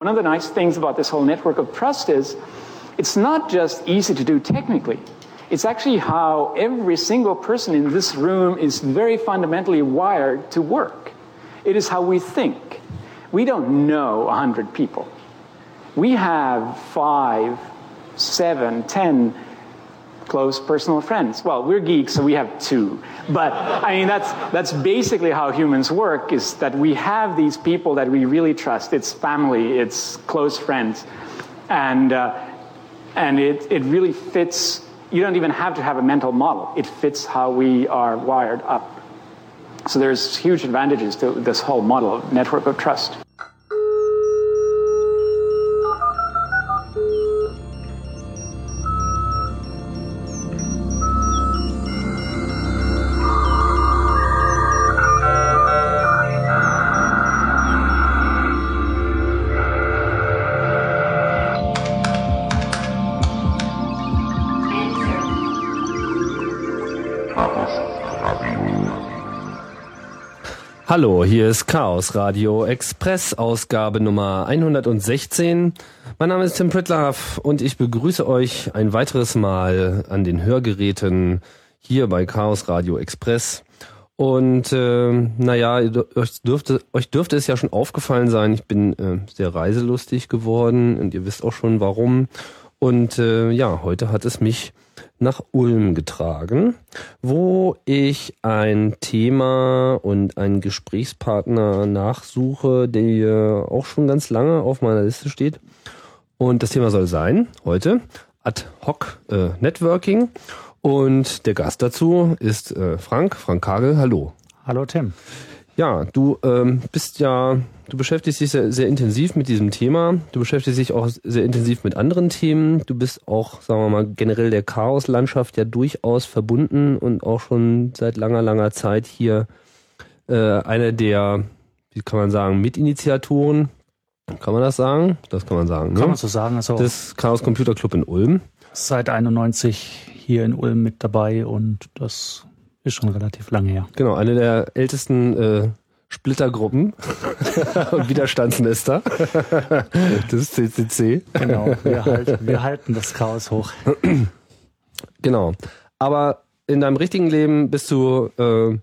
One of the nice things about this whole network of trust is it's not just easy to do technically. It's actually how every single person in this room is very fundamentally wired to work. It is how we think. We don't know 100 people. We have five, seven, ten close personal friends. Well, we're geeks, so we have two. But I mean, that's, that's basically how humans work is that we have these people that we really trust. It's family, it's close friends. And, uh, and it, it really fits, you don't even have to have a mental model. It fits how we are wired up. So there's huge advantages to this whole model of network of trust. Hallo, hier ist Chaos Radio Express, Ausgabe Nummer 116. Mein Name ist Tim Pritlaff und ich begrüße euch ein weiteres Mal an den Hörgeräten hier bei Chaos Radio Express. Und äh, naja, euch dürfte, euch dürfte es ja schon aufgefallen sein, ich bin äh, sehr reiselustig geworden und ihr wisst auch schon warum. Und äh, ja, heute hat es mich nach Ulm getragen, wo ich ein Thema und einen Gesprächspartner nachsuche, der auch schon ganz lange auf meiner Liste steht. Und das Thema soll sein, heute, Ad hoc äh, Networking. Und der Gast dazu ist äh, Frank, Frank Kagel. Hallo. Hallo Tim. Ja, du ähm, bist ja, du beschäftigst dich sehr, sehr intensiv mit diesem Thema. Du beschäftigst dich auch sehr intensiv mit anderen Themen. Du bist auch, sagen wir mal, generell der Chaoslandschaft ja durchaus verbunden und auch schon seit langer, langer Zeit hier äh, einer der, wie kann man sagen, Mitinitiatoren. Kann man das sagen? Das kann man sagen. Kann ne? man so sagen. Also des Chaos Computer Club in Ulm. Seit 91 hier in Ulm mit dabei und das ist schon relativ lange her. Genau, eine der ältesten äh, Splittergruppen und Widerstandsnester des CCC. Genau, wir, halt, wir halten das Chaos hoch. Genau. Aber in deinem richtigen Leben bist du äh,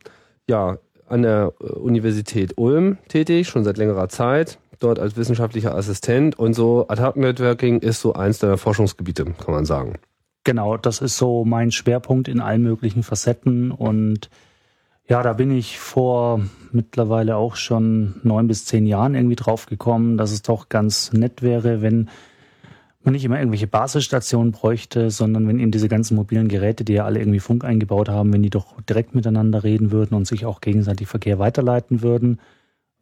ja an der Universität Ulm tätig, schon seit längerer Zeit, dort als wissenschaftlicher Assistent und so Ad-Hoc Networking ist so eins deiner Forschungsgebiete, kann man sagen. Genau, das ist so mein Schwerpunkt in allen möglichen Facetten und ja, da bin ich vor mittlerweile auch schon neun bis zehn Jahren irgendwie drauf gekommen, dass es doch ganz nett wäre, wenn man nicht immer irgendwelche Basisstationen bräuchte, sondern wenn eben diese ganzen mobilen Geräte, die ja alle irgendwie Funk eingebaut haben, wenn die doch direkt miteinander reden würden und sich auch gegenseitig Verkehr weiterleiten würden.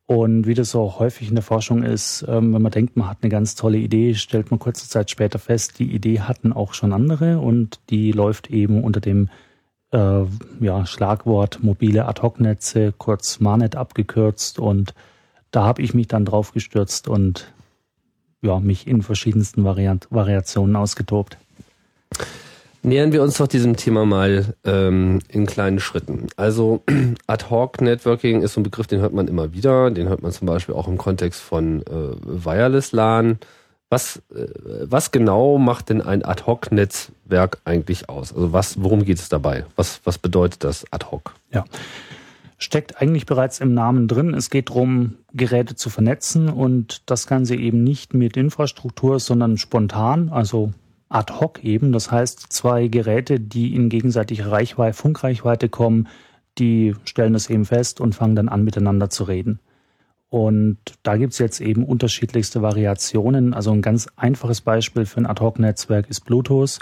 Und wie das so häufig in der Forschung ist, ähm, wenn man denkt, man hat eine ganz tolle Idee, stellt man kurze Zeit später fest, die Idee hatten auch schon andere und die läuft eben unter dem äh, ja, Schlagwort mobile Ad-Hoc-Netze, kurz MANET abgekürzt. Und da habe ich mich dann drauf gestürzt und ja, mich in verschiedensten Variant Variationen ausgetobt. Nähern wir uns doch diesem Thema mal ähm, in kleinen Schritten. Also Ad-Hoc-Networking ist so ein Begriff, den hört man immer wieder. Den hört man zum Beispiel auch im Kontext von äh, Wireless-LAN. Was, äh, was genau macht denn ein Ad-Hoc-Netzwerk eigentlich aus? Also was, worum geht es dabei? Was, was bedeutet das Ad-Hoc? Ja, steckt eigentlich bereits im Namen drin. Es geht darum, Geräte zu vernetzen und das Ganze eben nicht mit Infrastruktur, sondern spontan, also ad hoc eben. Das heißt, zwei Geräte, die in gegenseitige Reichweite, Funkreichweite kommen, die stellen das eben fest und fangen dann an, miteinander zu reden. Und da gibt's jetzt eben unterschiedlichste Variationen. Also ein ganz einfaches Beispiel für ein Ad-Hoc-Netzwerk ist Bluetooth.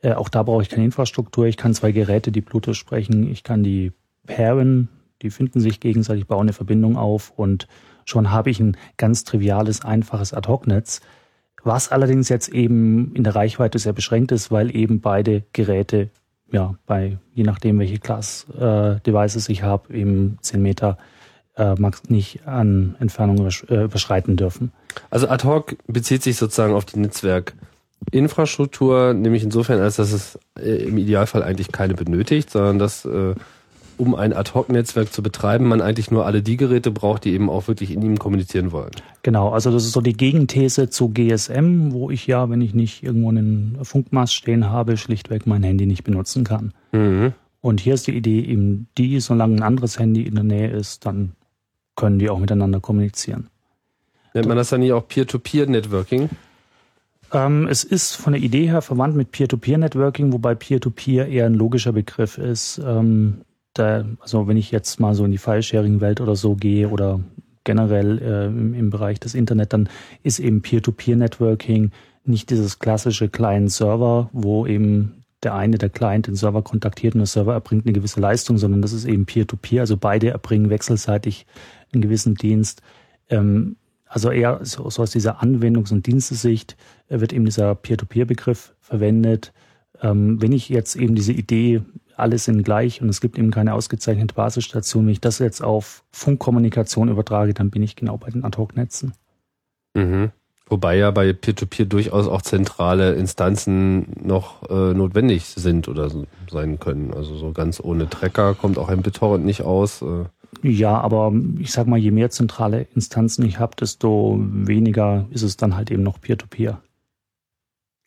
Äh, auch da brauche ich keine Infrastruktur. Ich kann zwei Geräte, die Bluetooth sprechen. Ich kann die pairen. Die finden sich gegenseitig, bauen eine Verbindung auf und schon habe ich ein ganz triviales, einfaches Ad-Hoc-Netz was allerdings jetzt eben in der Reichweite sehr beschränkt ist, weil eben beide Geräte, ja, bei je nachdem, welche Class äh, ich habe, eben 10 Meter äh, nicht an Entfernung übersch äh, überschreiten dürfen. Also ad hoc bezieht sich sozusagen auf die Netzwerkinfrastruktur, nämlich insofern, als dass es äh, im Idealfall eigentlich keine benötigt, sondern dass äh, um ein Ad-Hoc-Netzwerk zu betreiben, man eigentlich nur alle die Geräte braucht, die eben auch wirklich in ihm kommunizieren wollen. Genau, also das ist so die Gegenthese zu GSM, wo ich ja, wenn ich nicht irgendwo einen Funkmast stehen habe, schlichtweg mein Handy nicht benutzen kann. Mhm. Und hier ist die Idee eben die, solange ein anderes Handy in der Nähe ist, dann können die auch miteinander kommunizieren. Nennt man das dann nicht auch Peer-to-Peer-Networking? Ähm, es ist von der Idee her verwandt mit Peer-to-Peer-Networking, wobei Peer-to-Peer -Peer eher ein logischer Begriff ist. Ähm, da, also wenn ich jetzt mal so in die File-Sharing-Welt oder so gehe oder generell äh, im, im, Bereich des Internet, dann ist eben Peer-to-Peer-Networking nicht dieses klassische Client-Server, wo eben der eine, der Client, den Server kontaktiert und der Server erbringt eine gewisse Leistung, sondern das ist eben Peer-to-Peer, -Peer, also beide erbringen wechselseitig einen gewissen Dienst. Ähm, also eher so, so aus dieser Anwendungs- und Dienstesicht äh, wird eben dieser Peer-to-Peer-Begriff verwendet. Ähm, wenn ich jetzt eben diese Idee, alles sind gleich und es gibt eben keine ausgezeichnete Basisstation, wenn ich das jetzt auf Funkkommunikation übertrage, dann bin ich genau bei den Ad-Hoc-Netzen. Mhm. Wobei ja bei Peer-to-Peer -Peer durchaus auch zentrale Instanzen noch äh, notwendig sind oder so sein können. Also so ganz ohne Tracker kommt auch ein BitTorrent nicht aus. Äh. Ja, aber ich sag mal, je mehr zentrale Instanzen ich habe, desto weniger ist es dann halt eben noch Peer-to-Peer.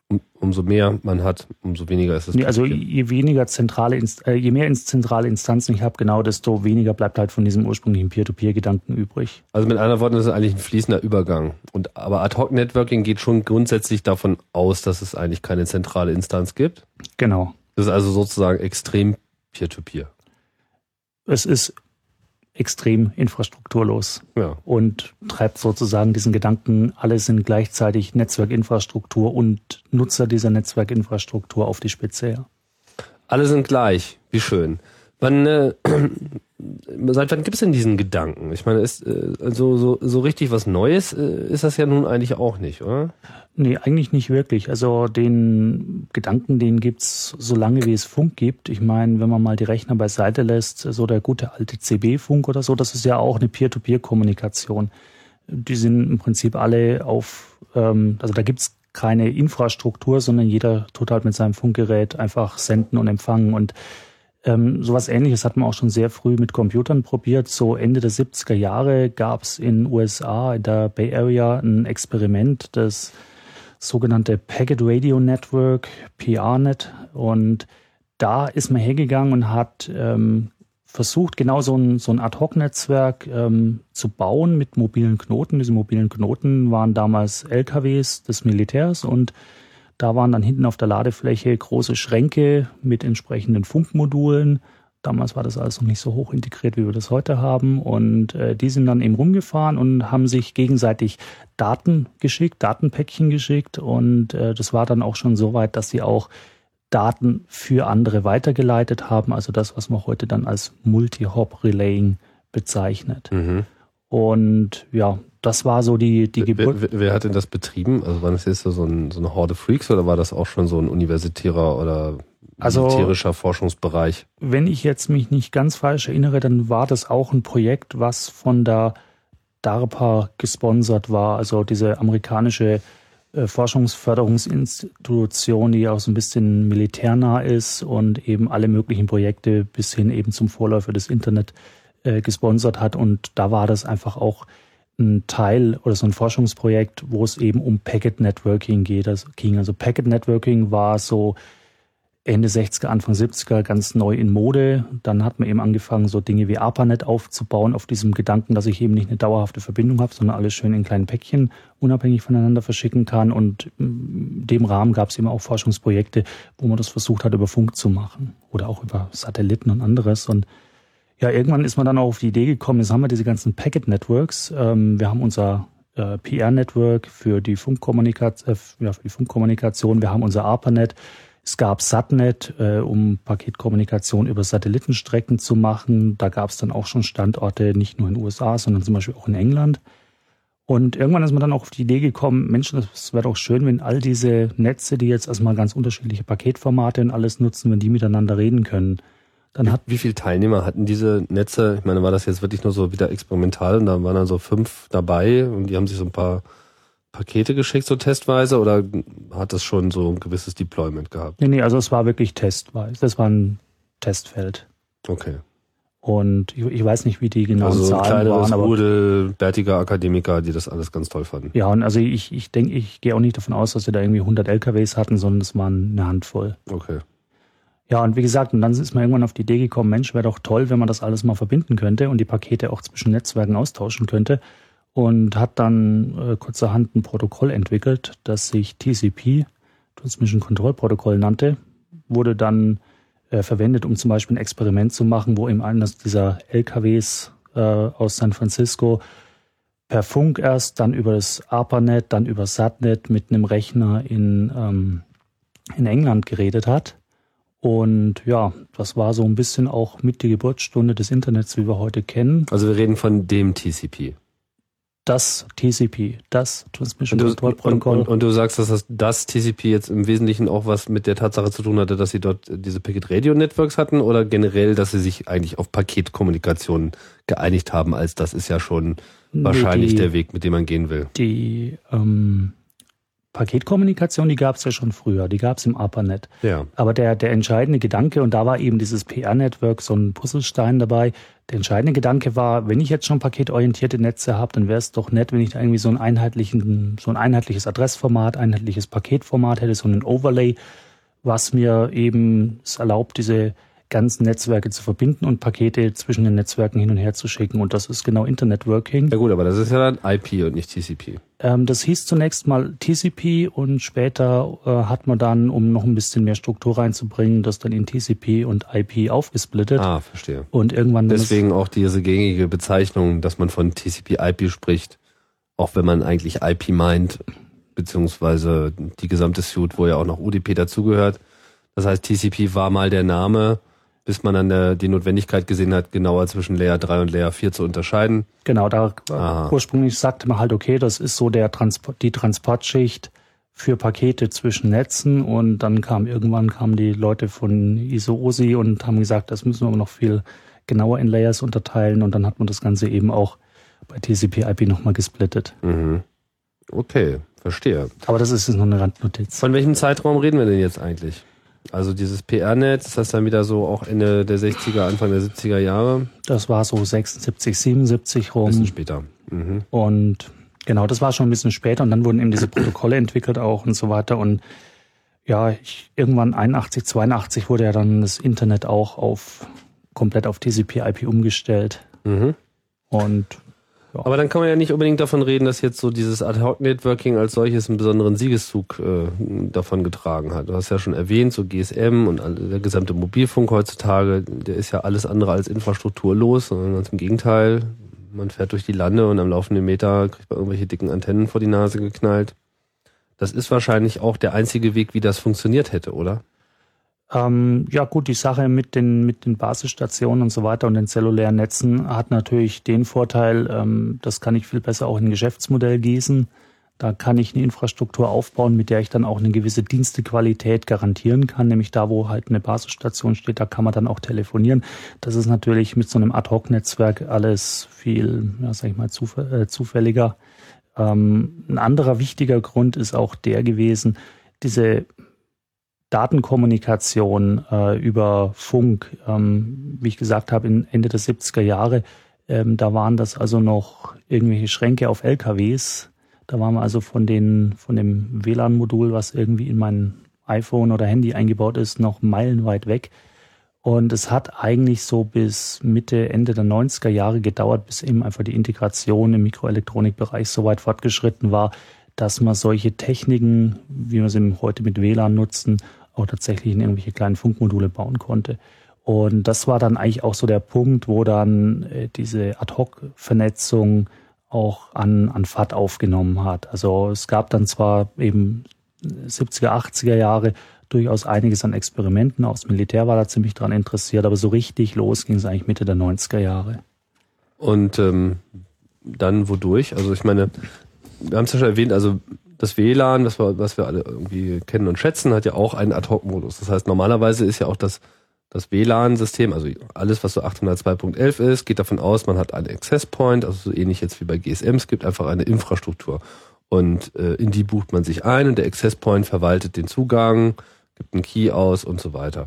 Um, umso mehr man hat, umso weniger ist es. Nee, also je weniger zentrale, äh, je mehr ins zentrale Instanzen ich habe, genau, desto weniger bleibt halt von diesem ursprünglichen Peer-to-Peer-Gedanken übrig. Also mit anderen Worten, das ist eigentlich ein fließender Übergang. Und aber Ad-Hoc-Networking geht schon grundsätzlich davon aus, dass es eigentlich keine zentrale Instanz gibt. Genau. Das ist also sozusagen extrem Peer-to-Peer. -Peer. Es ist extrem infrastrukturlos ja. und treibt sozusagen diesen Gedanken, alle sind gleichzeitig Netzwerkinfrastruktur und Nutzer dieser Netzwerkinfrastruktur auf die Spitze her. Alle sind gleich, wie schön. Wann, äh, seit wann gibt es denn diesen Gedanken? Ich meine, ist äh, also so, so richtig was Neues äh, ist das ja nun eigentlich auch nicht, oder? Nee, eigentlich nicht wirklich. Also den Gedanken, den gibt's so lange wie es Funk gibt. Ich meine, wenn man mal die Rechner beiseite lässt, so der gute alte CB-Funk oder so, das ist ja auch eine Peer-to-Peer-Kommunikation. Die sind im Prinzip alle auf, ähm, also da gibt's keine Infrastruktur, sondern jeder tut halt mit seinem Funkgerät einfach senden und empfangen. Und ähm, sowas ähnliches hat man auch schon sehr früh mit Computern probiert. So Ende der 70er Jahre gab's in USA, in der Bay Area, ein Experiment, das sogenannte Packet Radio Network, PRNet. Und da ist man hergegangen und hat ähm, versucht, genau so ein, so ein Ad-Hoc-Netzwerk ähm, zu bauen mit mobilen Knoten. Diese mobilen Knoten waren damals LKWs des Militärs und da waren dann hinten auf der Ladefläche große Schränke mit entsprechenden Funkmodulen. Damals war das alles noch nicht so hoch integriert, wie wir das heute haben. Und äh, die sind dann eben rumgefahren und haben sich gegenseitig Daten geschickt, Datenpäckchen geschickt. Und äh, das war dann auch schon so weit, dass sie auch Daten für andere weitergeleitet haben. Also das, was man heute dann als Multi-Hop-Relaying bezeichnet. Mhm. Und ja, das war so die, die Geburt. Wer, wer, hat denn das betrieben? Also war das jetzt so, ein, so eine Horde Freaks oder war das auch schon so ein universitärer oder also, militärischer Forschungsbereich. Wenn ich jetzt mich nicht ganz falsch erinnere, dann war das auch ein Projekt, was von der DARPA gesponsert war, also diese amerikanische äh, Forschungsförderungsinstitution, die auch so ein bisschen militärnah ist und eben alle möglichen Projekte bis hin eben zum Vorläufer des Internet äh, gesponsert hat. Und da war das einfach auch ein Teil oder so ein Forschungsprojekt, wo es eben um Packet Networking geht. Also ging. Also Packet Networking war so Ende 60er, Anfang 70er ganz neu in Mode. Dann hat man eben angefangen, so Dinge wie ARPANET aufzubauen, auf diesem Gedanken, dass ich eben nicht eine dauerhafte Verbindung habe, sondern alles schön in kleinen Päckchen unabhängig voneinander verschicken kann. Und in dem Rahmen gab es eben auch Forschungsprojekte, wo man das versucht hat, über Funk zu machen oder auch über Satelliten und anderes. Und ja, irgendwann ist man dann auch auf die Idee gekommen, jetzt haben wir diese ganzen Packet Networks. Ähm, wir haben unser äh, PR-Network für die Funkkommunikation, äh, ja, für die Funkkommunikation. Wir haben unser ARPANET es gab Satnet, äh, um Paketkommunikation über Satellitenstrecken zu machen. Da gab es dann auch schon Standorte, nicht nur in den USA, sondern zum Beispiel auch in England. Und irgendwann ist man dann auch auf die Idee gekommen, Mensch, das wäre doch schön, wenn all diese Netze, die jetzt erstmal ganz unterschiedliche Paketformate und alles nutzen, wenn die miteinander reden können. Dann hat wie viele Teilnehmer hatten diese Netze? Ich meine, war das jetzt wirklich nur so wieder experimental und da waren dann so fünf dabei und die haben sich so ein paar Pakete geschickt, so testweise, oder hat das schon so ein gewisses Deployment gehabt? Nee, nee, also es war wirklich testweise. Das war ein Testfeld. Okay. Und ich, ich weiß nicht, wie die genauen Also Zahlen kleineres waren, aber Rudel, bärtiger Akademiker, die das alles ganz toll fanden. ja, und also ich, ich denke, ich gehe auch nicht davon aus, dass wir da irgendwie 100 LKWs hatten, sondern es waren eine Handvoll. Okay. Ja, und wie gesagt, und dann ist man irgendwann auf die Idee gekommen, Mensch, wäre doch toll, wenn man das alles mal verbinden könnte und die Pakete auch zwischen Netzwerken austauschen könnte. Und hat dann äh, kurzerhand ein Protokoll entwickelt, das sich TCP, Transmission Control Protokoll nannte, wurde dann äh, verwendet, um zum Beispiel ein Experiment zu machen, wo eben eines dieser LKWs äh, aus San Francisco per Funk erst, dann über das ARPANET, dann über SATNET mit einem Rechner in, ähm, in England geredet hat. Und ja, das war so ein bisschen auch mit die Geburtsstunde des Internets, wie wir heute kennen. Also wir reden von dem TCP. Das TCP, das Transmission Control und, Protocol. und, und du sagst, dass das, das TCP jetzt im Wesentlichen auch was mit der Tatsache zu tun hatte, dass sie dort diese Packet Radio Networks hatten oder generell, dass sie sich eigentlich auf Paketkommunikation geeinigt haben, als das ist ja schon wahrscheinlich die, der Weg, mit dem man gehen will. Die ähm, Paketkommunikation, die gab es ja schon früher, die gab es im ARPANET. Ja. Aber der, der entscheidende Gedanke, und da war eben dieses PR-Network so ein Puzzlestein dabei, der entscheidende Gedanke war, wenn ich jetzt schon paketorientierte Netze habe, dann wäre es doch nett, wenn ich da irgendwie so, einen einheitlichen, so ein einheitliches Adressformat, einheitliches Paketformat hätte, so einen Overlay, was mir eben es erlaubt, diese ganzen Netzwerke zu verbinden und Pakete zwischen den Netzwerken hin und her zu schicken. Und das ist genau Internetworking. Ja gut, aber das ist ja dann IP und nicht TCP. Ähm, das hieß zunächst mal TCP und später äh, hat man dann, um noch ein bisschen mehr Struktur reinzubringen, das dann in TCP und IP aufgesplittet. Ah, verstehe. Und irgendwann Deswegen auch diese gängige Bezeichnung, dass man von TCP/IP spricht, auch wenn man eigentlich IP meint, beziehungsweise die gesamte Suite, wo ja auch noch UDP dazugehört. Das heißt, TCP war mal der Name, bis man dann der, die Notwendigkeit gesehen hat, genauer zwischen Layer 3 und Layer 4 zu unterscheiden. Genau, da äh, Aha. ursprünglich sagte man halt, okay, das ist so der Transport, die Transportschicht für Pakete zwischen Netzen und dann kam irgendwann kamen die Leute von ISO-OSI und haben gesagt, das müssen wir aber noch viel genauer in Layers unterteilen und dann hat man das Ganze eben auch bei TCP/IP nochmal gesplittet. Mhm. Okay, verstehe. Aber das ist jetzt noch eine Randnotiz. Von welchem Zeitraum reden wir denn jetzt eigentlich? Also dieses PR-Netz, ist das dann wieder so auch Ende der 60er, Anfang der 70er Jahre? Das war so 76, 77 Ein bisschen rum später. Mhm. und genau, das war schon ein bisschen später und dann wurden eben diese Protokolle entwickelt auch und so weiter und ja, ich, irgendwann 81, 82 wurde ja dann das Internet auch auf komplett auf TCP/IP umgestellt Mhm. und Aber dann kann man ja nicht unbedingt davon reden, dass jetzt so dieses Ad-Hoc-Networking als solches einen besonderen Siegeszug äh, davon getragen hat. Du hast ja schon erwähnt, so GSM und der gesamte Mobilfunk heutzutage, der ist ja alles andere als infrastrukturlos, sondern ganz im Gegenteil. Man fährt durch die Lande und am laufenden Meter kriegt man irgendwelche dicken Antennen vor die Nase geknallt. Das ist wahrscheinlich auch der einzige Weg, wie das funktioniert hätte, oder? Ähm, ja gut, die Sache mit den, mit den Basisstationen und so weiter und den zellulären Netzen hat natürlich den Vorteil, ähm, das kann ich viel besser auch in ein Geschäftsmodell gießen. Da kann ich eine Infrastruktur aufbauen, mit der ich dann auch eine gewisse Dienstequalität garantieren kann, nämlich da, wo halt eine Basisstation steht, da kann man dann auch telefonieren. Das ist natürlich mit so einem Ad-Hoc-Netzwerk alles viel, ja, sag ich mal, zuf äh, zufälliger. Ähm, ein anderer wichtiger Grund ist auch der gewesen, diese Datenkommunikation äh, über Funk, ähm, wie ich gesagt habe, in Ende der 70er Jahre, ähm, da waren das also noch irgendwelche Schränke auf LKWs. Da waren wir also von den, von dem WLAN-Modul, was irgendwie in mein iPhone oder Handy eingebaut ist, noch meilenweit weg. Und es hat eigentlich so bis Mitte, Ende der 90er Jahre gedauert, bis eben einfach die Integration im Mikroelektronikbereich so weit fortgeschritten war, dass man solche Techniken, wie wir sie heute mit WLAN nutzen, auch tatsächlich in irgendwelche kleinen Funkmodule bauen konnte. Und das war dann eigentlich auch so der Punkt, wo dann äh, diese Ad-Hoc-Vernetzung auch an, an Fahrt aufgenommen hat. Also es gab dann zwar eben 70er, 80er Jahre durchaus einiges an Experimenten, auch das Militär war da ziemlich dran interessiert, aber so richtig los ging es eigentlich Mitte der 90er Jahre. Und ähm, dann wodurch? Also ich meine, wir haben es ja schon erwähnt, also das WLAN, das wir, was wir alle irgendwie kennen und schätzen, hat ja auch einen Ad-Hoc-Modus. Das heißt, normalerweise ist ja auch das, das WLAN-System, also alles, was so 802.11 ist, geht davon aus, man hat einen Access Point, also so ähnlich jetzt wie bei GSM, es gibt einfach eine Infrastruktur. Und äh, in die bucht man sich ein und der Access Point verwaltet den Zugang, gibt einen Key aus und so weiter.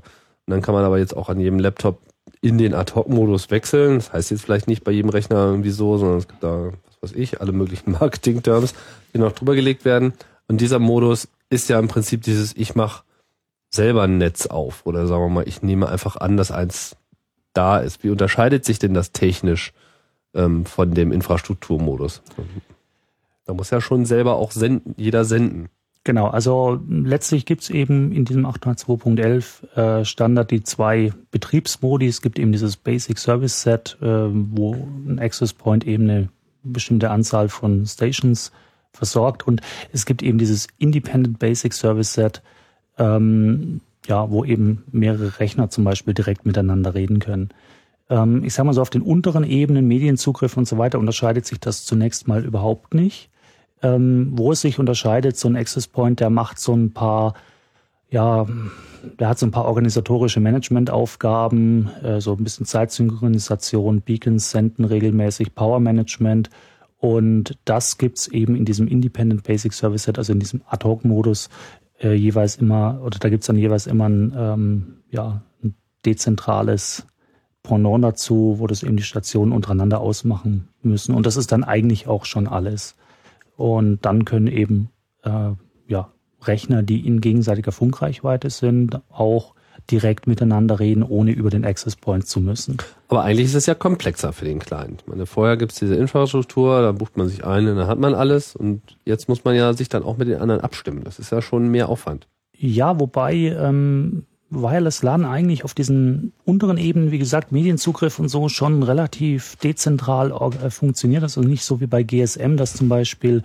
Und dann kann man aber jetzt auch an jedem Laptop in den Ad-Hoc-Modus wechseln. Das heißt jetzt vielleicht nicht bei jedem Rechner irgendwie so, sondern es gibt da, was ich, alle möglichen Marketing-Terms, die noch drüber gelegt werden. Und dieser Modus ist ja im Prinzip dieses, ich mache selber ein Netz auf oder sagen wir mal, ich nehme einfach an, dass eins da ist. Wie unterscheidet sich denn das technisch ähm, von dem Infrastrukturmodus? Da muss ja schon selber auch senden, jeder senden. Genau, also letztlich gibt's eben in diesem 802.11 äh, Standard die zwei Betriebsmodi. Es gibt eben dieses Basic Service Set, äh, wo ein Access Point eben eine bestimmte Anzahl von Stations versorgt. Und es gibt eben dieses Independent Basic Service Set, ähm, ja, wo eben mehrere Rechner zum Beispiel direkt miteinander reden können. Ähm, ich sage mal so, auf den unteren Ebenen, Medienzugriff und so weiter, unterscheidet sich das zunächst mal überhaupt nicht. Ähm, wo es sich unterscheidet, so ein Access Point, der macht so ein paar, ja, der hat so ein paar organisatorische Managementaufgaben, äh, so ein bisschen Zeitsynchronisation, Beacons senden regelmäßig, Power Management. Und das gibt's eben in diesem Independent Basic Service Set, also in diesem Ad-Hoc-Modus, äh, jeweils immer, oder da gibt's dann jeweils immer ein, ähm, ja, ein dezentrales Pendant dazu, wo das eben die Stationen untereinander ausmachen müssen. Und das ist dann eigentlich auch schon alles. Und dann können eben äh, ja, Rechner, die in gegenseitiger Funkreichweite sind, auch direkt miteinander reden, ohne über den Access Point zu müssen. Aber eigentlich ist es ja komplexer für den Client. Ich meine, vorher gibt es diese Infrastruktur, da bucht man sich ein und dann hat man alles und jetzt muss man ja sich dann auch mit den anderen abstimmen. Das ist ja schon mehr Aufwand. Ja, wobei ähm, Wireless LAN eigentlich auf diesen unteren Ebenen, wie gesagt, Medienzugriff und so schon relativ dezentral äh, funktioniert. Also nicht so wie bei GSM, dass zum Beispiel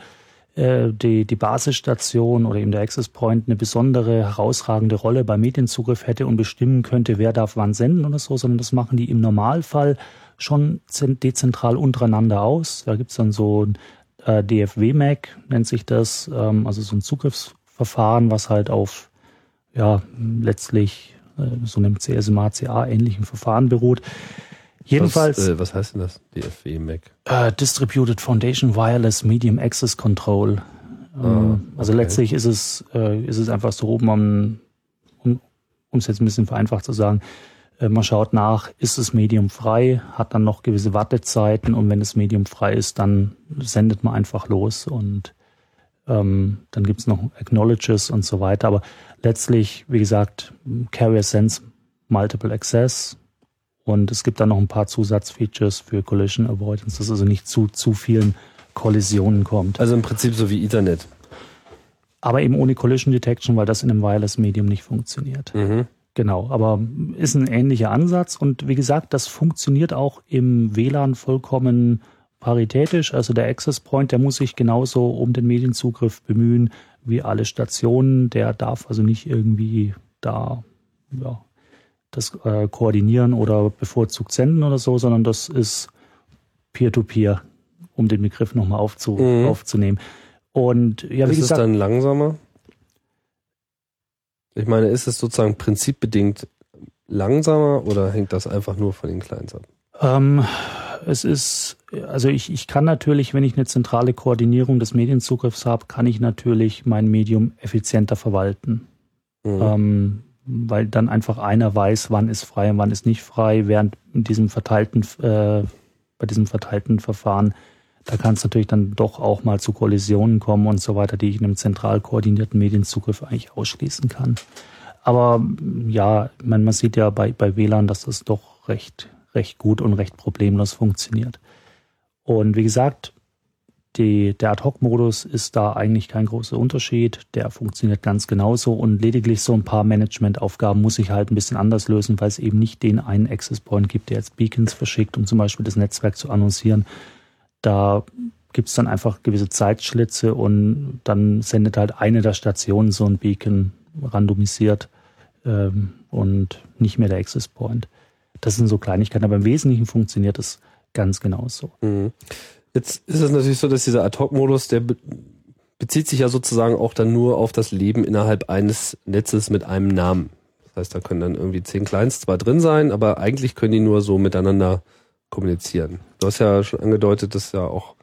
die, die Basisstation oder eben der Access Point eine besondere, herausragende Rolle beim Medienzugriff hätte und bestimmen könnte, wer darf wann senden oder so, sondern das machen die im Normalfall schon dezentral untereinander aus. Da gibt's dann so ein äh, DFW-MAC, nennt sich das, ähm, also so ein Zugriffsverfahren, was halt auf ja letztlich äh, so einem CSMA-CA-ähnlichen Verfahren beruht. Jedenfalls. Was, äh, was heißt denn das? DFW-MAC? Äh, Distributed Foundation Wireless Medium Access Control. Ähm, ah, also okay. Letztlich ist es, äh, ist es einfach so, man, um es jetzt ein bisschen vereinfacht zu sagen, äh, man schaut nach, ist es Medium frei, hat dann noch gewisse Wartezeiten und wenn es Medium frei ist, dann sendet man einfach los und ähm, dann gibt's noch Acknowledges und so weiter. Aber letztlich, wie gesagt, Carrier Sense Multiple Access, und es gibt dann noch ein paar Zusatzfeatures für Collision Avoidance, dass also nicht zu zu vielen Kollisionen kommt. Also im Prinzip so wie Ethernet. Aber eben ohne Collision Detection, weil das in einem Wireless Medium nicht funktioniert. Mhm. Genau, aber ist ein ähnlicher Ansatz und wie gesagt, das funktioniert auch im WLAN vollkommen paritätisch. Also der Access Point, der muss sich genauso um den Medienzugriff bemühen wie alle Stationen. Der darf also nicht irgendwie da ja, das äh, koordinieren oder bevorzugt senden oder so, sondern das ist Peer-to-Peer, -Peer, um den Begriff nochmal aufzu mhm. aufzunehmen. Und ja, wie ist gesagt, es dann langsamer? Ich meine, ist es sozusagen prinzipbedingt langsamer oder hängt das einfach nur von den Clients ab? Ähm, es ist, also ich, ich kann natürlich, wenn ich eine zentrale Koordinierung des Medienzugriffs habe, kann ich natürlich mein Medium effizienter verwalten. Mhm. Ähm, weil dann einfach einer weiß, wann ist frei und wann ist nicht frei, während in diesem verteilten, äh, bei diesem verteilten Verfahren, da kann es natürlich dann doch auch mal zu Kollisionen kommen und so weiter, die ich in einem zentral koordinierten Medienzugriff eigentlich ausschließen kann. Aber ja, man, man sieht ja bei, bei WLAN, dass das doch recht, recht gut und recht problemlos funktioniert. Und wie gesagt, die, der Ad-Hoc-Modus ist da eigentlich kein großer Unterschied. Der funktioniert ganz genauso und lediglich so ein paar Management-Aufgaben muss ich halt ein bisschen anders lösen, weil es eben nicht den einen Access Point gibt, der jetzt Beacons verschickt, um zum Beispiel das Netzwerk zu annoncieren. Da gibt es dann einfach gewisse Zeitschlitze und dann sendet halt eine der Stationen so ein Beacon randomisiert ähm, und nicht mehr der Access Point. Das sind so Kleinigkeiten, aber im Wesentlichen funktioniert es ganz genauso. Mhm. Jetzt ist es natürlich so, dass dieser Ad-Hoc-Modus, der be bezieht sich ja sozusagen auch dann nur auf das Leben innerhalb eines Netzes mit einem Namen. Das heißt, da können dann irgendwie zehn Clients zwar drin sein, aber eigentlich können die nur so miteinander kommunizieren. Du hast ja schon angedeutet, dass ja auch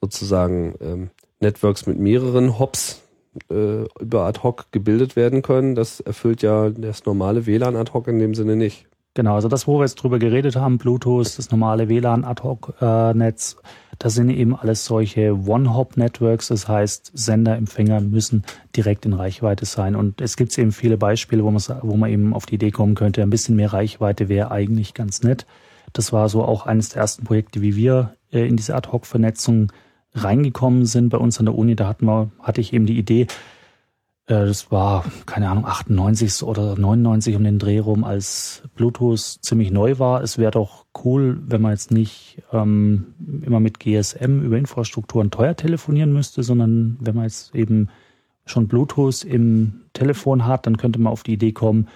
sozusagen ähm, Networks mit mehreren Hops äh, über ad hoc gebildet werden können. Das erfüllt ja das normale WLAN ad hoc in dem Sinne nicht. Genau, also das, wo wir jetzt drüber geredet haben, Bluetooth, das normale WLAN-Ad-Hoc-Netz, das sind eben alles solche One-Hop-Networks, das heißt, Sender, Empfänger müssen direkt in Reichweite sein. Und es gibt eben viele Beispiele, wo man, wo man eben auf die Idee kommen könnte, ein bisschen mehr Reichweite wäre eigentlich ganz nett. Das war so auch eines der ersten Projekte, wie wir äh, in diese Ad-Hoc-Vernetzung reingekommen sind bei uns an der Uni. Da hatten wir, hatte ich eben die Idee, das war, keine Ahnung, 98 oder 99 um den Dreh rum, als Bluetooth ziemlich neu war. Es wäre doch cool, wenn man jetzt nicht ähm, immer mit GSM über Infrastrukturen teuer telefonieren müsste, sondern wenn man jetzt eben schon Bluetooth im Telefon hat, dann könnte man auf die Idee kommen,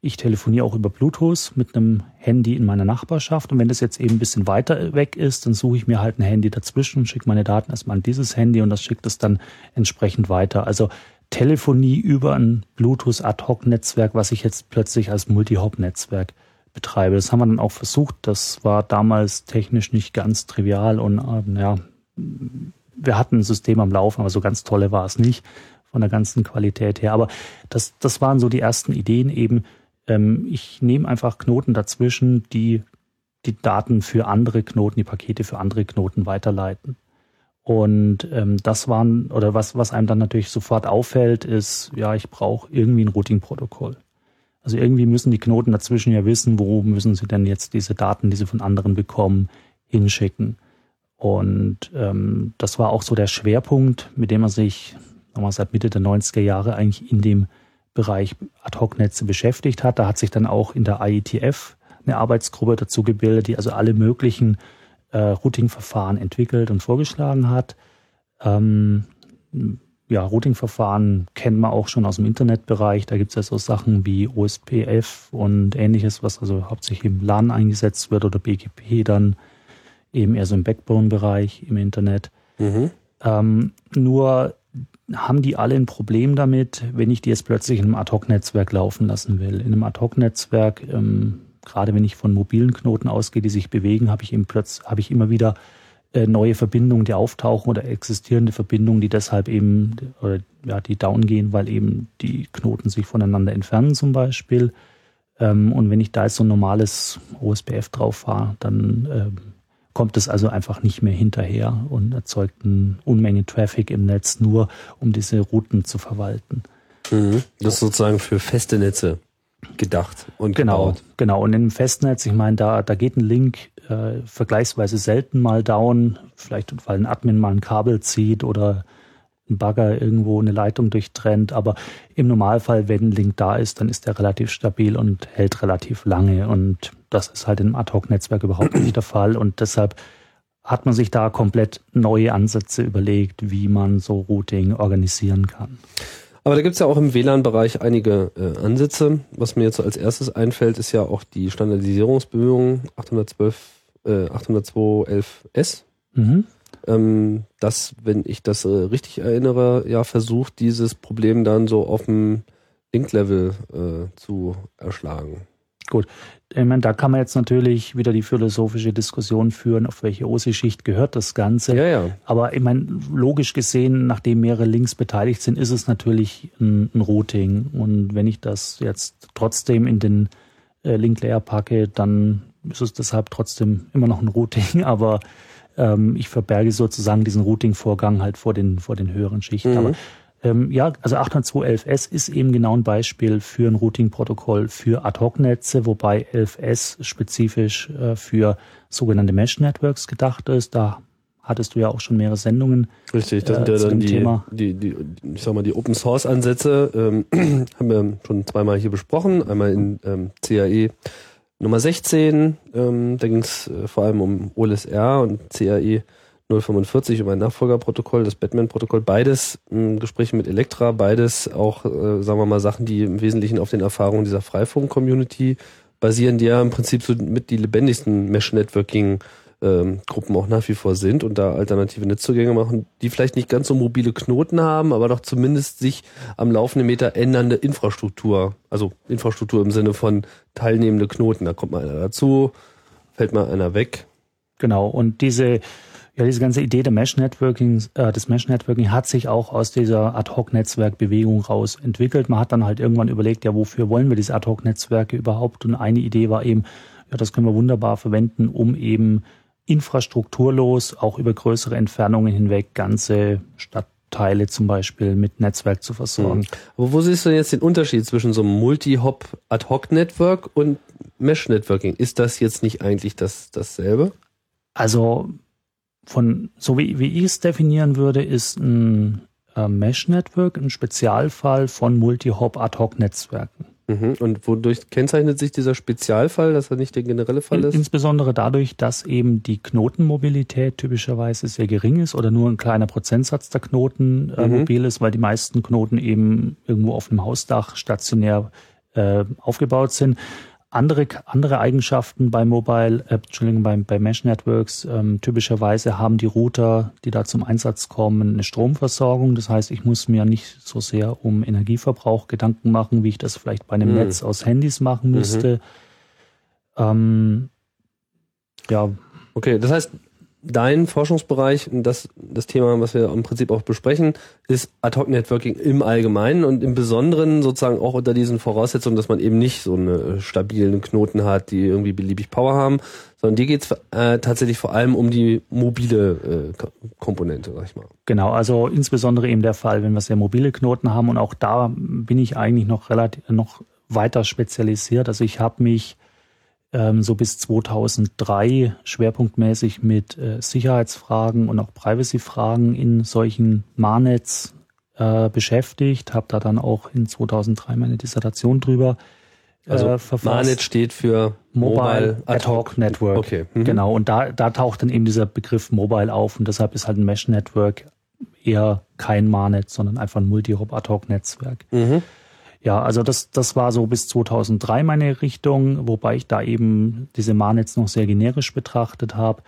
ich telefoniere auch über Bluetooth mit einem Handy in meiner Nachbarschaft. Und wenn das jetzt eben ein bisschen weiter weg ist, dann suche ich mir halt ein Handy dazwischen und schicke meine Daten erstmal an dieses Handy und das schickt es dann entsprechend weiter. Also Telefonie über ein Bluetooth Ad-Hoc-Netzwerk, was ich jetzt plötzlich als Multi-Hop-Netzwerk betreibe. Das haben wir dann auch versucht. Das war damals technisch nicht ganz trivial und äh, ja, wir hatten ein System am Laufen, aber so ganz tolle war es nicht von der ganzen Qualität her. Aber das, das waren so die ersten Ideen eben. Ähm, ich nehme einfach Knoten dazwischen, die die Daten für andere Knoten, die Pakete für andere Knoten weiterleiten. Und ähm, das waren, oder was, was einem dann natürlich sofort auffällt, ist, ja, ich brauche irgendwie ein Routing-Protokoll. Also irgendwie müssen die Knoten dazwischen ja wissen, wo müssen sie denn jetzt diese Daten, die sie von anderen bekommen, hinschicken. Und ähm, das war auch so der Schwerpunkt, mit dem man sich nochmal seit Mitte der 90er Jahre eigentlich in dem Bereich Ad-Hoc-Netze beschäftigt hat. Da hat sich dann auch in der IETF eine Arbeitsgruppe dazu gebildet, die also alle möglichen äh, Routing-Verfahren entwickelt und vorgeschlagen hat. Ähm, ja, Routing-Verfahren kennen wir auch schon aus dem Internetbereich. Da gibt es ja so Sachen wie OSPF und ähnliches, was also hauptsächlich im LAN eingesetzt wird oder BGP dann eben eher so im Backbone-Bereich im Internet. Mhm. Ähm, nur haben die alle ein Problem damit, wenn ich die jetzt plötzlich in einem Ad-Hoc-Netzwerk laufen lassen will. In einem Ad-Hoc-Netzwerk ähm, gerade wenn ich von mobilen Knoten ausgehe, die sich bewegen, habe ich eben plötzlich, habe ich immer wieder äh, neue Verbindungen, die auftauchen oder existierende Verbindungen, die deshalb eben, oder, ja, die down gehen, weil eben die Knoten sich voneinander entfernen zum Beispiel. Ähm, und wenn ich da jetzt so ein normales OSPF drauf fahre, dann ähm, kommt es also einfach nicht mehr hinterher und erzeugt eine Unmenge Traffic im Netz, nur um diese Routen zu verwalten. Mhm. Das ist sozusagen für feste Netze gedacht und genau, gebaut. Genau, und im Festnetz, ich meine, da, da geht ein Link äh, vergleichsweise selten mal down, vielleicht weil ein Admin mal ein Kabel zieht oder ein Bagger irgendwo eine Leitung durchtrennt, aber im Normalfall, wenn ein Link da ist, dann ist der relativ stabil und hält relativ lange. Und das ist halt im Ad-Hoc-Netzwerk überhaupt nicht der Fall. Und deshalb hat man sich da komplett neue Ansätze überlegt, wie man so Routing organisieren kann. Aber da gibt's ja auch im WLAN-Bereich einige äh, Ansätze. Was mir jetzt so als erstes einfällt, ist ja auch die Standardisierungsbemühungen 812, äh, 802.11s. Mhm. Ähm, das, wenn ich das äh, richtig erinnere, ja versucht, dieses Problem dann so auf dem Link-Level äh, zu erschlagen. Gut, ich meine, da kann man jetzt natürlich wieder die philosophische Diskussion führen, auf welche OSI-Schicht gehört das Ganze. Ja, ja. Aber ich meine, logisch gesehen, nachdem mehrere Links beteiligt sind, ist es natürlich ein, ein Routing. Und wenn ich das jetzt trotzdem in den äh, Link-Layer packe, dann ist es deshalb trotzdem immer noch ein Routing. Aber ähm, ich verberge sozusagen diesen Routing-Vorgang halt vor den, vor den höheren Schichten. Mhm. Aber ähm, ja, also 802.11s ist eben genau ein Beispiel für ein Routing-Protokoll für Ad-Hoc-Netze, wobei 11s spezifisch äh, für sogenannte Mesh-Networks gedacht ist. Da hattest du ja auch schon mehrere Sendungen. Richtig, das sind äh, ja dann die, die, die, ich sag mal, die Open Source Ansätze, ähm, haben wir schon zweimal hier besprochen. Einmal in ähm, CAE Nummer 16, ähm, da ging es äh, vor allem um OLSR und CAE 045 über ein Nachfolgerprotokoll, das Batman-Protokoll, beides ähm, Gespräche mit Elektra, beides auch, äh, sagen wir mal, Sachen, die im Wesentlichen auf den Erfahrungen dieser Freifunk-Community basieren, die ja im Prinzip so mit die lebendigsten Mesh-Networking ähm, Gruppen auch nach wie vor sind und da alternative Netzzugänge machen, die vielleicht nicht ganz so mobile Knoten haben, aber doch zumindest sich am laufenden Meter ändernde Infrastruktur, also Infrastruktur im Sinne von teilnehmende Knoten. Da kommt mal einer dazu, fällt mal einer weg. Genau, und diese Ja, diese ganze Idee der Mesh Networking, äh, des Mesh Networking hat sich auch aus dieser Ad-Hoc-Netzwerk-Bewegung raus entwickelt. Man hat dann halt irgendwann überlegt, ja, wofür wollen wir diese Ad-Hoc-Netzwerke überhaupt? Und eine Idee war eben, ja, das können wir wunderbar verwenden, um eben infrastrukturlos auch über größere Entfernungen hinweg ganze Stadtteile zum Beispiel mit Netzwerk zu versorgen. Mhm. Aber wo siehst du jetzt den Unterschied zwischen so einem Multi-Hop Ad-Hoc-Network und Mesh-Networking? Ist das jetzt nicht eigentlich das, dasselbe? Also von, so wie, wie ich es definieren würde, ist ein äh, Mesh-Network ein Spezialfall von Multi-Hop Ad-Hoc-Netzwerken. Mhm. Und wodurch kennzeichnet sich dieser Spezialfall, dass er nicht der generelle Fall ist? Insbesondere dadurch, dass eben die Knotenmobilität typischerweise sehr gering ist oder nur ein kleiner Prozentsatz der Knoten äh, mhm. mobil ist, weil die meisten Knoten eben irgendwo auf einem Hausdach stationär äh, aufgebaut sind. Andere, andere Eigenschaften bei Mobile, äh, Entschuldigung, bei, bei Mesh Networks, ähm, typischerweise haben die Router, die da zum Einsatz kommen, eine Stromversorgung. Das heißt, ich muss mir nicht so sehr um Energieverbrauch Gedanken machen, wie ich das vielleicht bei einem mhm. Netz aus Handys machen müsste. Mhm. Ähm, ja. Okay, das heißt, dein Forschungsbereich und das, das Thema, was wir im Prinzip auch besprechen, ist Ad-Hoc-Networking im Allgemeinen und im Besonderen sozusagen auch unter diesen Voraussetzungen, dass man eben nicht so eine stabilen Knoten hat, die irgendwie beliebig Power haben, sondern dir geht's äh, tatsächlich vor allem um die mobile äh, Komponente, sag ich mal. Genau, also insbesondere eben der Fall, wenn wir sehr mobile Knoten haben und auch da bin ich eigentlich noch relativ noch weiter spezialisiert. Also ich habe mich ähm, so bis 2003 schwerpunktmäßig mit äh, Sicherheitsfragen und auch Privacy-Fragen in solchen Marnets äh, beschäftigt, habe da dann auch in 2003 meine Dissertation drüber äh, also verfasst. Marnet steht für Mobile, Ad Hoc Network. Okay. Mhm. Genau, und da, da taucht dann eben dieser Begriff Mobile auf und deshalb ist halt ein Mesh Network eher kein Marnet, sondern einfach ein Multi-Hop Ad Hoc Netzwerk. Mhm. Ja, also das, das war so bis 2003 meine Richtung, wobei ich da eben diese Marnets noch sehr generisch betrachtet habe.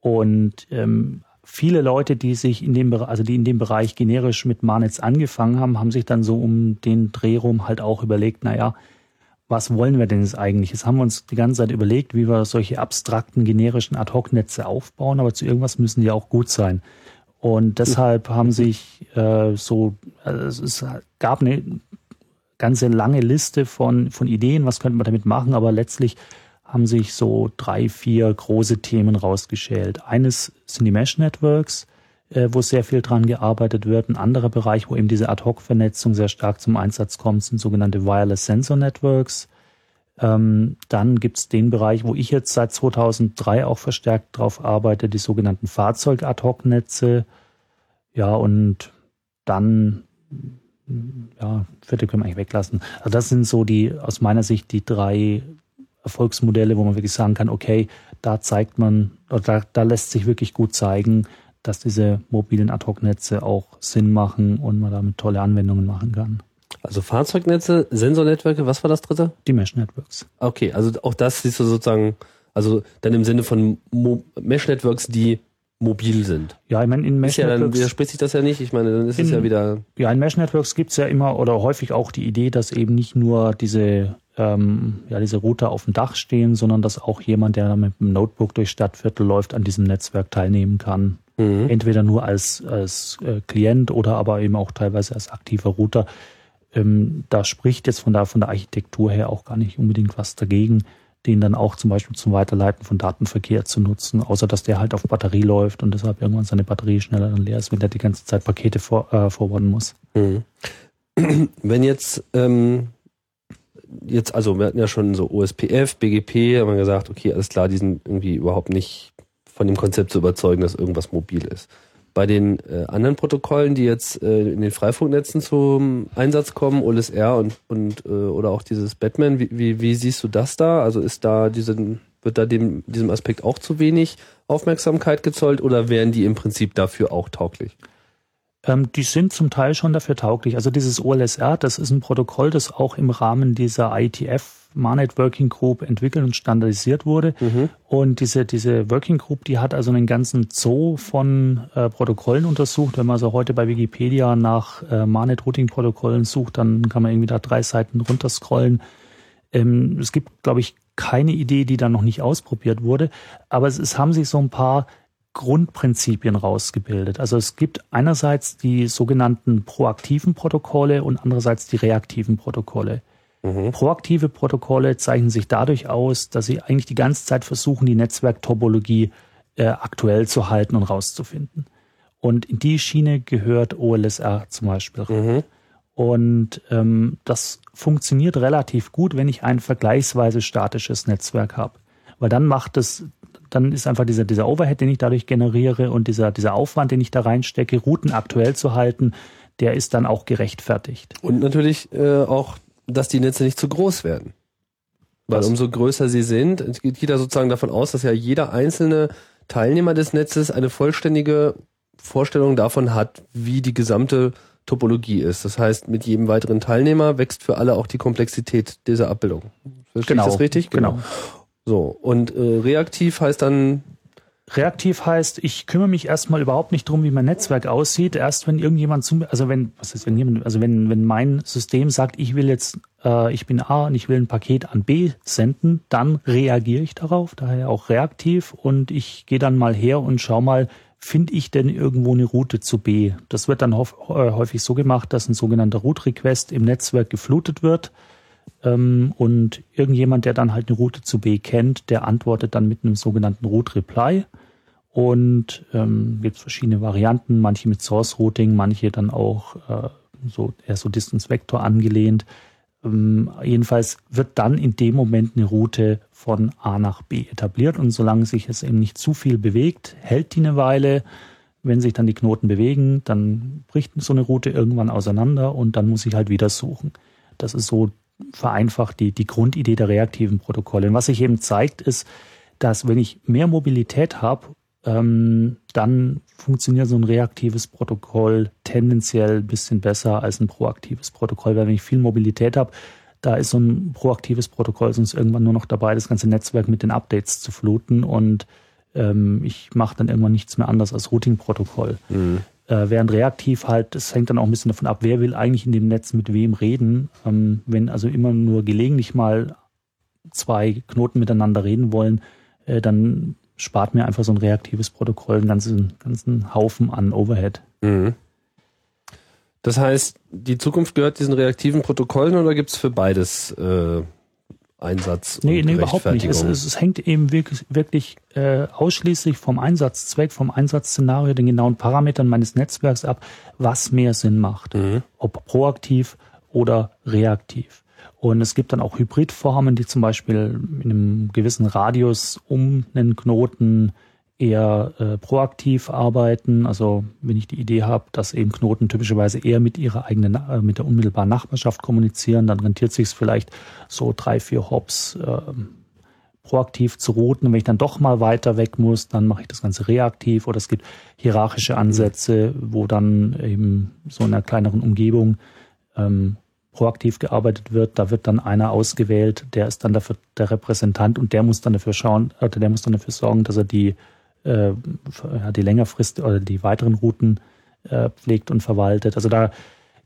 Und ähm, viele Leute, die sich in dem Bereich, also die in dem Bereich generisch mit Marnets angefangen haben, haben sich dann so um den Dreh rum halt auch überlegt, naja, was wollen wir denn jetzt eigentlich? Jetzt haben wir uns die ganze Zeit überlegt, wie wir solche abstrakten, generischen Ad-Hoc-Netze aufbauen, aber zu irgendwas müssen die auch gut sein. Und deshalb haben sich äh, so, also es gab eine ganze lange Liste von, von Ideen, was könnte man damit machen, aber letztlich haben sich so drei, vier große Themen rausgeschält. Eines sind die Mesh Networks, äh, wo sehr viel dran gearbeitet wird. Ein anderer Bereich, wo eben diese Ad-Hoc-Vernetzung sehr stark zum Einsatz kommt, sind sogenannte Wireless Sensor Networks. Ähm, dann gibt's den Bereich, wo ich jetzt seit 2003 auch verstärkt drauf arbeite, die sogenannten Fahrzeug-Ad-Hoc-Netze. Ja, und dann ja, vierte können wir eigentlich weglassen. Also das sind so die, aus meiner Sicht, die drei Erfolgsmodelle, wo man wirklich sagen kann, okay, da zeigt man, oder da, da lässt sich wirklich gut zeigen, dass diese mobilen Ad-Hoc-Netze auch Sinn machen und man damit tolle Anwendungen machen kann. Also Fahrzeugnetze, Sensornetzwerke, was war das dritte? Die Mesh-Networks. Okay, also auch das siehst du sozusagen, also dann im Sinne von Mesh-Networks, die mobil sind. Ja, ich meine, in Mesh ja, Networks. Dann widerspricht sich das ja nicht. Ich meine, dann ist in, es ja wieder. Ja, in Mesh Networks gibt's ja immer oder häufig auch die Idee, dass eben nicht nur diese, ähm, ja, diese Router auf dem Dach stehen, sondern dass auch jemand, der mit einem Notebook durch Stadtviertel läuft, an diesem Netzwerk teilnehmen kann. Mhm. Entweder nur als, als äh, Klient oder aber eben auch teilweise als aktiver Router. Ähm, da spricht jetzt von der, von der Architektur her auch gar nicht unbedingt was dagegen den dann auch zum Beispiel zum Weiterleiten von Datenverkehr zu nutzen, außer dass der halt auf Batterie läuft und deshalb irgendwann seine Batterie schneller dann leer ist, wenn der die ganze Zeit Pakete vor, äh, forwarden muss. Mhm. Wenn jetzt, ähm, jetzt, also wir hatten ja schon so OSPF, BGP, haben wir gesagt, okay, alles klar, die sind irgendwie überhaupt nicht von dem Konzept zu überzeugen, dass irgendwas mobil ist. Bei den äh, anderen Protokollen, die jetzt äh, in den Freifunknetzen zum Einsatz kommen, OLSR und, und äh, oder auch dieses Batman, wie, wie, wie siehst du das da? Also ist da diesen, wird da dem, diesem Aspekt auch zu wenig Aufmerksamkeit gezollt oder wären die im Prinzip dafür auch tauglich? Ähm, die sind zum Teil schon dafür tauglich. Also dieses OLSR, das ist ein Protokoll, das auch im Rahmen dieser ITF Marnet Working Group entwickelt und standardisiert wurde. Mhm. Und diese, diese Working Group, die hat also einen ganzen Zoo von äh, Protokollen untersucht. Wenn man so heute bei Wikipedia nach äh, Marnet Routing Protokollen sucht, dann kann man irgendwie da drei Seiten runterscrollen. Ähm, es gibt, glaube ich, keine Idee, die da noch nicht ausprobiert wurde. Aber es, es haben sich so ein paar Grundprinzipien rausgebildet. Also es gibt einerseits die sogenannten proaktiven Protokolle und andererseits die reaktiven Protokolle. Mhm. Proaktive Protokolle zeichnen sich dadurch aus, dass sie eigentlich die ganze Zeit versuchen, die Netzwerktopologie äh, aktuell zu halten und rauszufinden. Und in die Schiene gehört OLSR zum Beispiel. Mhm. Und ähm, das funktioniert relativ gut, wenn ich ein vergleichsweise statisches Netzwerk habe. Weil dann macht es, dann ist einfach dieser, dieser Overhead, den ich dadurch generiere und dieser, dieser Aufwand, den ich da reinstecke, Routen aktuell zu halten, der ist dann auch gerechtfertigt. Und natürlich äh, auch, dass die Netze nicht zu groß werden. Weil Was? umso größer sie sind, geht da sozusagen davon aus, dass ja jeder einzelne Teilnehmer des Netzes eine vollständige Vorstellung davon hat, wie die gesamte Topologie ist. Das heißt, mit jedem weiteren Teilnehmer wächst für alle auch die Komplexität dieser Abbildung. Verstehe genau, ich das richtig? Genau. genau. So, und äh, reaktiv heißt dann. Reaktiv heißt, ich kümmere mich erstmal überhaupt nicht drum, wie mein Netzwerk aussieht. Erst wenn irgendjemand zu mir, also wenn, was ist, wenn jemand, also wenn, wenn mein System sagt, ich will jetzt, äh, ich bin A und ich will ein Paket an B senden, dann reagiere ich darauf, daher auch reaktiv und ich gehe dann mal her und schau mal, finde ich denn irgendwo eine Route zu B? Das wird dann äh, häufig so gemacht, dass ein sogenannter Root-Request im Netzwerk geflutet wird. Ähm, und irgendjemand, der dann halt eine Route zu B kennt, der antwortet dann mit einem sogenannten Root-Reply. Und ähm, gibt verschiedene Varianten, manche mit Source Routing, manche dann auch äh, so eher so Distance Vector angelehnt. Ähm, jedenfalls wird dann in dem Moment eine Route von A nach B etabliert und solange sich es eben nicht zu viel bewegt, hält die eine Weile. Wenn sich dann die Knoten bewegen, dann bricht so eine Route irgendwann auseinander und dann muss ich halt wieder suchen. Das ist so vereinfacht die, die Grundidee der reaktiven Protokolle. Und was sich eben zeigt, ist, dass wenn ich mehr Mobilität habe ähm, dann funktioniert so ein reaktives Protokoll tendenziell ein bisschen besser als ein proaktives Protokoll, weil wenn ich viel Mobilität habe, da ist so ein proaktives Protokoll sonst irgendwann nur noch dabei, das ganze Netzwerk mit den Updates zu fluten und ähm, ich mache dann irgendwann nichts mehr anders als Routing-Protokoll. Mhm. Äh, während reaktiv halt, das hängt dann auch ein bisschen davon ab, wer will eigentlich in dem Netz mit wem reden. Ähm, wenn also immer nur gelegentlich mal zwei Knoten miteinander reden wollen, äh, dann spart mir einfach so ein reaktives Protokoll einen ganzen, ganzen Haufen an Overhead. Mhm. Das heißt, die Zukunft gehört diesen reaktiven Protokollen oder gibt es für beides äh, Einsatz? Nee, nee überhaupt nicht. Es, es, es, hängt eben wirklich, wirklich äh, ausschließlich vom Einsatzzweck, vom Einsatzszenario, den genauen Parametern meines Netzwerks ab, was mehr Sinn macht. Mhm. Ob proaktiv oder reaktiv. Und es gibt dann auch Hybridformen, die zum Beispiel in einem gewissen Radius um einen Knoten eher äh, proaktiv arbeiten. Also wenn ich die Idee habe, dass eben Knoten typischerweise eher mit ihrer eigenen, äh, mit der unmittelbaren Nachbarschaft kommunizieren, dann rentiert sich es vielleicht so drei, vier Hops äh, proaktiv zu routen. Und wenn ich dann doch mal weiter weg muss, dann mache ich das Ganze reaktiv. Oder es gibt hierarchische Ansätze, wo dann eben so in einer kleineren Umgebung ähm, proaktiv gearbeitet wird. Da wird dann einer ausgewählt, der ist dann dafür der Repräsentant und der muss dann dafür schauen, oder der muss dann dafür sorgen, dass er die, äh, die längerfrist oder die weiteren Routen äh, pflegt und verwaltet. Also da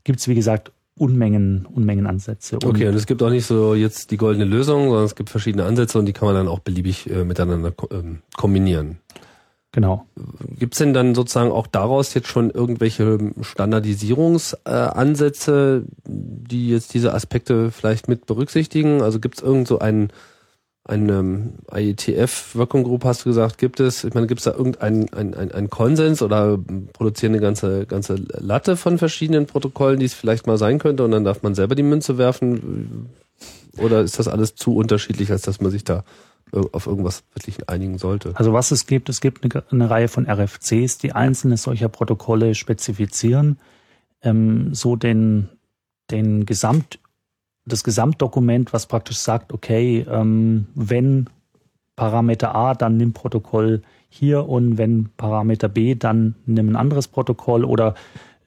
gibt's wie gesagt, Unmengen, Unmengen Ansätze. Und okay, und es gibt auch nicht so jetzt die goldene Lösung, sondern es gibt verschiedene Ansätze und die kann man dann auch beliebig äh, miteinander ähm, kombinieren. Genau. Gibt's denn dann sozusagen auch daraus jetzt schon irgendwelche Standardisierungsansätze, die jetzt diese Aspekte vielleicht mit berücksichtigen? Also gibt's irgend so einen eine ähm, IETF Working Group hast du gesagt, gibt es, ich meine, gibt es da irgendeinen ein, ein, Konsens oder produzieren eine ganze, ganze Latte von verschiedenen Protokollen, die es vielleicht mal sein könnte und dann darf man selber die Münze werfen? Oder ist das alles zu unterschiedlich, als dass man sich da auf irgendwas wirklich einigen sollte. Also was es gibt, es gibt eine, eine Reihe von RFCs, die einzelne solcher Protokolle spezifizieren, ähm, so den, den Gesamt, das Gesamtdokument, was praktisch sagt, okay, ähm, wenn Parameter A, dann nimm Protokoll hier und wenn Parameter B, dann nimm ein anderes Protokoll oder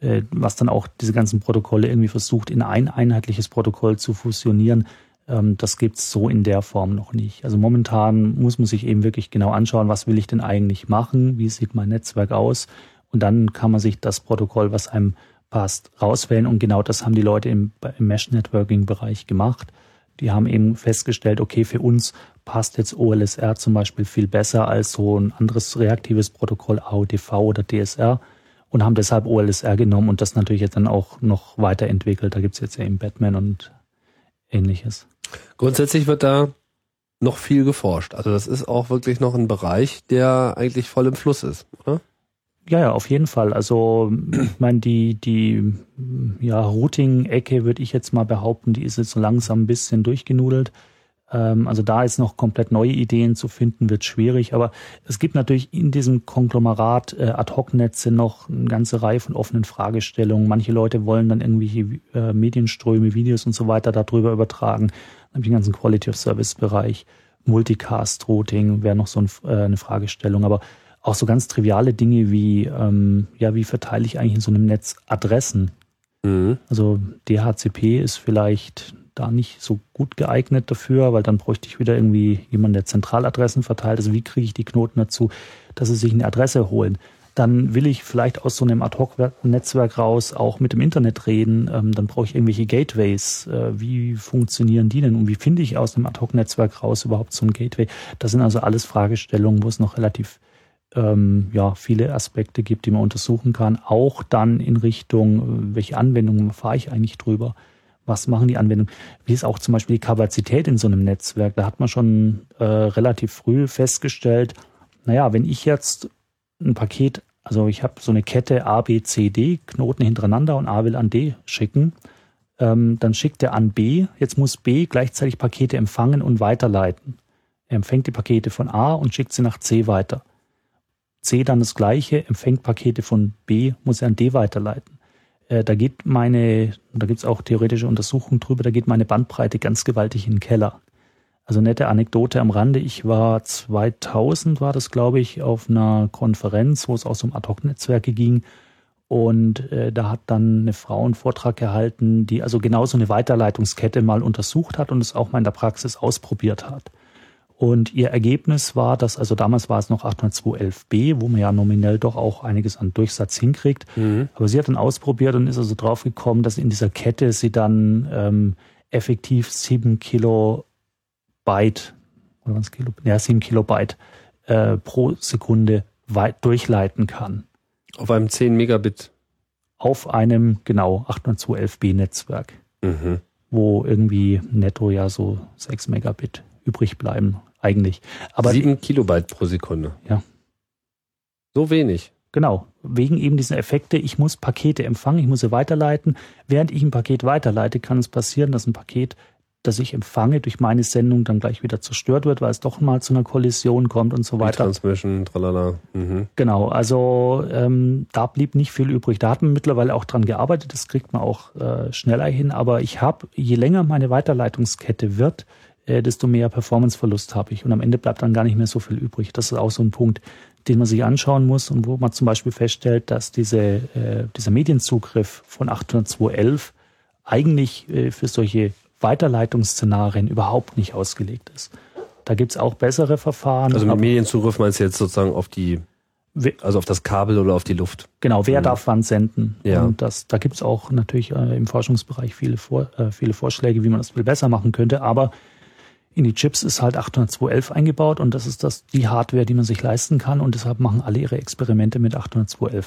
äh, was dann auch diese ganzen Protokolle irgendwie versucht, in ein einheitliches Protokoll zu fusionieren. Ähm, das gibt's so in der Form noch nicht. Also momentan muss man sich eben wirklich genau anschauen, was will ich denn eigentlich machen, wie sieht mein Netzwerk aus und dann kann man sich das Protokoll, was einem passt, rauswählen und genau das haben die Leute im, im Mesh-Networking-Bereich gemacht. Die haben eben festgestellt, okay, für uns passt jetzt OLSR zum Beispiel viel besser als so ein anderes reaktives Protokoll AODV oder DSR und haben deshalb OLSR genommen und das natürlich jetzt dann auch noch weiterentwickelt. Da gibt's jetzt ja eben Batman und ähnliches. Grundsätzlich wird da noch viel geforscht. Also das ist auch wirklich noch ein Bereich, der eigentlich voll im Fluss ist, oder? Ja, ja, auf jeden Fall. Also, ich meine, die, die ja, Routing-Ecke würde ich jetzt mal behaupten, die ist jetzt so langsam ein bisschen durchgenudelt. Ähm, also da ist noch komplett neue Ideen zu finden, wird schwierig. Aber es gibt natürlich in diesem Konglomerat äh, Ad-Hoc-Netze noch eine ganze Reihe von offenen Fragestellungen. Manche Leute wollen dann irgendwelche äh, Medienströme, Videos und so weiter darüber übertragen. Dann den ganzen Quality-of-Service-Bereich. Multicast-Routing wäre noch so ein, äh, eine Fragestellung. Aber auch so ganz triviale Dinge wie, ähm, ja, wie verteile ich eigentlich in so einem Netz Adressen? Mhm. Also DHCP ist vielleicht da nicht so gut geeignet dafür, weil dann bräuchte ich wieder irgendwie jemanden, der Zentraladressen verteilt. Also wie kriege ich die Knoten dazu, dass sie sich eine Adresse holen? Dann will ich vielleicht aus so einem Ad-Hoc-Netzwerk raus auch mit dem Internet reden. Ähm, dann brauche ich irgendwelche Gateways. Äh, wie funktionieren die denn? Und wie finde ich aus einem Ad-Hoc-Netzwerk raus überhaupt so ein Gateway? Das sind also alles Fragestellungen, wo es noch relativ ähm, ja, viele Aspekte gibt, die man untersuchen kann. Auch dann in Richtung, äh, welche Anwendungen fahre ich eigentlich drüber? Was machen die Anwendungen? Wie ist auch zum Beispiel die Kapazität in so einem Netzwerk? Da hat man schon äh, relativ früh festgestellt, naja, wenn ich jetzt ein Paket, also ich habe so eine Kette A, B, C, D, Knoten hintereinander und A will an D schicken, ähm, dann schickt er an B, jetzt muss B gleichzeitig Pakete empfangen und weiterleiten. Er empfängt die Pakete von A und schickt sie nach C weiter. C dann das gleiche, empfängt Pakete von B, muss er an D weiterleiten. Äh, da geht meine, da gibt's auch theoretische Untersuchungen drüber, da geht meine Bandbreite ganz gewaltig in den Keller. Also nette Anekdote am Rande. Ich war 2000, war das glaube ich, auf einer Konferenz, wo es auch um Ad-Hoc-Netzwerke ging. Und äh, da hat dann eine Frau einen Vortrag gehalten, die also genau so eine Weiterleitungskette mal untersucht hat und es auch mal in der Praxis ausprobiert hat. Und ihr Ergebnis war, dass, also damals war es noch 802.11b, wo man ja nominell doch auch einiges an Durchsatz hinkriegt. Mhm. Aber sie hat dann ausprobiert und ist also draufgekommen, dass in dieser Kette sie dann ähm, effektiv sieben Kilobyte, oder was Kilo, ja, sieben Kilobyte äh, pro Sekunde weit durchleiten kann. Auf einem 10 Megabit. Auf einem, genau, 802.11b Netzwerk. Mhm. Wo irgendwie netto ja so 6 Megabit übrig bleiben eigentlich. Aber Sieben Kilobyte pro Sekunde. Ja. So wenig. Genau, wegen eben dieser Effekte, ich muss Pakete empfangen, ich muss sie weiterleiten. Während ich ein Paket weiterleite, kann es passieren, dass ein Paket, das ich empfange, durch meine Sendung dann gleich wieder zerstört wird, weil es doch mal zu einer Kollision kommt und so weiter. Transmission, tralala. Mhm. Genau, also ähm, da blieb nicht viel übrig. Da hat man mittlerweile auch dran gearbeitet, das kriegt man auch äh, schneller hin. Aber ich habe, je länger meine Weiterleitungskette wird, äh, desto mehr Performanceverlust habe ich. Und am Ende bleibt dann gar nicht mehr so viel übrig. Das ist auch so ein Punkt, den man sich anschauen muss und wo man zum Beispiel feststellt, dass diese, äh, dieser Medienzugriff von 802.11 eigentlich äh, für solche Weiterleitungsszenarien überhaupt nicht ausgelegt ist. Da gibt's auch bessere Verfahren. Also mit Medienzugriff meinst du jetzt sozusagen auf die, also auf das Kabel oder auf die Luft? Genau, wer mhm. darf wann senden? Ja. Und das, da gibt's auch natürlich äh, im Forschungsbereich viele, Vor, äh, viele Vorschläge, wie man das viel besser machen könnte. Aber in die Chips ist halt 802.11 eingebaut und das ist das, die Hardware, die man sich leisten kann und deshalb machen alle ihre Experimente mit 802.11.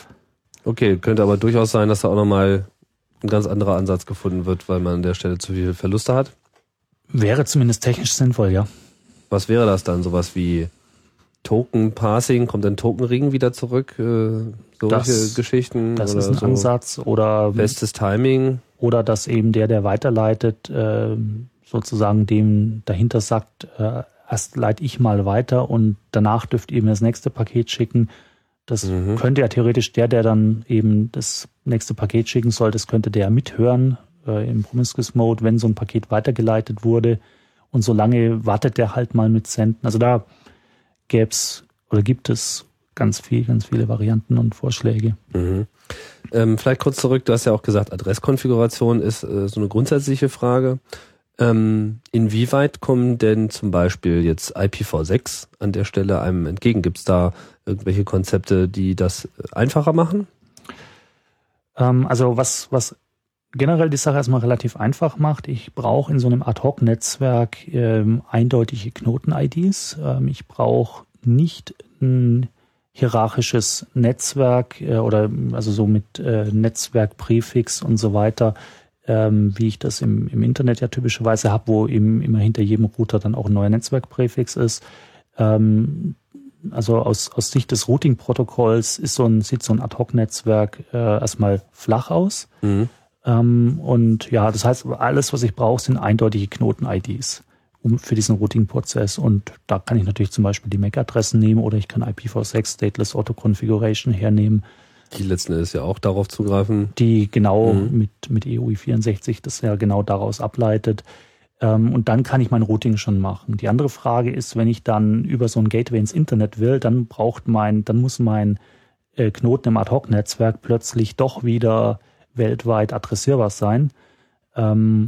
Okay, könnte aber durchaus sein, dass da auch nochmal ein ganz anderer Ansatz gefunden wird, weil man an der Stelle zu viele Verluste hat. Wäre zumindest technisch sinnvoll, ja. Was wäre das dann? Sowas wie Token Passing, kommt ein Tokenring wieder zurück? Äh, solche das, Geschichten? Das ist ein so Ansatz oder bestes Timing. Oder dass eben der, der weiterleitet, äh, sozusagen dem dahinter sagt, äh, erst leite ich mal weiter und danach dürft ihr mir das nächste Paket schicken. Das mhm. könnte ja theoretisch der, der dann eben das nächste Paket schicken soll, das könnte der mithören äh, im Promiscuous Mode, wenn so ein Paket weitergeleitet wurde. Und solange wartet der halt mal mit Senden. Also da gäbe es oder gibt es ganz viel, ganz viele Varianten und Vorschläge. Mhm. Ähm, vielleicht kurz zurück, du hast ja auch gesagt, Adresskonfiguration ist äh, so eine grundsätzliche Frage. Ähm, inwieweit kommen denn zum Beispiel jetzt IPv6 an der Stelle einem entgegen? Gibt es da irgendwelche Konzepte, die das einfacher machen? Ähm, also was, was generell die Sache erstmal relativ einfach macht. Ich brauche in so einem Ad-Hoc-Netzwerk ähm, eindeutige Knoten-IDs. Ähm, ich brauche nicht ein hierarchisches Netzwerk äh, oder also so mit äh, Netzwerkpräfix und so weiter, ähm, wie ich das im, im Internet ja typischerweise habe, wo eben immer hinter jedem Router dann auch ein neuer Netzwerkpräfix ist. Ähm, also aus, aus Sicht des Routing-Protokolls ist so ein, sieht so ein Ad-Hoc-Netzwerk äh, erstmal flach aus. Mhm. Ähm, und ja, das heißt, alles, was ich brauche, sind eindeutige Knoten-IDs um, für diesen Routing-Prozess. Und da kann ich natürlich zum Beispiel die MAC-Adressen nehmen oder ich kann IPv6 Stateless Auto Configuration hernehmen. Die letzten ist ja auch darauf zugreifen. Die genau mhm. mit, mit EUI64 das ja genau daraus ableitet. Ähm, und dann kann ich mein Routing schon machen. Die andere Frage ist, wenn ich dann über so ein Gateway ins Internet will, dann braucht mein, dann muss mein äh, Knoten im Ad-Hoc-Netzwerk plötzlich doch wieder weltweit adressierbar sein. Ähm,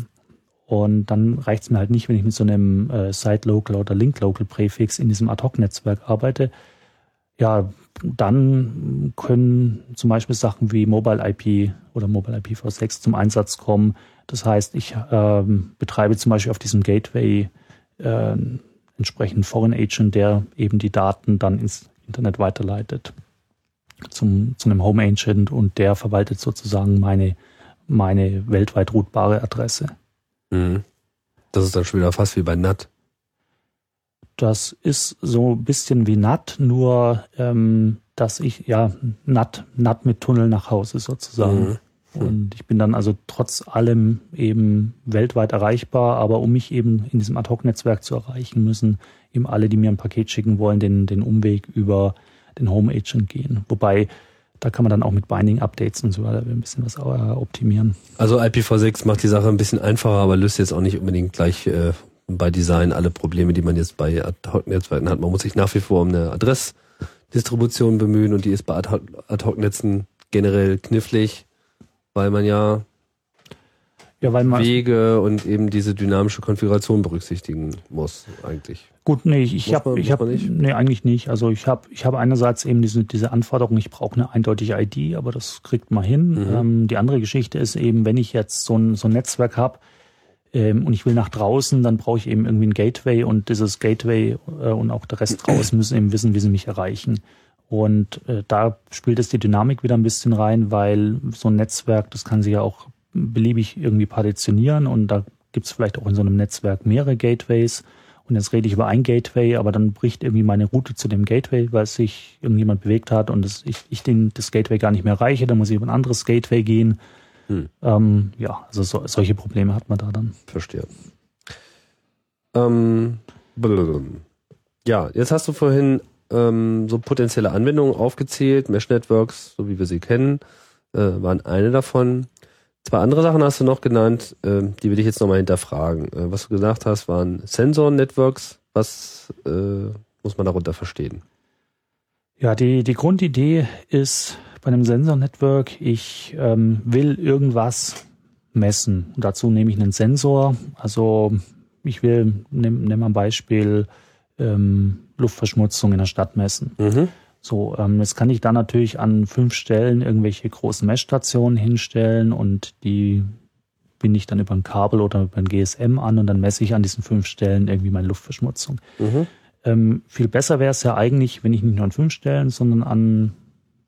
und dann reicht es mir halt nicht, wenn ich mit so einem äh, Site-Local oder Link-Local-Präfix in diesem Ad-Hoc-Netzwerk arbeite. Ja, dann können zum Beispiel Sachen wie Mobile IP oder Mobile IPv6 zum Einsatz kommen. Das heißt, ich ähm, betreibe zum Beispiel auf diesem Gateway äh, entsprechend Foreign Agent, der eben die Daten dann ins Internet weiterleitet zum, zu einem Home Agent und der verwaltet sozusagen meine, meine weltweit routbare Adresse. Mhm. Das ist dann schon wieder fast wie bei NAT. Das ist so ein bisschen wie NAT, nur ähm, dass ich, ja, NAT, NAT mit Tunnel nach Hause sozusagen. Mhm. Und ich bin dann also trotz allem eben weltweit erreichbar, aber um mich eben in diesem Ad-Hoc-Netzwerk zu erreichen, müssen eben alle, die mir ein Paket schicken wollen, den, den Umweg über den Home Agent gehen. Wobei da kann man dann auch mit Binding Updates und so weiter ein bisschen was äh, optimieren. Also IPv6 macht die Sache ein bisschen einfacher, aber löst jetzt auch nicht unbedingt gleich äh, bei Design alle Probleme, die man jetzt bei Ad-Hoc-Netzwerken hat. Man muss sich nach wie vor um eine Adressdistribution bemühen und die ist bei Ad-Hoc-Netzen generell knifflig, weil man ja ja, weil man Wege und eben diese dynamische Konfiguration berücksichtigen muss eigentlich. Gut, nee, ich habe ich habe nee, eigentlich nicht. Also ich habe ich habe einerseits eben diese diese Anforderung, ich brauche eine eindeutige ID, aber das kriegt man hin. Mhm. Ähm, die andere Geschichte ist eben, wenn ich jetzt so ein so ein Netzwerk habe ähm, und ich will nach draußen, dann brauche ich eben irgendwie ein Gateway und dieses Gateway äh, und auch der Rest draußen müssen eben wissen, wie sie mich erreichen. Und äh, da spielt es die Dynamik wieder ein bisschen rein, weil so ein Netzwerk, das kann sich ja auch beliebig irgendwie partitionieren und da gibt es vielleicht auch in so einem Netzwerk mehrere Gateways. Und jetzt rede ich über ein Gateway, aber dann bricht irgendwie meine Route zu dem Gateway, weil sich irgendjemand bewegt hat und das, ich, ich den, das Gateway gar nicht mehr erreiche, dann muss ich über ein anderes Gateway gehen. Hm. Ähm, ja, also so, solche Probleme hat man da dann. Verstehe. Ähm, ja, jetzt hast du vorhin ähm, so potenzielle Anwendungen aufgezählt. Mesh Networks, so wie wir sie kennen, äh, waren eine davon. Zwei andere Sachen hast du noch genannt, äh, die will ich jetzt nochmal hinterfragen. Äh, was du gesagt hast, waren Sensor-Networks. Was äh, muss man darunter verstehen? Ja, die, die Grundidee ist bei einem Sensor-Network, ich ähm, will irgendwas messen. Und dazu nehme ich einen Sensor. Also ich will, nehmen nehm ein Beispiel, ähm, Luftverschmutzung in der Stadt messen. Mhm. So, ähm, jetzt kann ich da natürlich an fünf Stellen irgendwelche großen Messstationen hinstellen und die binde ich dann über ein Kabel oder über ein GSM an und dann messe ich an diesen fünf Stellen irgendwie meine Luftverschmutzung. Mhm. Ähm, viel besser wäre es ja eigentlich, wenn ich nicht nur an fünf Stellen, sondern an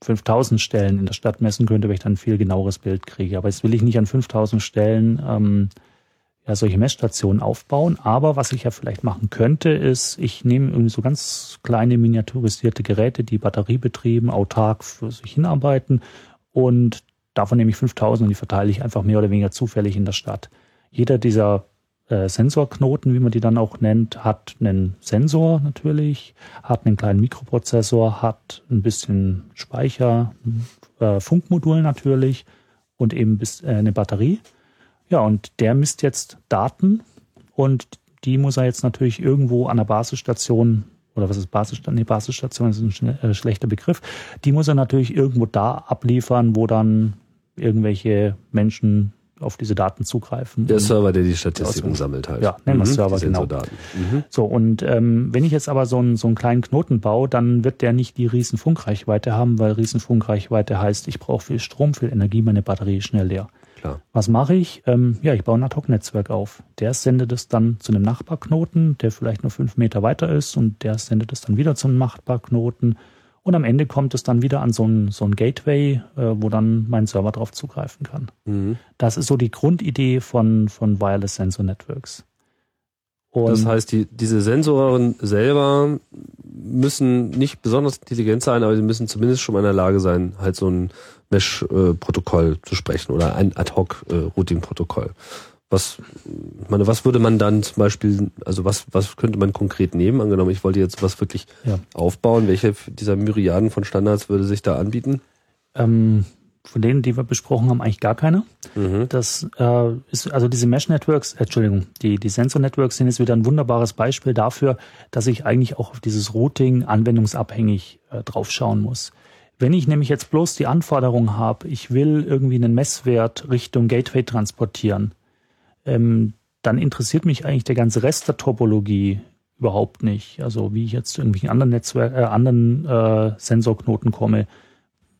5000 Stellen in der Stadt messen könnte, weil ich dann ein viel genaueres Bild kriege. Aber jetzt will ich nicht an 5000 Stellen ähm, ja, solche Messstationen aufbauen. Aber was ich ja vielleicht machen könnte, ist, ich nehme irgendwie so ganz kleine miniaturisierte Geräte, die batteriebetrieben, autark für sich hinarbeiten und davon nehme ich 5000 und die verteile ich einfach mehr oder weniger zufällig in der Stadt. Jeder dieser äh, Sensorknoten, wie man die dann auch nennt, hat einen Sensor natürlich, hat einen kleinen Mikroprozessor, hat ein bisschen Speicher, äh, Funkmodul natürlich und eben bis, äh, eine Batterie. Ja, und der misst jetzt Daten und die muss er jetzt natürlich irgendwo an der Basisstation oder was ist Basisstation? Nee, Basisstation ist ein äh, schlechter Begriff. Die muss er natürlich irgendwo da abliefern, wo dann irgendwelche Menschen auf diese Daten zugreifen. Der Server, der die Statistiken sammelt halt. Ja, nennen wir mhm, Server, genau. Mhm. So, und ähm, wenn ich jetzt aber so einen, so einen kleinen Knoten baue, dann wird der nicht die Riesenfunkreichweite haben, weil Riesenfunkreichweite heißt, ich brauche viel Strom, viel Energie, meine Batterie ist schnell leer. klar. Was mache ich? Ähm, ja, ich baue ein Ad-Hoc-Netzwerk auf. Der sendet es dann zu einem Nachbarknoten, der vielleicht nur fünf Meter weiter ist und der sendet es dann wieder zum Nachbarknoten. Und am Ende kommt es dann wieder an so ein, so ein Gateway, äh, wo dann mein Server drauf zugreifen kann. Mhm. Das ist so die Grundidee von, von Wireless Sensor Networks. Und das heißt, die, diese Sensoren selber müssen nicht besonders intelligent sein, aber sie müssen zumindest schon mal in der Lage sein, halt so ein Mesh-Protokoll zu sprechen oder ein Ad-Hoc-Routing-Protokoll. Was, ich meine, was würde man dann zum Beispiel, also was, was könnte man konkret nehmen? Angenommen, ich wollte jetzt was wirklich ja. aufbauen. Welche dieser Myriaden von Standards würde sich da anbieten? Ähm, von denen, die wir besprochen haben, eigentlich gar keine. Mhm. Das äh, ist, also diese Mesh-Networks, äh, Entschuldigung, die, die Sensor-Networks sind jetzt wieder ein wunderbares Beispiel dafür, dass ich eigentlich auch auf dieses Routing anwendungsabhängig äh, draufschauen muss. Wenn ich nämlich jetzt bloß die Anforderung habe, ich will irgendwie einen Messwert Richtung Gateway transportieren, ähm, dann interessiert mich eigentlich der ganze Rest der Topologie überhaupt nicht. Also wie ich jetzt zu irgendwelchen anderen Netzwerk, äh, anderen äh, Sensorknoten komme,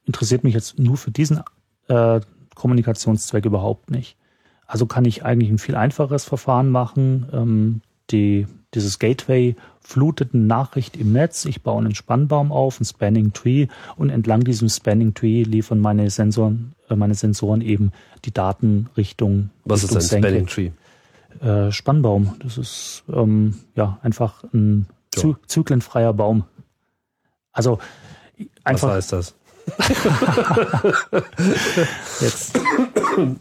interessiert mich jetzt nur für diesen äh, Kommunikationszweck überhaupt nicht. Also kann ich eigentlich ein viel einfacheres Verfahren machen. Ähm, die, dieses Gateway flutet eine Nachricht im Netz. Ich baue einen Spannbaum auf, einen Spanning Tree und entlang diesem Spanning Tree liefern meine Sensoren, äh, meine Sensoren eben die Daten Richtung. Was Richtung ist ein Senke. Spanning Tree? Äh, Spannbaum. Das ist ähm, ja einfach ein ja. zyklenfreier Baum. Also einfach. Was heißt das? jetzt, jetzt.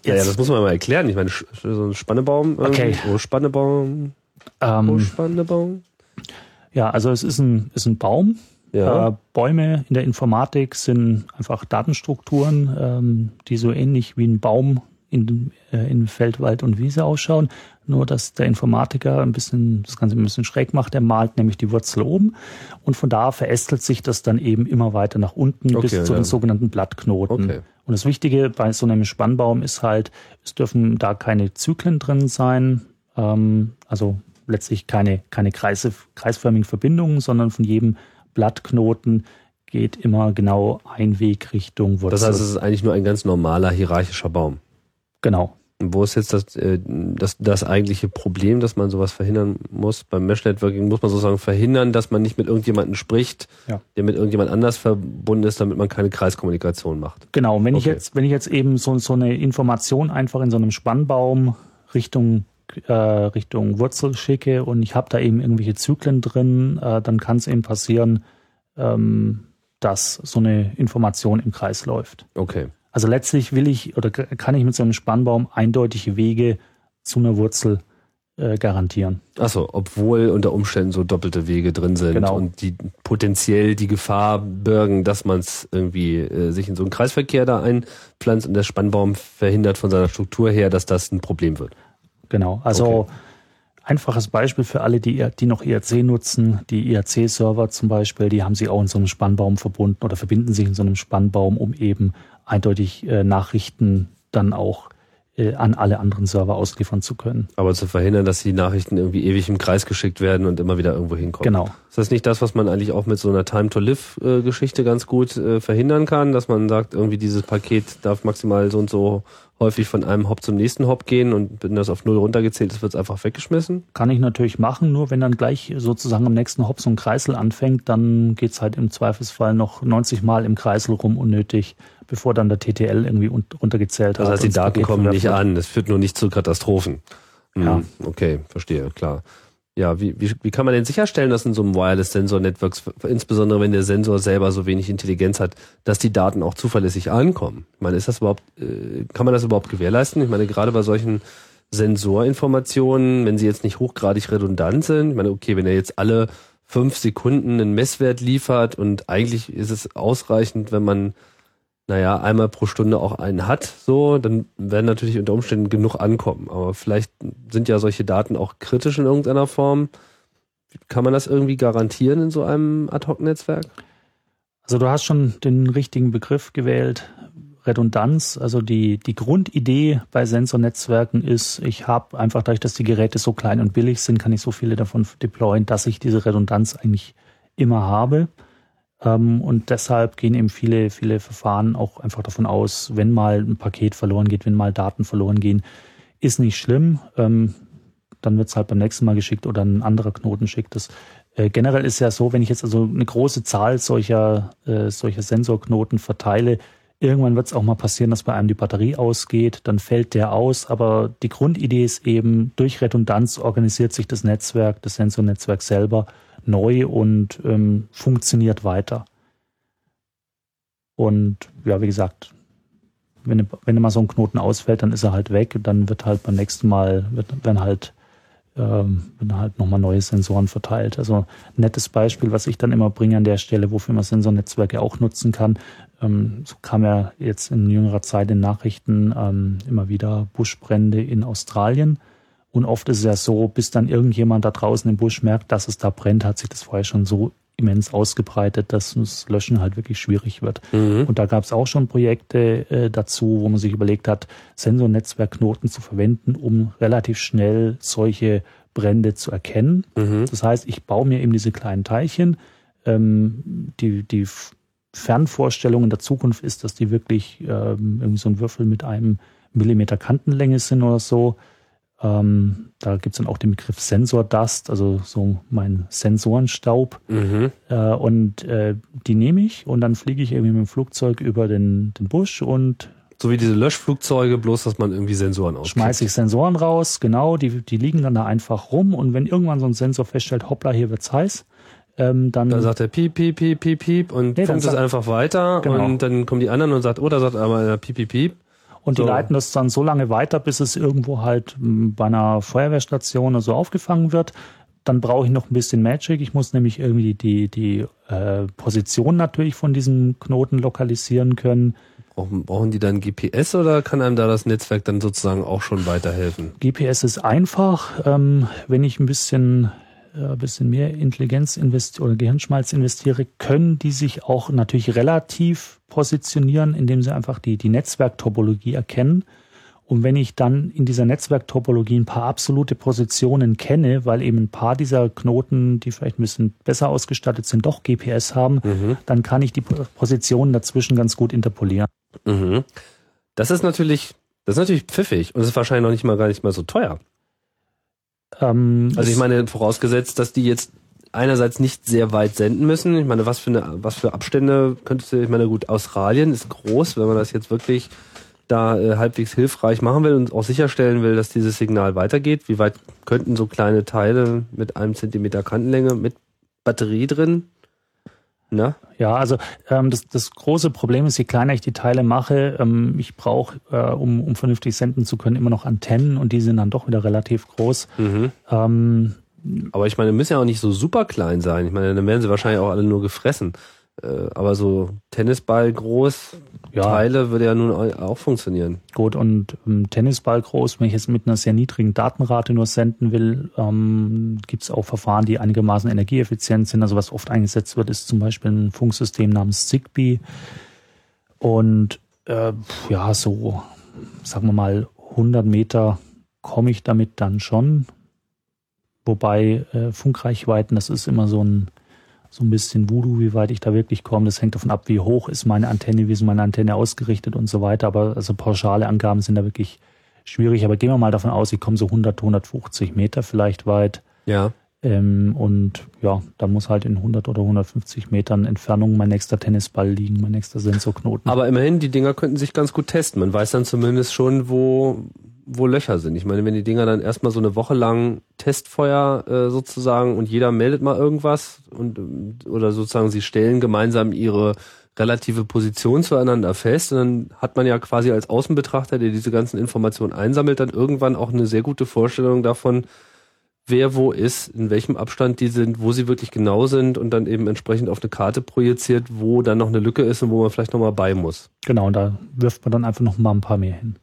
Ja, ja, das muss man mal erklären. Ich meine, so ein Spannebaum. Okay. Oh, Spannebaum. Ähm, oh, Spannebaum. Ja, also es ist ein, ist ein Baum. Ja. Äh, Bäume in der Informatik sind einfach Datenstrukturen, ähm, die so ähnlich wie ein Baum in, äh, in Feld, Wald und Wiese ausschauen. Nur, dass der Informatiker ein bisschen, das Ganze ein bisschen schräg macht. Der malt nämlich die Wurzel oben. Und von da verästelt sich das dann eben immer weiter nach unten okay, bis zu ja. den sogenannten Blattknoten. Okay. Und das Wichtige bei so einem Spannbaum ist halt, es dürfen da keine Zyklen drin sein. Ähm, also letztlich keine, keine Kreise, kreisförmigen Verbindungen, sondern von jedem Blattknoten geht immer genau ein Weg Richtung Wurzel. Das heißt, es ist eigentlich nur ein ganz normaler hierarchischer Baum. Genau. Wo ist jetzt das, äh, das, das eigentliche Problem, dass man sowas verhindern muss? Beim Mesh-Networking muss man sozusagen verhindern, dass man nicht mit irgendjemandem spricht, ja. der mit irgendjemand anders verbunden ist, damit man keine Kreiskommunikation macht. Genau, wenn okay. ich jetzt, wenn ich jetzt eben so, so eine Information einfach in so einem Spannbaum Richtung äh, Richtung Wurzel schicke und ich habe da eben irgendwelche Zyklen drin, äh, dann kann es eben passieren, ähm, dass so eine Information im Kreis läuft. Okay. Also letztlich will ich oder kann ich mit so einem Spannbaum eindeutige Wege zu einer Wurzel äh, garantieren. Achso, obwohl unter Umständen so doppelte Wege drin sind genau. und die potenziell die Gefahr bürgen, dass man es irgendwie äh, sich in so einen Kreisverkehr da einpflanzt und der Spannbaum verhindert von seiner Struktur her, dass das ein Problem wird. Genau, also okay. einfaches Beispiel für alle, die, die noch IRC nutzen, die IRC-Server zum Beispiel, die haben sie auch in so einem Spannbaum verbunden oder verbinden sich in so einem Spannbaum, um eben eindeutig äh, Nachrichten dann auch äh, an alle anderen Server ausliefern zu können. Aber zu verhindern, dass die Nachrichten irgendwie ewig im Kreis geschickt werden und immer wieder irgendwo hinkommen. Genau. Ist das nicht das, was man eigentlich auch mit so einer Time-to-Live-Geschichte ganz gut äh, verhindern kann, dass man sagt, irgendwie dieses Paket darf maximal so und so häufig von einem Hop zum nächsten Hop gehen und wenn das auf null runtergezählt ist, wird es einfach weggeschmissen? Kann ich natürlich machen, nur wenn dann gleich sozusagen am nächsten Hop so ein Kreisel anfängt, dann geht's halt im Zweifelsfall noch 90 Mal im Kreisel rum unnötig, bevor dann der TTL irgendwie runtergezählt hat. Das heißt, die Daten kommen nicht an, das führt nur nicht zu Katastrophen. Hm, ja. Okay, verstehe, klar. Ja, wie, wie, wie kann man denn sicherstellen, dass in so einem Wireless-Sensor-Networks, insbesondere wenn der Sensor selber so wenig Intelligenz hat, dass die Daten auch zuverlässig ankommen? Ich meine, ist das überhaupt, äh, kann man das überhaupt gewährleisten? Ich meine, gerade bei solchen Sensorinformationen, wenn sie jetzt nicht hochgradig redundant sind, ich meine, okay, wenn er jetzt alle fünf Sekunden einen Messwert liefert und eigentlich ist es ausreichend, wenn man naja, einmal pro Stunde auch einen hat, so, dann werden natürlich unter Umständen genug ankommen. Aber vielleicht sind ja solche Daten auch kritisch in irgendeiner Form. Kann man das irgendwie garantieren in so einem Ad-Hoc-Netzwerk? Also du hast schon den richtigen Begriff gewählt. Redundanz, also die, die Grundidee bei Sensornetzwerken ist, ich habe einfach dadurch, dass die Geräte so klein und billig sind, kann ich so viele davon deployen, dass ich diese Redundanz eigentlich immer habe. Ähm, und deshalb gehen eben viele, viele Verfahren auch einfach davon aus, wenn mal ein Paket verloren geht, wenn mal Daten verloren gehen, ist nicht schlimm. Ähm, dann wird es halt beim nächsten Mal geschickt oder ein anderer Knoten schickt es. Äh, generell ist ja so, wenn ich jetzt also eine große Zahl solcher, äh, solcher Sensorknoten verteile, irgendwann wird es auch mal passieren, dass bei einem die Batterie ausgeht, dann fällt der aus. Aber die Grundidee ist eben, durch Redundanz organisiert sich das Netzwerk, das Sensornetzwerk selber neu und ähm, funktioniert weiter. Und ja, wie gesagt, wenn, wenn mal so ein Knoten ausfällt, dann ist er halt weg. Dann wird halt beim nächsten Mal, wird, werden halt, ähm, halt nochmal neue Sensoren verteilt. Also ein nettes Beispiel, was ich dann immer bringe an der Stelle, wofür man Sensornetzwerke auch nutzen kann. Ähm, so kam ja jetzt in jüngerer Zeit in Nachrichten ähm, immer wieder Buschbrände in Australien. Und oft ist es ja so, bis dann irgendjemand da draußen im Busch merkt, dass es da brennt, hat sich das vorher schon so immens ausgebreitet, dass das Löschen halt wirklich schwierig wird. Mhm. Und da gab es auch schon Projekte äh, dazu, wo man sich überlegt hat, Sensornetzwerkknoten zu verwenden, um relativ schnell solche Brände zu erkennen. Mhm. Das heißt, ich baue mir eben diese kleinen Teilchen. Ähm, die, die Fernvorstellung in der Zukunft ist, dass die wirklich ähm, irgendwie so ein Würfel mit einem Millimeter Kantenlänge sind oder so. Ähm, da gibt es dann auch den Begriff Sensordust, also so mein Sensorenstaub. Mhm. Äh, und äh, die nehme ich und dann fliege ich irgendwie mit dem Flugzeug über den, den Busch und so wie diese Löschflugzeuge, bloß dass man irgendwie Sensoren auskriegt. Schmeiße ich Sensoren raus, genau, die, die liegen dann da einfach rum und wenn irgendwann so ein Sensor feststellt, hoppla, hier wird's heiß, ähm, dann, dann sagt er piep, piep, piep, piep, piep und nee, funkt es einfach weiter genau. und dann kommen die anderen und sagt, oh, da sagt aber piep, piep, piep. Und so. die leiten das dann so lange weiter, bis es irgendwo halt hm, bei einer Feuerwehrstation oder so aufgefangen wird. Dann brauche ich noch ein bisschen Magic. Ich muss nämlich irgendwie die, die äh, Position natürlich von diesem Knoten lokalisieren können. Brauchen, brauchen die dann GPS oder kann einem da das Netzwerk dann sozusagen auch schon weiterhelfen? GPS ist einfach. Ähm, wenn ich ein bisschen ein äh, bisschen mehr Intelligenz investiere oder Gehirnschmalz investiere, können die sich auch natürlich relativ positionieren, indem sie einfach die, die Netzwerktopologie erkennen. Und wenn ich dann in dieser Netzwerktopologie ein paar absolute Positionen kenne, weil eben ein paar dieser Knoten, die vielleicht ein bisschen besser ausgestattet sind, doch GPS haben, mhm. dann kann ich die Positionen dazwischen ganz gut interpolieren. Mhm. Das ist natürlich, das ist natürlich pfiffig und ist wahrscheinlich noch nicht mal gar nicht mal so teuer. Ähm, also ich meine, vorausgesetzt, dass die jetzt einerseits nicht sehr weit senden müssen. Ich meine, was für eine, was für Abstände könntest du, ich meine, gut, Australien ist groß, wenn man das jetzt wirklich da äh, halbwegs hilfreich machen will und auch sicherstellen will, dass dieses Signal weitergeht. Wie weit könnten so kleine Teile mit einem Zentimeter Kantenlänge mit Batterie drin Ne? Ja, also ähm, das, das große Problem ist, je kleiner ich die Teile mache, ähm, ich brauche, äh, um, um vernünftig senden zu können, immer noch Antennen und die sind dann doch wieder relativ groß. Mhm. Ähm, aber ich meine, müssen ja auch nicht so super klein sein. Ich meine, dann werden sie wahrscheinlich auch alle nur gefressen. Äh, aber so Tennisball groß, ja. Teile würde ja nun auch funktionieren. Gut, und ähm, Tennisball groß, wenn ich jetzt mit einer sehr niedrigen Datenrate nur senden will, ähm, gibt es auch Verfahren, die einigermaßen energieeffizient sind. Also was oft eingesetzt wird, ist zum Beispiel ein Funksystem namens Zigbee. Und äh, ja, so, sagen wir mal, 100 Meter komme ich damit dann schon. Wobei äh, Funkreichweiten, das ist immer so ein so ein bisschen Voodoo, wie weit ich da wirklich komme. Das hängt davon ab, wie hoch ist meine Antenne, wie ist meine Antenne ausgerichtet und so weiter. Aber also pauschale Angaben sind da wirklich schwierig. Aber gehen wir mal davon aus, ich komme so 100, 150 Meter vielleicht weit. Ja. Ähm, und ja, dann muss halt in 100 oder 150 Metern Entfernung mein nächster Tennisball liegen, mein nächster Sensorknoten. Aber immerhin, die Dinger könnten sich ganz gut testen. Man weiß dann zumindest schon, wo, wo Löcher sind. Ich meine, wenn die Dinger dann erstmal so eine Woche lang Testfeuer äh, sozusagen und jeder meldet mal irgendwas und oder sozusagen sie stellen gemeinsam ihre relative Position zueinander fest dann hat man ja quasi als Außenbetrachter, der diese ganzen Informationen einsammelt, dann irgendwann auch eine sehr gute Vorstellung davon, wer wo ist, in welchem Abstand die sind, wo sie wirklich genau sind und dann eben entsprechend auf eine Karte projiziert, wo dann noch eine Lücke ist und wo man vielleicht nochmal bei muss. Genau, und da wirft man dann einfach noch mal ein paar mehr hin.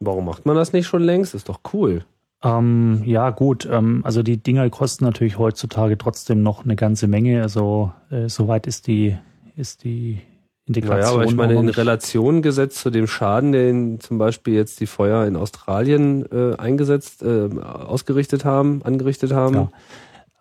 Warum macht man das nicht schon längst? Ist doch cool. Ähm, ja, gut. Ähm, also die Dinger kosten natürlich heutzutage trotzdem noch eine ganze Menge. Also äh, soweit ist die, ist die Integration. Ja, naja, aber ich meine, in Relation gesetzt zu dem Schaden, den zum Beispiel jetzt die Feuer in Australien äh, eingesetzt, äh, ausgerichtet haben, angerichtet haben. Ja.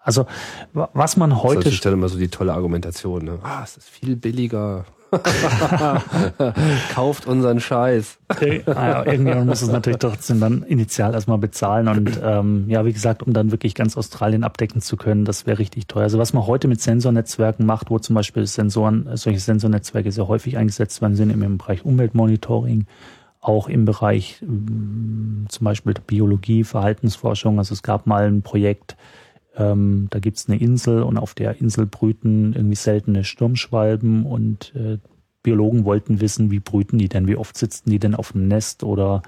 Also was man heute... Das ist dann immer so die tolle Argumentation. Ne? Ah, es ist viel billiger. Kauft unseren Scheiß. naja, irgendjemand muss es natürlich trotzdem dann initial erstmal bezahlen. Und ähm, ja, wie gesagt, um dann wirklich ganz Australien abdecken zu können, das wäre richtig teuer. Also was man heute mit Sensornetzwerken macht, wo zum Beispiel Sensoren, solche Sensornetzwerke sehr häufig eingesetzt werden, sind im Bereich Umweltmonitoring, auch im Bereich ähm, zum Beispiel Biologie, Verhaltensforschung. Also es gab mal ein Projekt, ähm, da gibt's eine Insel und auf der Insel brüten irgendwie seltene Sturmschwalben und äh, Biologen wollten wissen, wie brüten die denn, wie oft sitzen die denn auf dem Nest oder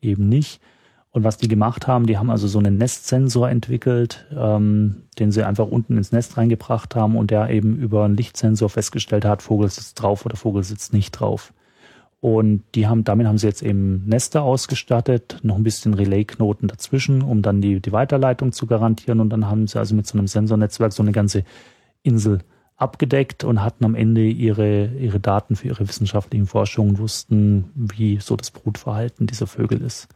eben nicht. Und was die gemacht haben, die haben also so einen Nestsensor entwickelt, ähm, den sie einfach unten ins Nest reingebracht haben und der eben über einen Lichtsensor festgestellt hat, Vogel sitzt drauf oder Vogel sitzt nicht drauf. Und die haben, damit haben sie jetzt eben Nester ausgestattet, noch ein bisschen Relay-Knoten dazwischen, um dann die, die Weiterleitung zu garantieren. Und dann haben sie also mit so einem Sensornetzwerk so eine ganze Insel abgedeckt und hatten am Ende ihre, ihre Daten für ihre wissenschaftlichen Forschungen, wussten, wie so das Brutverhalten dieser Vögel ist.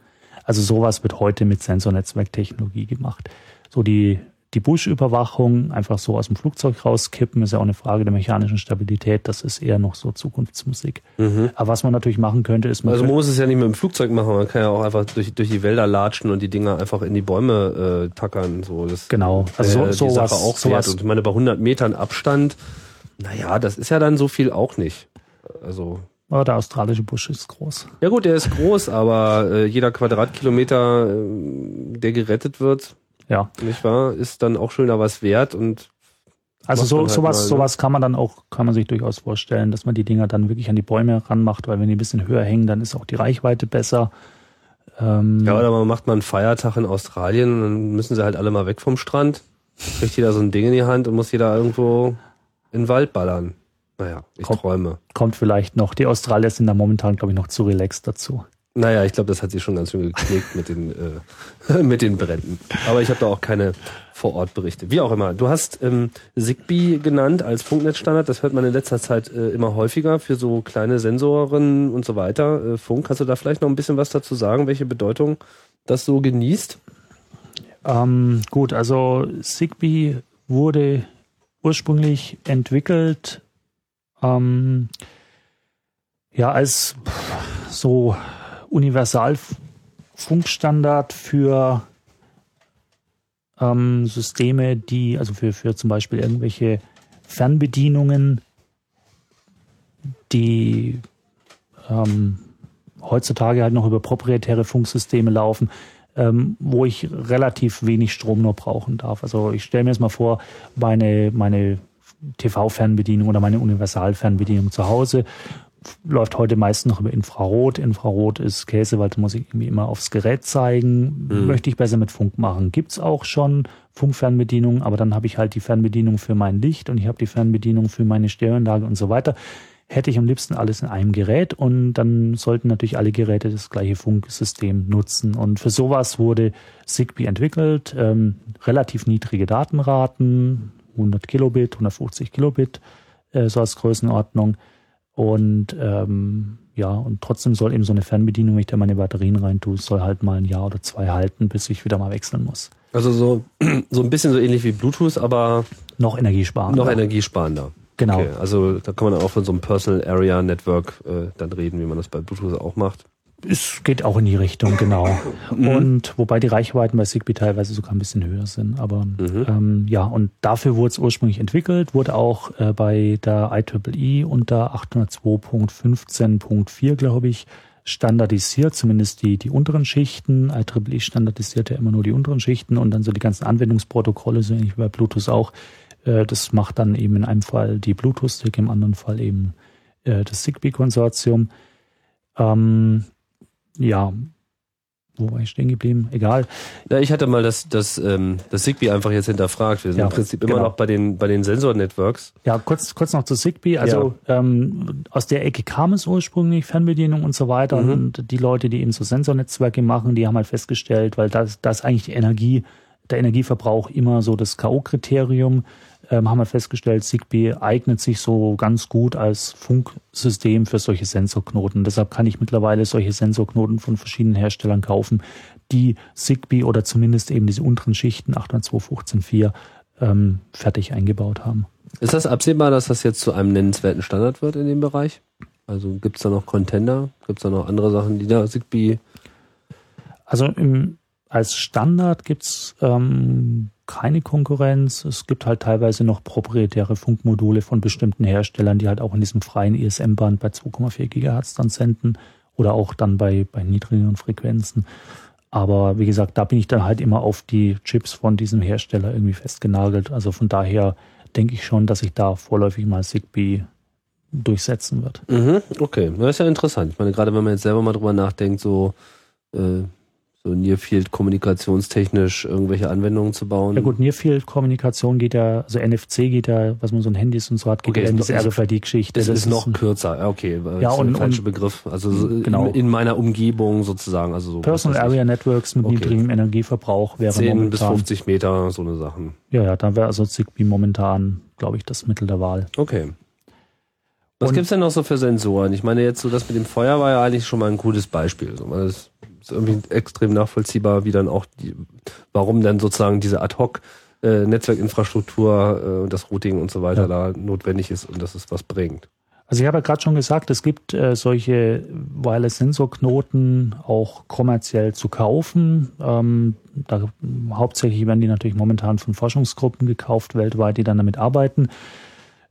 Also sowas wird heute mit Sensornetzwerktechnologie gemacht. So die die Buschüberwachung einfach so aus dem Flugzeug rauskippen, ist ja auch eine Frage der mechanischen Stabilität. Das ist eher noch so Zukunftsmusik. Mhm. Aber was man natürlich machen könnte, ist man. Also man muss es ja nicht mit dem Flugzeug machen, man kann ja auch einfach durch, durch die Wälder latschen und die Dinger einfach in die Bäume äh, tackern. So, das genau. Also äh, so, sowas, auch sowas. Und ich meine, bei 100 Metern Abstand, naja, das ist ja dann so viel auch nicht. Also. Aber der australische Busch ist groß. Ja gut, der ist groß, aber äh, jeder Quadratkilometer, äh, der gerettet wird, ja. Nicht wahr? Ist dann auch schöner was wert und also so, halt sowas, mal, ne? sowas kann man dann auch, kann man sich durchaus vorstellen, dass man die Dinger dann wirklich an die Bäume ranmacht, weil wenn die ein bisschen höher hängen, dann ist auch die Reichweite besser. Ähm ja, oder man macht mal einen Feiertag in Australien und dann müssen sie halt alle mal weg vom Strand. Kriegt jeder so ein Ding in die Hand und muss jeder irgendwo in den Wald ballern. Naja, ich kommt, träume. Kommt vielleicht noch. Die Australier sind da momentan, glaube ich, noch zu relaxed dazu. Naja, ich glaube, das hat sie schon ganz schön geknickt mit den, äh, mit den Bränden. Aber ich habe da auch keine Vorortberichte. Wie auch immer. Du hast ähm, Zigbee genannt als Funknetzstandard. Das hört man in letzter Zeit äh, immer häufiger für so kleine Sensoren und so weiter. Äh, Funk. Kannst du da vielleicht noch ein bisschen was dazu sagen, welche Bedeutung das so genießt? Ähm, gut, also Zigbee wurde ursprünglich entwickelt ähm, ja als so Universalfunkstandard für ähm, Systeme, die, also für, für zum Beispiel irgendwelche Fernbedienungen, die ähm, heutzutage halt noch über proprietäre Funksysteme laufen, ähm, wo ich relativ wenig Strom nur brauchen darf. Also ich stelle mir jetzt mal vor, meine, meine TV-Fernbedienung oder meine Universalfernbedienung zu Hause läuft heute meistens noch über Infrarot. Infrarot ist Käse, weil da muss ich irgendwie immer aufs Gerät zeigen. Mhm. Möchte ich besser mit Funk machen. Gibt's auch schon Funkfernbedienungen, aber dann habe ich halt die Fernbedienung für mein Licht und ich habe die Fernbedienung für meine Stereoanlage und so weiter. Hätte ich am liebsten alles in einem Gerät und dann sollten natürlich alle Geräte das gleiche Funksystem nutzen. Und für sowas wurde Zigbee entwickelt. Ähm, relativ niedrige Datenraten, 100 Kilobit, 150 Kilobit, äh, so als Größenordnung und ähm, ja, und trotzdem soll eben so eine Fernbedienung, wenn ich da meine Batterien rein tue, soll halt mal ein Jahr oder zwei halten, bis ich wieder mal wechseln muss. Also so, so ein bisschen so ähnlich wie Bluetooth, aber noch energiesparender. Noch energiesparender. Genau. Okay, also da kann man auch von so einem Personal Area Network äh, dann reden, wie man das bei Bluetooth auch macht. Es geht auch in die Richtung, genau. Mhm. Und wobei die Reichweiten bei Zigbee teilweise sogar ein bisschen höher sind. Aber mhm. ähm, ja, und dafür wurde es ursprünglich entwickelt, wurde auch äh, bei der IEEE unter 802.15.4, glaube ich, standardisiert, zumindest die, die unteren Schichten. IEEE standardisiert ja immer nur die unteren Schichten und dann so die ganzen Anwendungsprotokolle, so ähnlich wie bei Bluetooth auch. Äh, das macht dann eben in einem Fall die Bluetooth-Stick, im anderen Fall eben äh, das Zigbee-Konsortium. Ähm, ja, wo war ich stehen geblieben? Egal. Ja, ich hatte mal das, das, ähm, das Zigbee einfach jetzt hinterfragt. Wir sind ja, im Prinzip immer genau. noch bei den, bei den Sensor-Networks. Ja, kurz, kurz noch zu Zigbee. Also ja. ähm, aus der Ecke kam es ursprünglich, Fernbedienung und so weiter. Mhm. Und die Leute, die eben so Sensornetzwerke machen, die haben halt festgestellt, weil das, das eigentlich die Energie, der Energieverbrauch immer so das K.O.-Kriterium ähm, haben wir festgestellt, Zigbee eignet sich so ganz gut als Funksystem für solche Sensorknoten. Deshalb kann ich mittlerweile solche Sensorknoten von verschiedenen Herstellern kaufen, die Zigbee oder zumindest eben diese unteren Schichten 802.15.4 ähm, fertig eingebaut haben. Ist das absehbar, dass das jetzt zu einem nennenswerten Standard wird in dem Bereich? Also gibt es da noch Contender? Gibt es da noch andere Sachen, die da Zigbee? Also im, als Standard gibt's ähm, keine Konkurrenz. Es gibt halt teilweise noch proprietäre Funkmodule von bestimmten Herstellern, die halt auch in diesem freien ISM-Band bei 2,4 Gigahertz dann senden oder auch dann bei, bei niedrigeren Frequenzen. Aber wie gesagt, da bin ich dann halt immer auf die Chips von diesem Hersteller irgendwie festgenagelt. Also von daher denke ich schon, dass sich da vorläufig mal Zigbee durchsetzen wird. Mhm, okay, das ist ja interessant. Ich meine, gerade wenn man jetzt selber mal drüber nachdenkt, so äh, so Nearfield kommunikationstechnisch irgendwelche Anwendungen zu bauen. Ja gut, Nearfield Kommunikation geht ja, also NFC geht ja, was man so ein Handys und so hat, geht okay, ja in diese RFID-Geschichte. Das, das, ist noch kürzer, okay, ja, und, der falsche Begriff. Also genau. in, in, meiner Umgebung sozusagen. Also so, Personal Area Networks mit okay. niedrigem Energieverbrauch wäre 10 momentan, bis 50 Meter, so eine Sachen. Ja, ja, da wäre also Zigbee momentan, glaube ich, das Mittel der Wahl. Okay. Was gibt es denn noch so für Sensoren? Ich meine, jetzt so das mit dem Feuer war ja eigentlich schon mal ein gutes Beispiel. Das ist irgendwie extrem nachvollziehbar, wie dann auch die, warum dann sozusagen diese Ad-Hoc äh, Netzwerkinfrastruktur äh, das Routing und so weiter ja. da notwendig ist und dass es was bringt. Also ich habe ja gerade schon gesagt, es gibt äh, solche Wireless-Sensorknoten auch kommerziell zu kaufen. Ähm, da, hauptsächlich werden die natürlich momentan von Forschungsgruppen gekauft weltweit, die dann damit arbeiten.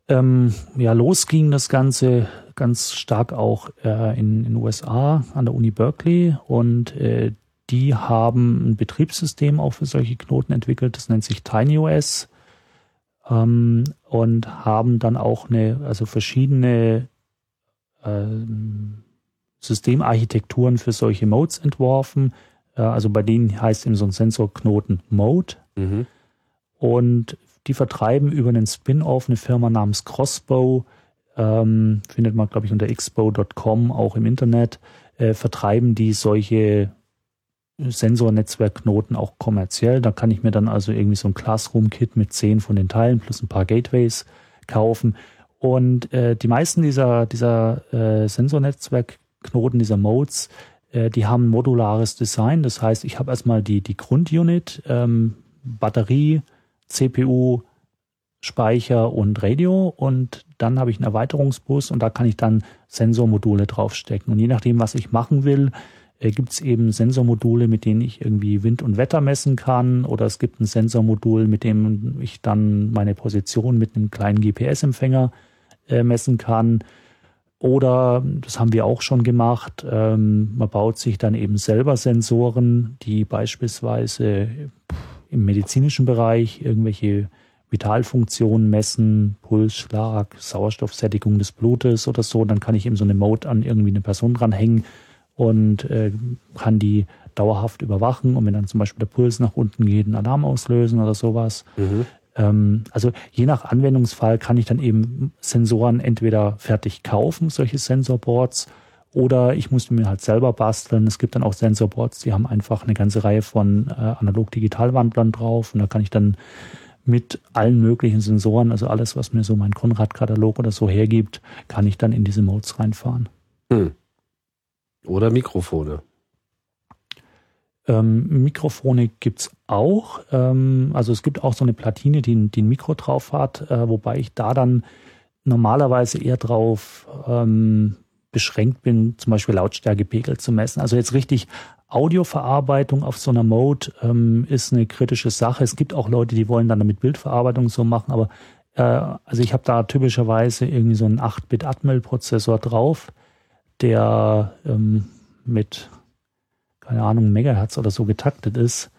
Ähm, ja, los ging das Ganze ganz stark auch äh, in den USA an der Uni Berkeley und äh, die haben ein Betriebssystem auch für solche Knoten entwickelt, das nennt sich TinyOS ähm, und haben dann auch eine, also verschiedene äh, Systemarchitekturen für solche Modes entworfen. Äh, also bei denen heißt eben so ein Sensorknoten Mode. Mhm. Und die vertreiben über einen Spin-off eine Firma namens Crossbow, ähm, findet man, glaube ich, unter expo.com auch im Internet, äh, vertreiben die solche Sensornetzwerkknoten auch kommerziell. Da kann ich mir dann also irgendwie so ein Classroom-Kit mit zehn von den Teilen plus ein paar Gateways kaufen. Und äh, die meisten dieser, dieser äh, Sensornetzwerkknoten, dieser Modes, äh, die haben modulares Design. Das heißt, ich habe erstmal die, die Grundunit, ähm, Batterie, CPU, Speicher und Radio und dann habe ich einen Erweiterungsbus und da kann ich dann Sensormodule draufstecken. Und je nachdem, was ich machen will, äh, gibt es eben Sensormodule, mit denen ich irgendwie Wind und Wetter messen kann oder es gibt ein Sensormodul, mit dem ich dann meine Position mit einem kleinen GPS-Empfänger äh, messen kann. Oder, das haben wir auch schon gemacht, ähm, man baut sich dann eben selber Sensoren, die beispielsweise im medizinischen Bereich irgendwelche Vitalfunktionen messen, Puls, Schlag, Sauerstoffsättigung des Blutes oder so. Dann kann ich eben so eine Mode an irgendwie eine Person dranhängen und äh, kann die dauerhaft überwachen. Und wenn dann zum Beispiel der Puls nach unten geht, einen Alarm auslösen oder sowas. Mhm. Ähm, also je nach Anwendungsfall kann ich dann eben Sensoren entweder fertig kaufen, solche Sensorboards, oder ich musste mir halt selber basteln. Es gibt dann auch Sensorboards, die haben einfach eine ganze Reihe von äh, Analog-Digital-Wandlern drauf. Und da kann ich dann mit allen möglichen Sensoren, also alles, was mir so mein Konrad-Katalog oder so hergibt, kann ich dann in diese Modes reinfahren. Hm. Oder Mikrofone. Ähm, Mikrofone gibt's auch. Ähm, also es gibt auch so eine Platine, die, die ein Mikro drauf hat, äh, wobei ich da dann normalerweise eher drauf ähm, beschränkt bin, zum Beispiel Lautstärkepegel zu messen. Also jetzt richtig Audioverarbeitung auf so einer Mode ähm, ist eine kritische Sache. Es gibt auch Leute, die wollen dann damit Bildverarbeitung so machen, aber äh, also ich habe da typischerweise irgendwie so einen 8-Bit Atmel-Prozessor drauf, der ähm, mit, keine Ahnung, Megahertz oder so getaktet ist.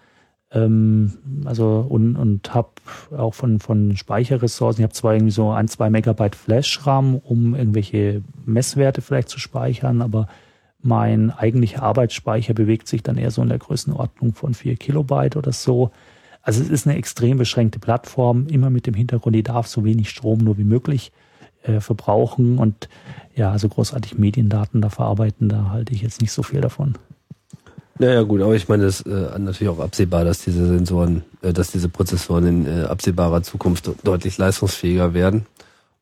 Ähm, also und, und habe auch von, von Speicherressourcen, ich habe zwar irgendwie so ein, zwei Megabyte Flash-RAM, um irgendwelche Messwerte vielleicht zu speichern, aber mein eigentlicher Arbeitsspeicher bewegt sich dann eher so in der Größenordnung von vier Kilobyte oder so. Also es ist eine extrem beschränkte Plattform, immer mit dem Hintergrund, die darf so wenig Strom nur wie möglich äh, verbrauchen und ja, also großartig Mediendaten da verarbeiten, da halte ich jetzt nicht so viel davon. Naja gut, aber ich meine, es ist äh, natürlich auch absehbar, dass diese Sensoren, äh, dass diese Prozessoren in äh, absehbarer Zukunft deutlich leistungsfähiger werden.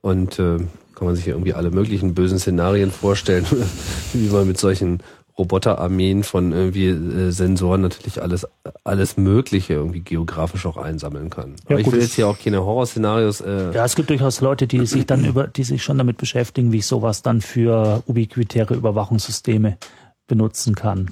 Und äh, kann man sich ja irgendwie alle möglichen bösen Szenarien vorstellen, wie man mit solchen Roboterarmeen von irgendwie äh, Sensoren natürlich alles alles Mögliche irgendwie geografisch auch einsammeln kann. Ja, Aber ich will jetzt hier auch keine Horrorszenarios. Äh ja, es gibt durchaus Leute, die sich dann über, die sich schon damit beschäftigen, wie ich sowas dann für ubiquitäre Überwachungssysteme benutzen kann.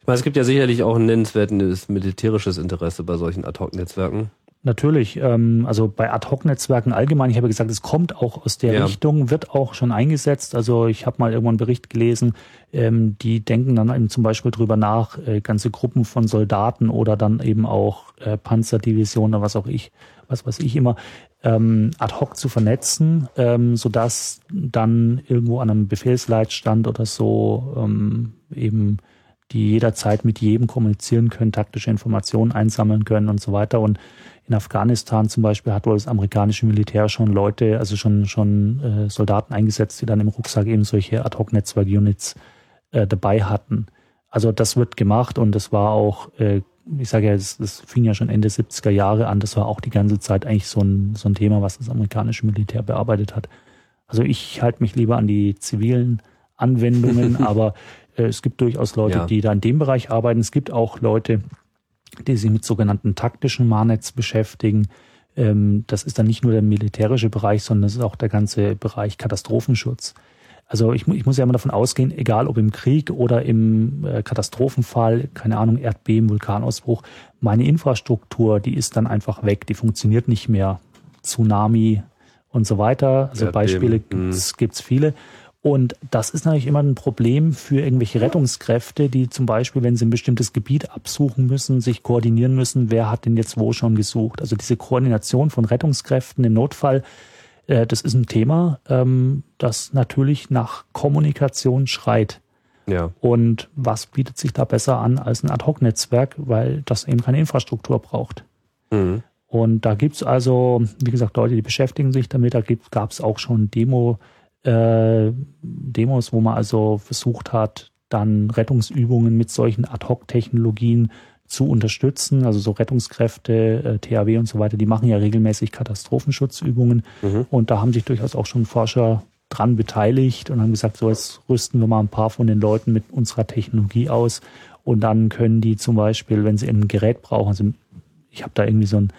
Ich meine, es gibt ja sicherlich auch ein nennenswertes militärisches Interesse bei solchen Ad-Hoc-Netzwerken. Natürlich, ähm, also bei Ad-Hoc-Netzwerken allgemein, ich habe gesagt, es kommt auch aus der ja. Richtung, wird auch schon eingesetzt. Also ich habe mal irgendwo einen Bericht gelesen, ähm, die denken dann eben zum Beispiel drüber nach, äh, ganze Gruppen von Soldaten oder dann eben auch äh, Panzerdivisionen oder was auch ich, was weiß ich immer, ähm, ad hoc zu vernetzen, ähm, sodass dann irgendwo an einem Befehlsleitstand oder so ähm, eben die jederzeit mit jedem kommunizieren können, taktische Informationen einsammeln können und so weiter. Und in Afghanistan zum Beispiel hat wohl das amerikanische Militär schon Leute, also schon, schon äh, Soldaten eingesetzt, die dann im Rucksack eben solche Ad-Hoc-Netzwerk-Units äh, dabei hatten. Also das wird gemacht und das war auch, äh, ich sage ja, das, das fing ja schon Ende 70er Jahre an, das war auch die ganze Zeit eigentlich so ein, so ein Thema, was das amerikanische Militär bearbeitet hat. Also ich halte mich lieber an die zivilen Anwendungen, aber äh, es gibt durchaus Leute, ja. die da in dem Bereich arbeiten. Es gibt auch Leute, die sich mit sogenannten taktischen Marnets beschäftigen. Ähm, das ist dann nicht nur der militärische Bereich, sondern es ist auch der ganze Bereich Katastrophenschutz. Also ich, ich, muss ja immer davon ausgehen, egal ob im Krieg oder im äh, Katastrophenfall, keine Ahnung, Erdbeben, Vulkanausbruch, meine Infrastruktur, die ist dann einfach weg, die funktioniert nicht mehr. Tsunami und so weiter. Also Erdbeben. Beispiele mhm. gibt's viele. Und das ist natürlich immer ein Problem für irgendwelche Rettungskräfte, die zum Beispiel, wenn sie ein bestimmtes Gebiet absuchen müssen, sich koordinieren müssen, wer hat denn jetzt wo schon gesucht. Also diese Koordination von Rettungskräften im Notfall, äh, das ist ein Thema, ähm, das natürlich nach Kommunikation schreit. Ja. Und was bietet sich da besser an als ein Ad-Hoc-Netzwerk, weil das eben keine Infrastruktur braucht. Mhm. Und da gibt's also, wie gesagt, Leute, die beschäftigen sich damit. Da gab es auch schon Demo- äh, Demos, wo man also versucht hat, dann Rettungsübungen mit solchen Ad-Hoc-Technologien zu unterstützen. Also so Rettungskräfte, äh, THW und so weiter, die machen ja regelmäßig Katastrophenschutzübungen. Mhm. Und da haben sich durchaus auch schon Forscher dran beteiligt und haben gesagt, so jetzt rüsten wir mal ein paar von den Leuten mit unserer Technologie aus. Und dann können die zum Beispiel, wenn sie ein Gerät brauchen, also ich habe da irgendwie so ein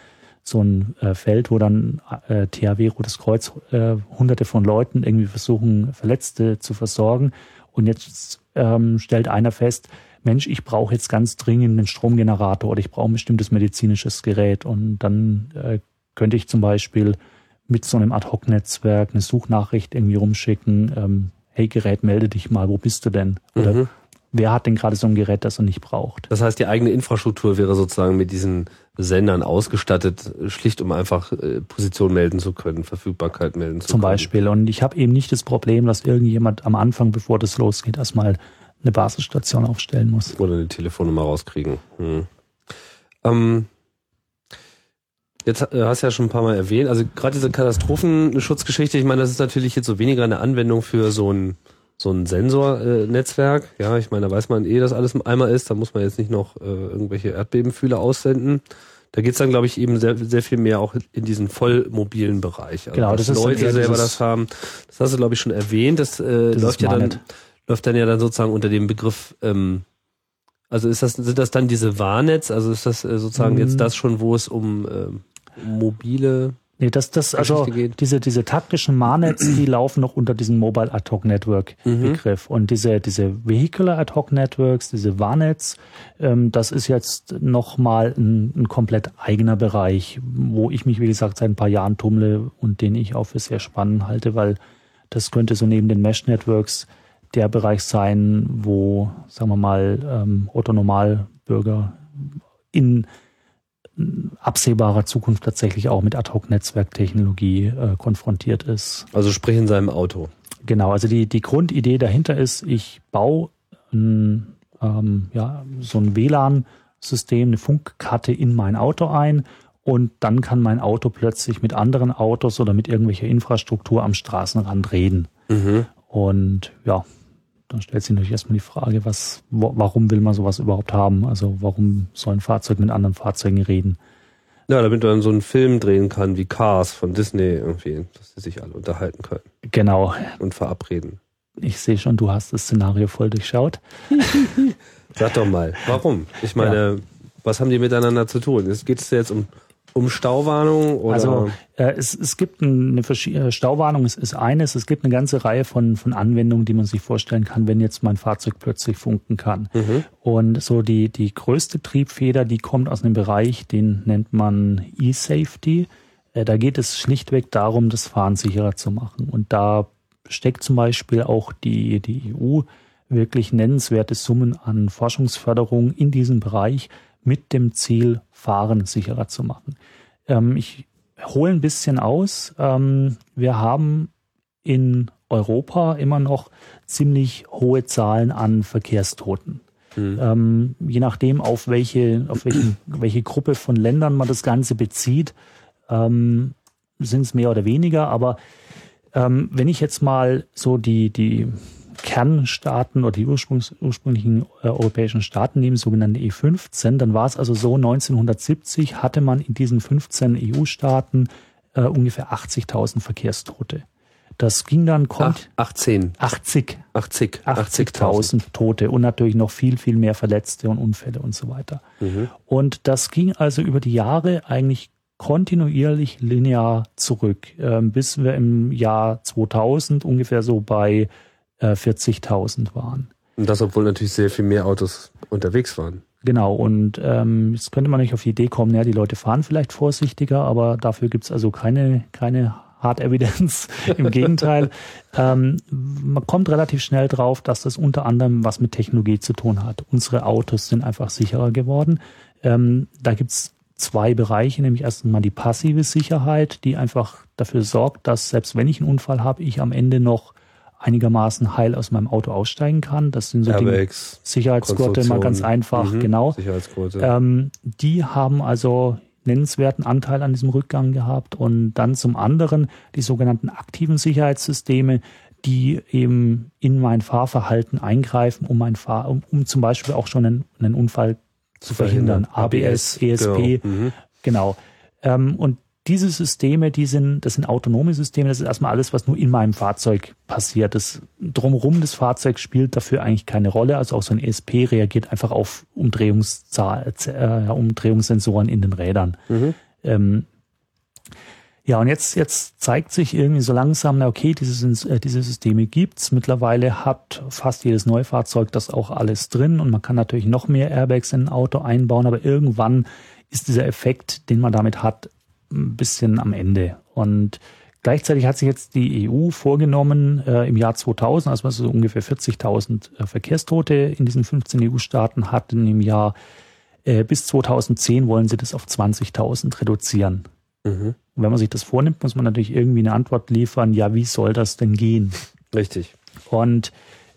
so ein äh, Feld, wo dann äh, THW, Rotes Kreuz, äh, hunderte von Leuten irgendwie versuchen, Verletzte zu versorgen. Und jetzt ähm, stellt einer fest, Mensch, ich brauche jetzt ganz dringend einen Stromgenerator oder ich brauche ein bestimmtes medizinisches Gerät. Und dann äh, könnte ich zum Beispiel mit so einem Ad-Hoc-Netzwerk eine Suchnachricht irgendwie rumschicken, ähm, hey Gerät, melde dich mal, wo bist du denn? Oder mhm. Wer hat denn gerade so ein Gerät, das er nicht braucht? Das heißt, die eigene Infrastruktur wäre sozusagen mit diesen Sendern ausgestattet, schlicht um einfach äh, Position melden zu können, Verfügbarkeit melden zu Zum können. Zum Beispiel. Und ich habe eben nicht das Problem, dass irgendjemand am Anfang, bevor das losgeht, erstmal eine Basisstation aufstellen muss. Oder eine Telefonnummer rauskriegen. Hm. Ähm, jetzt äh, hast du ja schon ein paar Mal erwähnt, also gerade diese Katastrophenschutzgeschichte, ich meine, das ist natürlich jetzt so weniger eine Anwendung für so ein so ein Sensornetzwerk. Äh, ja, ich meine, da weiß man eh, dass alles im Eimer ist. Da muss man jetzt nicht noch äh, irgendwelche Erdbebenfühler aussenden. Da geht's dann, glaube ich, eben sehr, sehr viel mehr auch in diesen vollmobilen Bereich. Also, genau, das ist Leute selber das haben. Das hast du, glaube ich, schon erwähnt. Das, äh, das läuft ja dann, läuft dann ja dann sozusagen unter dem Begriff, ähm, also ist das, sind das dann diese Warnetz? Also ist das äh, sozusagen mhm. jetzt das schon, wo es um äh, mobile Nee, das, das, also diese, diese taktischen Marnets, die laufen noch unter diesem Mobile Ad Hoc Network mhm. Begriff. Und diese, diese Vehicular Ad Hoc Networks, diese Warnets, ähm, das ist jetzt nochmal ein, ein komplett eigener Bereich, wo ich mich, wie gesagt, seit ein paar Jahren tummle und den ich auch für sehr spannend halte, weil das könnte so neben den Mesh Networks der Bereich sein, wo, sagen wir mal, ähm, Otto Normalbürger in absehbarer Zukunft tatsächlich auch mit Ad-Hoc-Netzwerktechnologie äh, konfrontiert ist. Also sprich in seinem Auto. Genau, also die, die Grundidee dahinter ist, ich baue ein, ähm, ja, so ein WLAN-System, eine Funkkarte in mein Auto ein und dann kann mein Auto plötzlich mit anderen Autos oder mit irgendwelcher Infrastruktur am Straßenrand reden. Mhm. Und ja, dann stellt sich natürlich erstmal die Frage, was, wo, warum will man sowas überhaupt haben? Also warum soll ein Fahrzeug mit anderen Fahrzeugen reden? Ja, damit man so einen Film drehen kann wie Cars von Disney irgendwie, dass sie sich alle unterhalten können. Genau. Und verabreden. Ich sehe schon, du hast das Szenario voll durchschaut. Sag doch mal, warum? Ich meine, ja. was haben die miteinander zu tun? Geht es jetzt um um Stauwarnung? Oder? Also äh, es, es gibt eine äh, Stauwarnung, es ist eines, es gibt eine ganze Reihe von, von Anwendungen, die man sich vorstellen kann, wenn jetzt mein Fahrzeug plötzlich funken kann. Mhm. Und so die, die größte Triebfeder, die kommt aus einem Bereich, den nennt man E-Safety. Äh, da geht es schlichtweg darum, das Fahren sicherer zu machen. Und da steckt zum Beispiel auch die, die EU wirklich nennenswerte Summen an Forschungsförderung in diesem Bereich, mit dem Ziel, Fahren sicherer zu machen. Ähm, ich hole ein bisschen aus. Ähm, wir haben in Europa immer noch ziemlich hohe Zahlen an Verkehrstoten. Mhm. Ähm, je nachdem, auf welche, auf welchen, welche Gruppe von Ländern man das Ganze bezieht, ähm, sind es mehr oder weniger. Aber ähm, wenn ich jetzt mal so die, die Kernstaaten oder die ursprüngs, ursprünglichen äh, europäischen Staaten nehmen, sogenannte E15, dann war es also so, 1970 hatte man in diesen 15 EU-Staaten äh, ungefähr 80.000 Verkehrstote. Das ging dann kommt 18 80 80 80.000 Tote und natürlich noch viel viel mehr Verletzte und Unfälle und so weiter. Mhm. Und das ging also über die Jahre eigentlich kontinuierlich linear zurück, äh, bis wir im Jahr 2000 ungefähr so bei 40.000 äh, waren. Und das, obwohl natürlich sehr viel mehr Autos unterwegs waren. Genau, und ähm, jetzt könnte man nicht auf die Idee kommen, ja, die Leute fahren vielleicht vorsichtiger, aber dafür gibt's also keine, keine Hard Evidence. Im Gegenteil, ähm, man kommt relativ schnell drauf, dass das unter anderem was mit Technologie zu tun hat. Unsere Autos sind einfach sicherer geworden. Ähm, da gibt's zwei Bereiche, nämlich erstens mal die passive Sicherheit, die einfach dafür sorgt, dass selbst wenn ich einen Unfall habe, ich am Ende noch einigermaßen heil aus meinem Auto aussteigen kann. Das sind so Airbags, die Sicherheitsgurte, mal ganz einfach, mhm, genau. Sicherheitsgurte. Ähm, die haben also nennenswerten Anteil an diesem Rückgang gehabt und dann zum anderen die sogenannten aktiven Sicherheitssysteme, die eben in mein Fahrverhalten eingreifen, um mein Fahr um, um zum Beispiel auch schon einen, einen Unfall zu verhindern. ABS, ESP, genau. Mhm. genau. Ähm, und diese Systeme, die sind, das sind autonome Systeme, das ist erstmal alles, was nur in meinem Fahrzeug passiert. Das drumherum des Fahrzeugs spielt dafür eigentlich keine Rolle. Also auch so ein ESP reagiert einfach auf Umdrehungszahl, äh, Umdrehungssensoren in den Rädern. Mhm. Ähm, ja, und jetzt, jetzt zeigt sich irgendwie so langsam, na okay, diese, äh, diese Systeme gibt's. Mittlerweile hat fast jedes Neufahrzeug das auch alles drin und man kann natürlich noch mehr Airbags in ein Auto einbauen, aber irgendwann ist dieser Effekt, den man damit hat, ein bisschen am Ende. Und gleichzeitig hat sich jetzt die EU vorgenommen, äh, im Jahr 2000, also so ungefähr 40.000 äh, Verkehrstote in diesen 15 EU-Staaten hatten im Jahr, äh, bis 2010 wollen sie das auf 20.000 reduzieren. Mhm. Und wenn man sich das vornimmt, muss man natürlich irgendwie eine Antwort liefern, ja, wie soll das denn gehen? Richtig. Und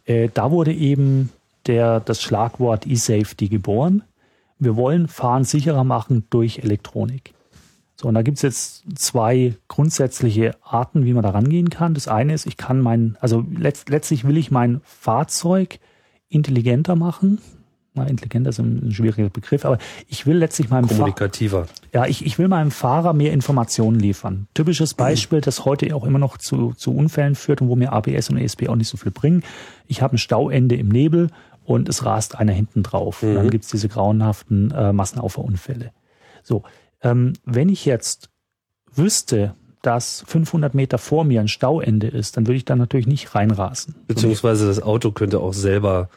äh, da wurde eben der, das Schlagwort E-Safety geboren. Wir wollen Fahren sicherer machen durch Elektronik. So, und da gibt's jetzt zwei grundsätzliche Arten, wie man da rangehen kann. Das eine ist, ich kann mein, also letzt, letztlich will ich mein Fahrzeug intelligenter machen. Na, intelligenter ist ein, ein schwieriger Begriff, aber ich will letztlich meinem Kommunikativer. Fahr ja, ich, ich will meinem Fahrer mehr Informationen liefern. Typisches Beispiel, mhm. das heute auch immer noch zu, zu Unfällen führt und wo mir ABS und ESP auch nicht so viel bringen. Ich habe ein Stauende im Nebel und es rast einer hinten drauf. Mhm. Und dann gibt's diese grauenhaften äh, Massenauffahrunfälle. So, ähm, wenn ich jetzt wüsste, dass 500 Meter vor mir ein Stauende ist, dann würde ich da natürlich nicht reinrasen. Beziehungsweise das Auto könnte auch selber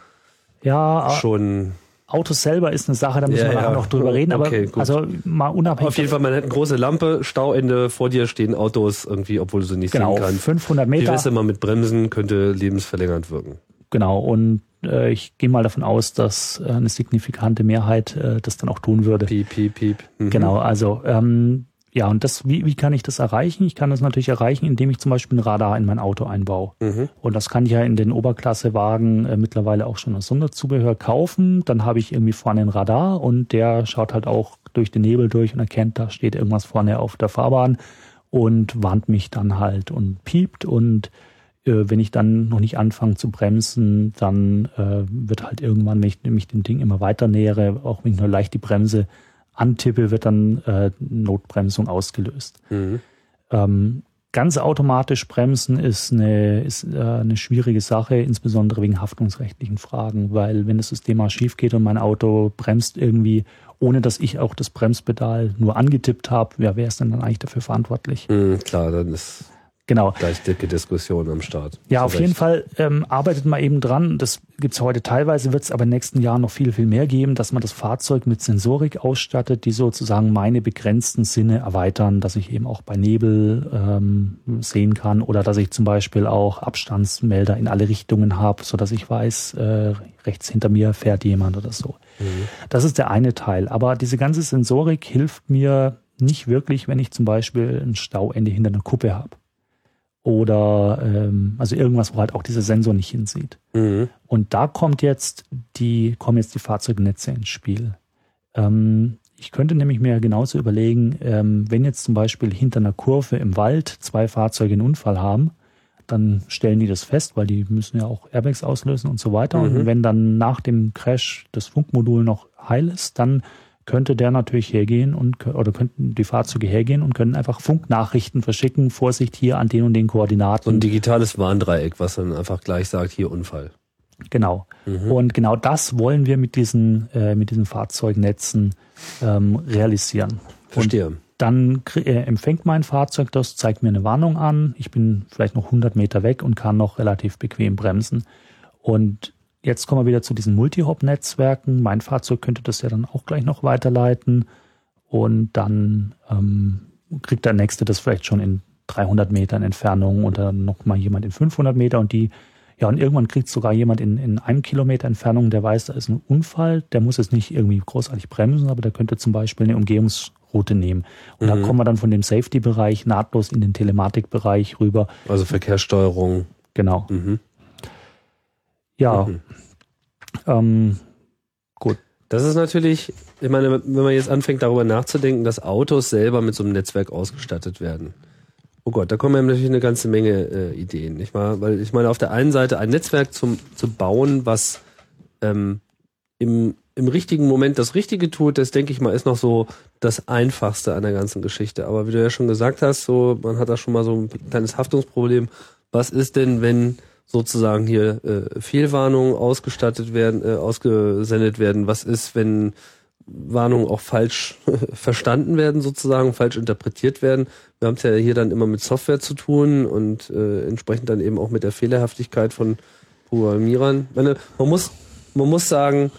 ja, schon. Autos selber ist eine Sache, da müssen ja, wir ja. noch drüber reden, okay, aber also mal unabhängig. Auf jeden Fall, man hat eine große Lampe, Stauende, vor dir stehen Autos irgendwie, obwohl du sie nicht genau, sehen kannst. 500 Meter. Wie wär's mal mit Bremsen, könnte lebensverlängernd wirken. Genau, und äh, ich gehe mal davon aus, dass äh, eine signifikante Mehrheit äh, das dann auch tun würde. Piep, piep, piep. Mhm. Genau, also ähm, ja, und das, wie, wie kann ich das erreichen? Ich kann das natürlich erreichen, indem ich zum Beispiel ein Radar in mein Auto einbaue. Mhm. Und das kann ich ja in den Oberklassewagen äh, mittlerweile auch schon als Sonderzubehör kaufen. Dann habe ich irgendwie vorne ein Radar und der schaut halt auch durch den Nebel durch und erkennt, da steht irgendwas vorne auf der Fahrbahn und warnt mich dann halt und piept und wenn ich dann noch nicht anfange zu bremsen, dann äh, wird halt irgendwann, wenn ich nämlich dem Ding immer weiter nähere, auch wenn ich nur leicht die Bremse antippe, wird dann äh, Notbremsung ausgelöst. Mhm. Ähm, Ganz automatisch bremsen ist eine, ist äh, eine schwierige Sache, insbesondere wegen haftungsrechtlichen Fragen, weil wenn das System mal schief geht und mein Auto bremst irgendwie, ohne dass ich auch das Bremspedal nur angetippt habe, ja, wer ist denn dann eigentlich dafür verantwortlich? Mhm, klar, dann ist Genau. Gleich dicke Diskussion am Start. Ja, auf Recht. jeden Fall ähm, arbeitet man eben dran. Das gibt's heute teilweise, wird es aber in den nächsten Jahren noch viel, viel mehr geben, dass man das Fahrzeug mit Sensorik ausstattet, die sozusagen meine begrenzten Sinne erweitern, dass ich eben auch bei Nebel ähm, sehen kann oder dass ich zum Beispiel auch Abstandsmelder in alle Richtungen habe, so dass ich weiß, äh, rechts hinter mir fährt jemand oder so. Mhm. Das ist der eine Teil. Aber diese ganze Sensorik hilft mir nicht wirklich, wenn ich zum Beispiel ein Stauende hinter einer Kuppe habe oder ähm, also irgendwas, wo halt auch dieser Sensor nicht hinsieht. Mhm. Und da kommt jetzt die, kommen jetzt die Fahrzeugnetze ins Spiel. Ähm, ich könnte nämlich mir genauso überlegen, ähm, wenn jetzt zum Beispiel hinter einer Kurve im Wald zwei Fahrzeuge einen Unfall haben, dann stellen die das fest, weil die müssen ja auch Airbags auslösen und so weiter. Mhm. Und wenn dann nach dem Crash das Funkmodul noch heil ist, dann könnte der natürlich hergehen und oder könnten die Fahrzeuge hergehen und können einfach Funknachrichten verschicken, Vorsicht hier an den und den Koordinaten. So ein digitales Warndreieck, was dann einfach gleich sagt, hier Unfall. Genau. Mhm. Und genau das wollen wir mit diesen, äh, mit diesen Fahrzeugnetzen ähm, realisieren. Verstehe. Und dann äh, empfängt mein Fahrzeug das, zeigt mir eine Warnung an. Ich bin vielleicht noch 100 Meter weg und kann noch relativ bequem bremsen. Und Jetzt kommen wir wieder zu diesen Multi-Hop-Netzwerken. Mein Fahrzeug könnte das ja dann auch gleich noch weiterleiten. Und dann ähm, kriegt der nächste das vielleicht schon in 300 Metern Entfernung und dann nochmal jemand in 500 Meter und die, ja, und irgendwann kriegt sogar jemand in, in einem Kilometer Entfernung, der weiß, da ist ein Unfall, der muss es nicht irgendwie großartig bremsen, aber der könnte zum Beispiel eine Umgehungsroute nehmen. Und mhm. da kommen wir dann von dem Safety-Bereich nahtlos in den Telematik-Bereich rüber. Also Verkehrssteuerung. Genau. Mhm. Ja. Mhm. Ähm, gut. Das ist natürlich, ich meine, wenn man jetzt anfängt darüber nachzudenken, dass Autos selber mit so einem Netzwerk ausgestattet werden. Oh Gott, da kommen ja natürlich eine ganze Menge äh, Ideen, nicht wahr? Weil ich meine, auf der einen Seite ein Netzwerk zum, zu bauen, was ähm, im, im richtigen Moment das Richtige tut, das denke ich mal, ist noch so das Einfachste an der ganzen Geschichte. Aber wie du ja schon gesagt hast, so, man hat da schon mal so ein kleines Haftungsproblem. Was ist denn, wenn sozusagen hier äh, Fehlwarnungen ausgestattet werden, äh, ausgesendet werden. Was ist, wenn Warnungen auch falsch verstanden werden, sozusagen, falsch interpretiert werden? Wir haben es ja hier dann immer mit Software zu tun und äh, entsprechend dann eben auch mit der Fehlerhaftigkeit von Programmierern. Meine, man muss, man muss sagen,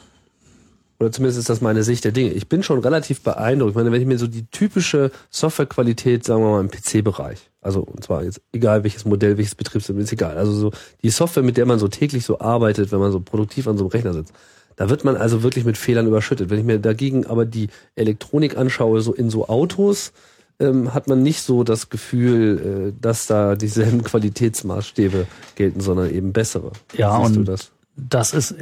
oder zumindest ist das meine Sicht der Dinge. Ich bin schon relativ beeindruckt. Ich meine, wenn ich mir so die typische Softwarequalität, sagen wir mal, im PC-Bereich, also und zwar jetzt egal welches Modell, welches Betriebssystem, ist egal. Also so die Software, mit der man so täglich so arbeitet, wenn man so produktiv an so einem Rechner sitzt, da wird man also wirklich mit Fehlern überschüttet. Wenn ich mir dagegen aber die Elektronik anschaue, so in so Autos, ähm, hat man nicht so das Gefühl, äh, dass da dieselben Qualitätsmaßstäbe gelten, sondern eben bessere. Ja, Siehst und das? das ist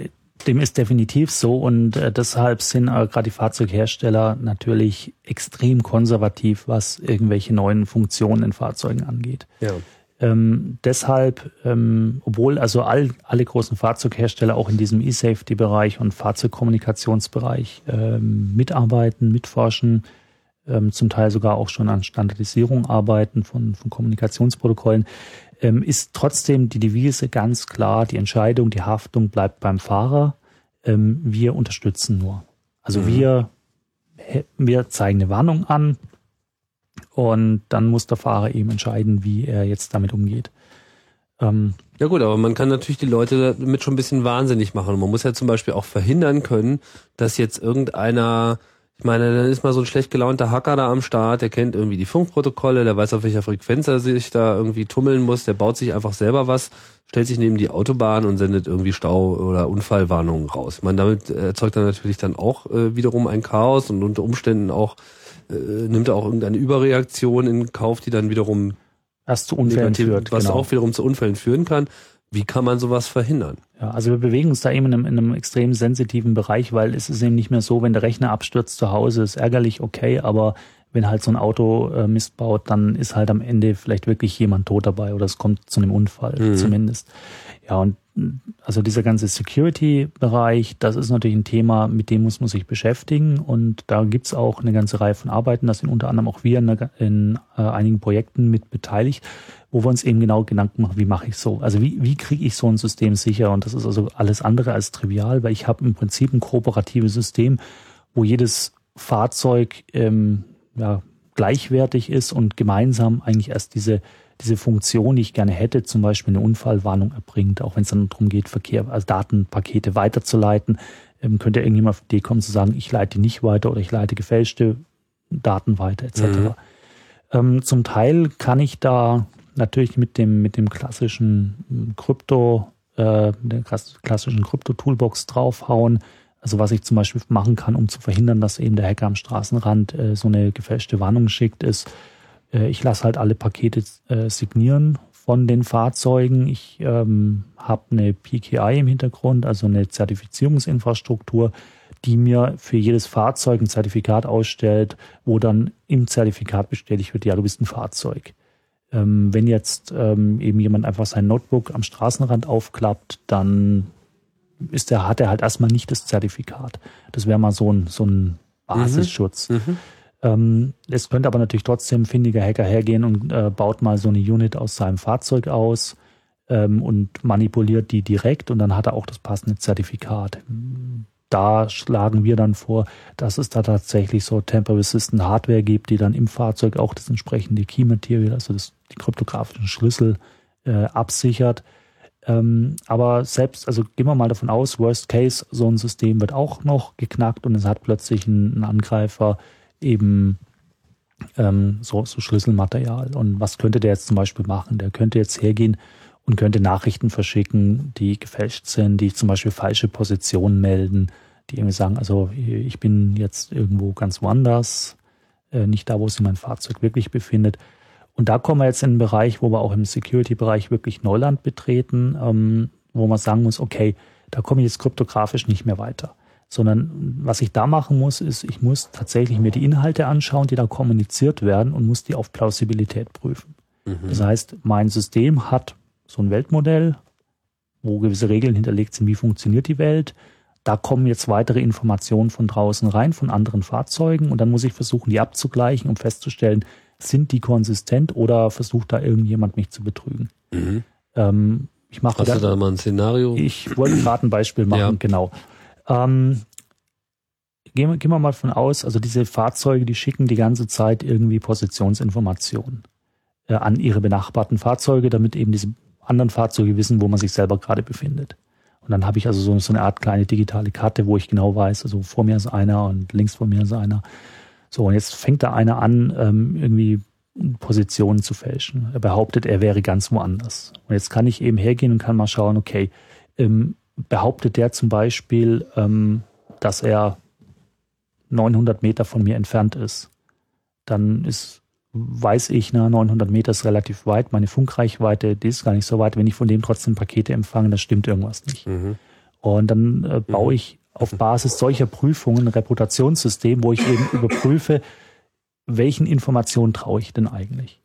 dem ist definitiv so und äh, deshalb sind äh, gerade die Fahrzeughersteller natürlich extrem konservativ, was irgendwelche neuen Funktionen in Fahrzeugen angeht. Ja. Ähm, deshalb, ähm, obwohl also all, alle großen Fahrzeughersteller auch in diesem E-Safety-Bereich und Fahrzeugkommunikationsbereich ähm, mitarbeiten, mitforschen, ähm, zum Teil sogar auch schon an Standardisierung arbeiten von, von Kommunikationsprotokollen, ähm, ist trotzdem die Devise ganz klar, die Entscheidung, die Haftung bleibt beim Fahrer. Ähm, wir unterstützen nur. Also mhm. wir, wir zeigen eine Warnung an und dann muss der Fahrer eben entscheiden, wie er jetzt damit umgeht. Ähm, ja gut, aber man kann natürlich die Leute damit schon ein bisschen wahnsinnig machen. Man muss ja zum Beispiel auch verhindern können, dass jetzt irgendeiner ich meine, dann ist mal so ein schlecht gelaunter Hacker da am Start, der kennt irgendwie die Funkprotokolle, der weiß, auf welcher Frequenz er sich da irgendwie tummeln muss, der baut sich einfach selber was, stellt sich neben die Autobahn und sendet irgendwie Stau- oder Unfallwarnungen raus. Ich meine, damit erzeugt er natürlich dann auch äh, wiederum ein Chaos und unter Umständen auch äh, nimmt er auch irgendeine Überreaktion in Kauf, die dann wiederum was zu Unfällen negativ, führt, was genau. auch wiederum zu Unfällen führen kann. Wie kann man sowas verhindern? Ja, also wir bewegen uns da eben in einem, in einem extrem sensitiven Bereich, weil es ist eben nicht mehr so, wenn der Rechner abstürzt zu Hause, ist ärgerlich, okay, aber wenn halt so ein Auto äh, Mist baut, dann ist halt am Ende vielleicht wirklich jemand tot dabei oder es kommt zu einem Unfall mhm. zumindest. Ja, und also dieser ganze Security-Bereich, das ist natürlich ein Thema, mit dem muss man sich beschäftigen. Und da gibt's auch eine ganze Reihe von Arbeiten, da sind unter anderem auch wir in, in äh, einigen Projekten mit beteiligt, wo wir uns eben genau Gedanken machen, wie mache ich so? Also wie, wie kriege ich so ein System sicher? Und das ist also alles andere als trivial, weil ich habe im Prinzip ein kooperatives System, wo jedes Fahrzeug ähm, ja, gleichwertig ist und gemeinsam eigentlich erst diese diese Funktion, die ich gerne hätte, zum Beispiel eine Unfallwarnung erbringt, auch wenn es dann darum geht, Verkehr, also Datenpakete weiterzuleiten, ähm, könnte irgendjemand auf die Idee kommen zu sagen, ich leite nicht weiter oder ich leite gefälschte Daten weiter, etc. Mhm. Ähm, zum Teil kann ich da natürlich mit dem, mit dem klassischen hm, Krypto, äh, der klassischen Krypto-Toolbox draufhauen. Also was ich zum Beispiel machen kann, um zu verhindern, dass eben der Hacker am Straßenrand äh, so eine gefälschte Warnung schickt, ist, äh, ich lasse halt alle Pakete äh, signieren von den Fahrzeugen. Ich ähm, habe eine PKI im Hintergrund, also eine Zertifizierungsinfrastruktur, die mir für jedes Fahrzeug ein Zertifikat ausstellt, wo dann im Zertifikat bestätigt wird, ja, du bist ein Fahrzeug. Ähm, wenn jetzt ähm, eben jemand einfach sein Notebook am Straßenrand aufklappt, dann ist der, hat er halt erstmal nicht das Zertifikat. Das wäre mal so ein, so ein. Basisschutz. Mhm. Mhm. Ähm, es könnte aber natürlich trotzdem ein findiger Hacker hergehen und äh, baut mal so eine Unit aus seinem Fahrzeug aus ähm, und manipuliert die direkt und dann hat er auch das passende Zertifikat. Da schlagen wir dann vor, dass es da tatsächlich so Tamper-Resistant Hardware gibt, die dann im Fahrzeug auch das entsprechende Key Material, also das, die kryptografischen Schlüssel äh, absichert. Ähm, aber selbst, also gehen wir mal davon aus, Worst Case, so ein System wird auch noch geknackt und es hat plötzlich ein, ein Angreifer eben ähm, so, so Schlüsselmaterial. Und was könnte der jetzt zum Beispiel machen? Der könnte jetzt hergehen und könnte Nachrichten verschicken, die gefälscht sind, die zum Beispiel falsche Positionen melden, die irgendwie sagen, also ich bin jetzt irgendwo ganz woanders, äh, nicht da, wo sich mein Fahrzeug wirklich befindet. Und da kommen wir jetzt in einen Bereich, wo wir auch im Security-Bereich wirklich Neuland betreten, ähm, wo man sagen muss, okay, da komme ich jetzt kryptografisch nicht mehr weiter sondern was ich da machen muss, ist, ich muss tatsächlich mir die Inhalte anschauen, die da kommuniziert werden und muss die auf Plausibilität prüfen. Mhm. Das heißt, mein System hat so ein Weltmodell, wo gewisse Regeln hinterlegt sind, wie funktioniert die Welt. Da kommen jetzt weitere Informationen von draußen rein, von anderen Fahrzeugen und dann muss ich versuchen, die abzugleichen, um festzustellen, sind die konsistent oder versucht da irgendjemand mich zu betrügen. Mhm. Ähm, ich mache Hast da, du da mal ein Szenario? Ich wollte gerade ein Beispiel machen, ja. genau. Ähm, gehen, wir, gehen wir mal von aus, also diese Fahrzeuge, die schicken die ganze Zeit irgendwie Positionsinformationen äh, an ihre benachbarten Fahrzeuge, damit eben diese anderen Fahrzeuge wissen, wo man sich selber gerade befindet. Und dann habe ich also so, so eine Art kleine digitale Karte, wo ich genau weiß, also vor mir ist einer und links vor mir ist einer. So, und jetzt fängt da einer an, ähm, irgendwie Positionen zu fälschen. Er behauptet, er wäre ganz woanders. Und jetzt kann ich eben hergehen und kann mal schauen, okay, ähm, behauptet der zum Beispiel, ähm, dass er 900 Meter von mir entfernt ist, dann ist, weiß ich, na, 900 Meter ist relativ weit. Meine Funkreichweite, die ist gar nicht so weit. Wenn ich von dem trotzdem Pakete empfange, dann stimmt irgendwas nicht. Mhm. Und dann äh, baue mhm. ich auf Basis solcher Prüfungen ein Reputationssystem, wo ich eben überprüfe, welchen Informationen traue ich denn eigentlich?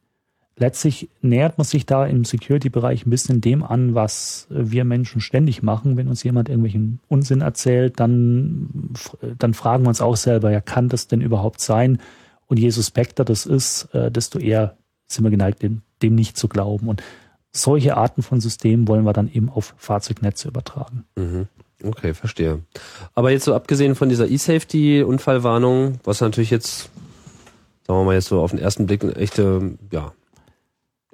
letztlich nähert man sich da im Security-Bereich ein bisschen dem an, was wir Menschen ständig machen. Wenn uns jemand irgendwelchen Unsinn erzählt, dann, dann fragen wir uns auch selber, ja, kann das denn überhaupt sein? Und je suspekter das ist, äh, desto eher sind wir geneigt, dem, dem nicht zu glauben. Und solche Arten von Systemen wollen wir dann eben auf Fahrzeugnetze übertragen. Mhm. Okay, verstehe. Aber jetzt so abgesehen von dieser E-Safety-Unfallwarnung, was natürlich jetzt, sagen wir mal jetzt so auf den ersten Blick eine echte, ja,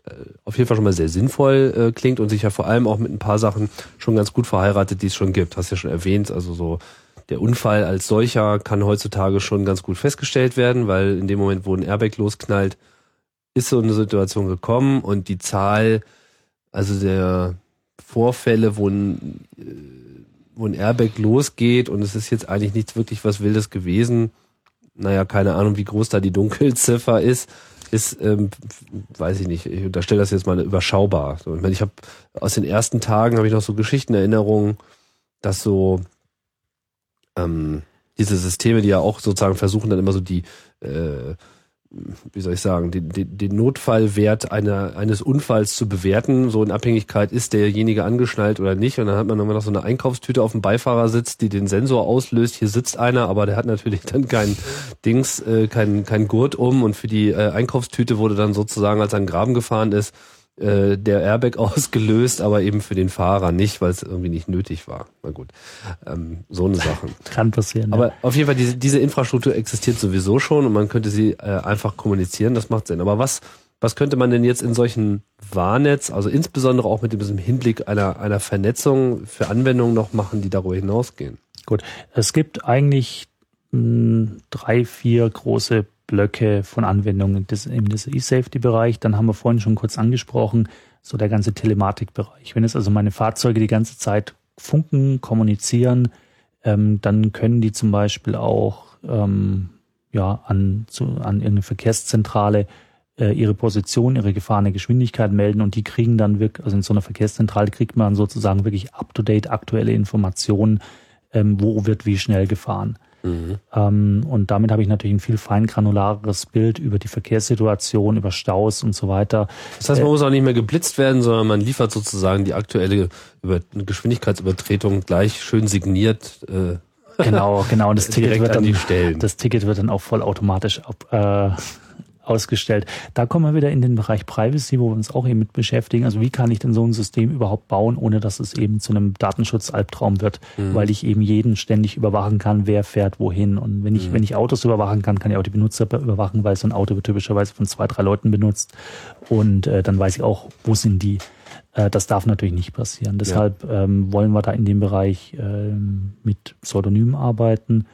äh, auf jeden Fall schon mal sehr sinnvoll äh, klingt und sich ja vor allem auch mit ein paar Sachen schon ganz gut verheiratet, die es schon gibt. Hast ja schon erwähnt, also so der Unfall als solcher kann heutzutage schon ganz gut festgestellt werden, weil in dem Moment, wo ein Airbag losknallt, ist so eine Situation gekommen und die Zahl, also der Vorfälle, wo ein, äh, wo ein Airbag losgeht und es ist jetzt eigentlich nichts wirklich was Wildes gewesen. Naja, keine Ahnung, wie groß da die Dunkelziffer ist ist, ähm, weiß ich nicht, ich unterstelle das jetzt mal überschaubar. So, ich meine, ich habe aus den ersten Tagen habe ich noch so Geschichtenerinnerungen, dass so ähm, diese Systeme, die ja auch sozusagen versuchen, dann immer so die äh, wie soll ich sagen, den, den, den Notfallwert einer, eines Unfalls zu bewerten. So in Abhängigkeit ist derjenige angeschnallt oder nicht. Und dann hat man immer noch so eine Einkaufstüte auf dem Beifahrersitz, die den Sensor auslöst. Hier sitzt einer, aber der hat natürlich dann kein Dings, äh, kein, kein Gurt um. Und für die äh, Einkaufstüte wurde dann sozusagen, als er in den Graben gefahren ist, äh, der Airbag ausgelöst, aber eben für den Fahrer nicht, weil es irgendwie nicht nötig war. Na gut, ähm, so eine Sache. Kann passieren. Aber ja. auf jeden Fall, diese, diese Infrastruktur existiert sowieso schon und man könnte sie äh, einfach kommunizieren, das macht Sinn. Aber was, was könnte man denn jetzt in solchen Warnetz, also insbesondere auch mit diesem Hinblick einer, einer Vernetzung für Anwendungen noch machen, die darüber hinausgehen? Gut, es gibt eigentlich hm, drei, vier große Blöcke von Anwendungen in das E-Safety-Bereich. Dann haben wir vorhin schon kurz angesprochen, so der ganze Telematik-Bereich. Wenn jetzt also meine Fahrzeuge die ganze Zeit funken, kommunizieren, ähm, dann können die zum Beispiel auch ähm, ja, an, zu, an irgendeine Verkehrszentrale äh, ihre Position, ihre gefahrene Geschwindigkeit melden und die kriegen dann wirklich, also in so einer Verkehrszentrale kriegt man sozusagen wirklich up-to-date aktuelle Informationen, ähm, wo wird wie schnell gefahren. Mhm. Ähm, und damit habe ich natürlich ein viel feingranulareres Bild über die Verkehrssituation, über Staus und so weiter. Das heißt, man äh, muss auch nicht mehr geblitzt werden, sondern man liefert sozusagen die aktuelle Über Geschwindigkeitsübertretung gleich schön signiert. Äh, genau, genau. Und das Ticket wird dann, das Ticket wird dann auch vollautomatisch ab, äh, ausgestellt. Da kommen wir wieder in den Bereich Privacy, wo wir uns auch eben mit beschäftigen. Also wie kann ich denn so ein System überhaupt bauen, ohne dass es eben zu einem Datenschutz-Albtraum wird, mhm. weil ich eben jeden ständig überwachen kann, wer fährt wohin. Und wenn ich, mhm. wenn ich Autos überwachen kann, kann ich auch die Benutzer überwachen, weil so ein Auto wird typischerweise von zwei, drei Leuten benutzt. Und äh, dann weiß ich auch, wo sind die. Äh, das darf natürlich nicht passieren. Deshalb ja. ähm, wollen wir da in dem Bereich ähm, mit Pseudonymen arbeiten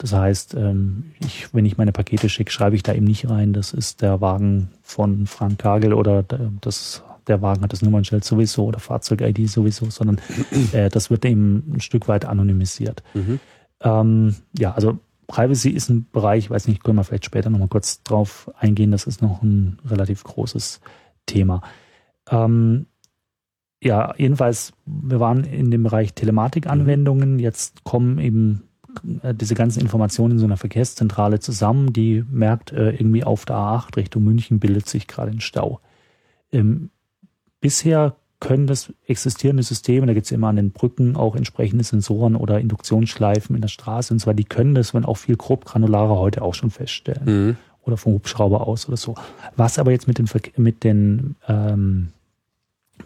das heißt, ähm, ich, wenn ich meine Pakete schicke, schreibe ich da eben nicht rein, das ist der Wagen von Frank Kagel oder das, der Wagen hat das Nummernschild sowieso oder Fahrzeug-ID sowieso, sondern äh, das wird eben ein Stück weit anonymisiert. Mhm. Ähm, ja, also Privacy ist ein Bereich, ich weiß nicht, können wir vielleicht später nochmal kurz drauf eingehen, das ist noch ein relativ großes Thema. Ähm, ja, jedenfalls, wir waren in dem Bereich Telematikanwendungen, jetzt kommen eben diese ganzen Informationen in so einer Verkehrszentrale zusammen, die merkt, äh, irgendwie auf der A8 Richtung München bildet sich gerade ein Stau. Ähm, bisher können das existierende Systeme, da gibt es immer an den Brücken auch entsprechende Sensoren oder Induktionsschleifen in der Straße und zwar, die können das, wenn auch viel grob granularer heute auch schon feststellen. Mhm. Oder vom Hubschrauber aus oder so. Was aber jetzt mit den, mit den, ähm,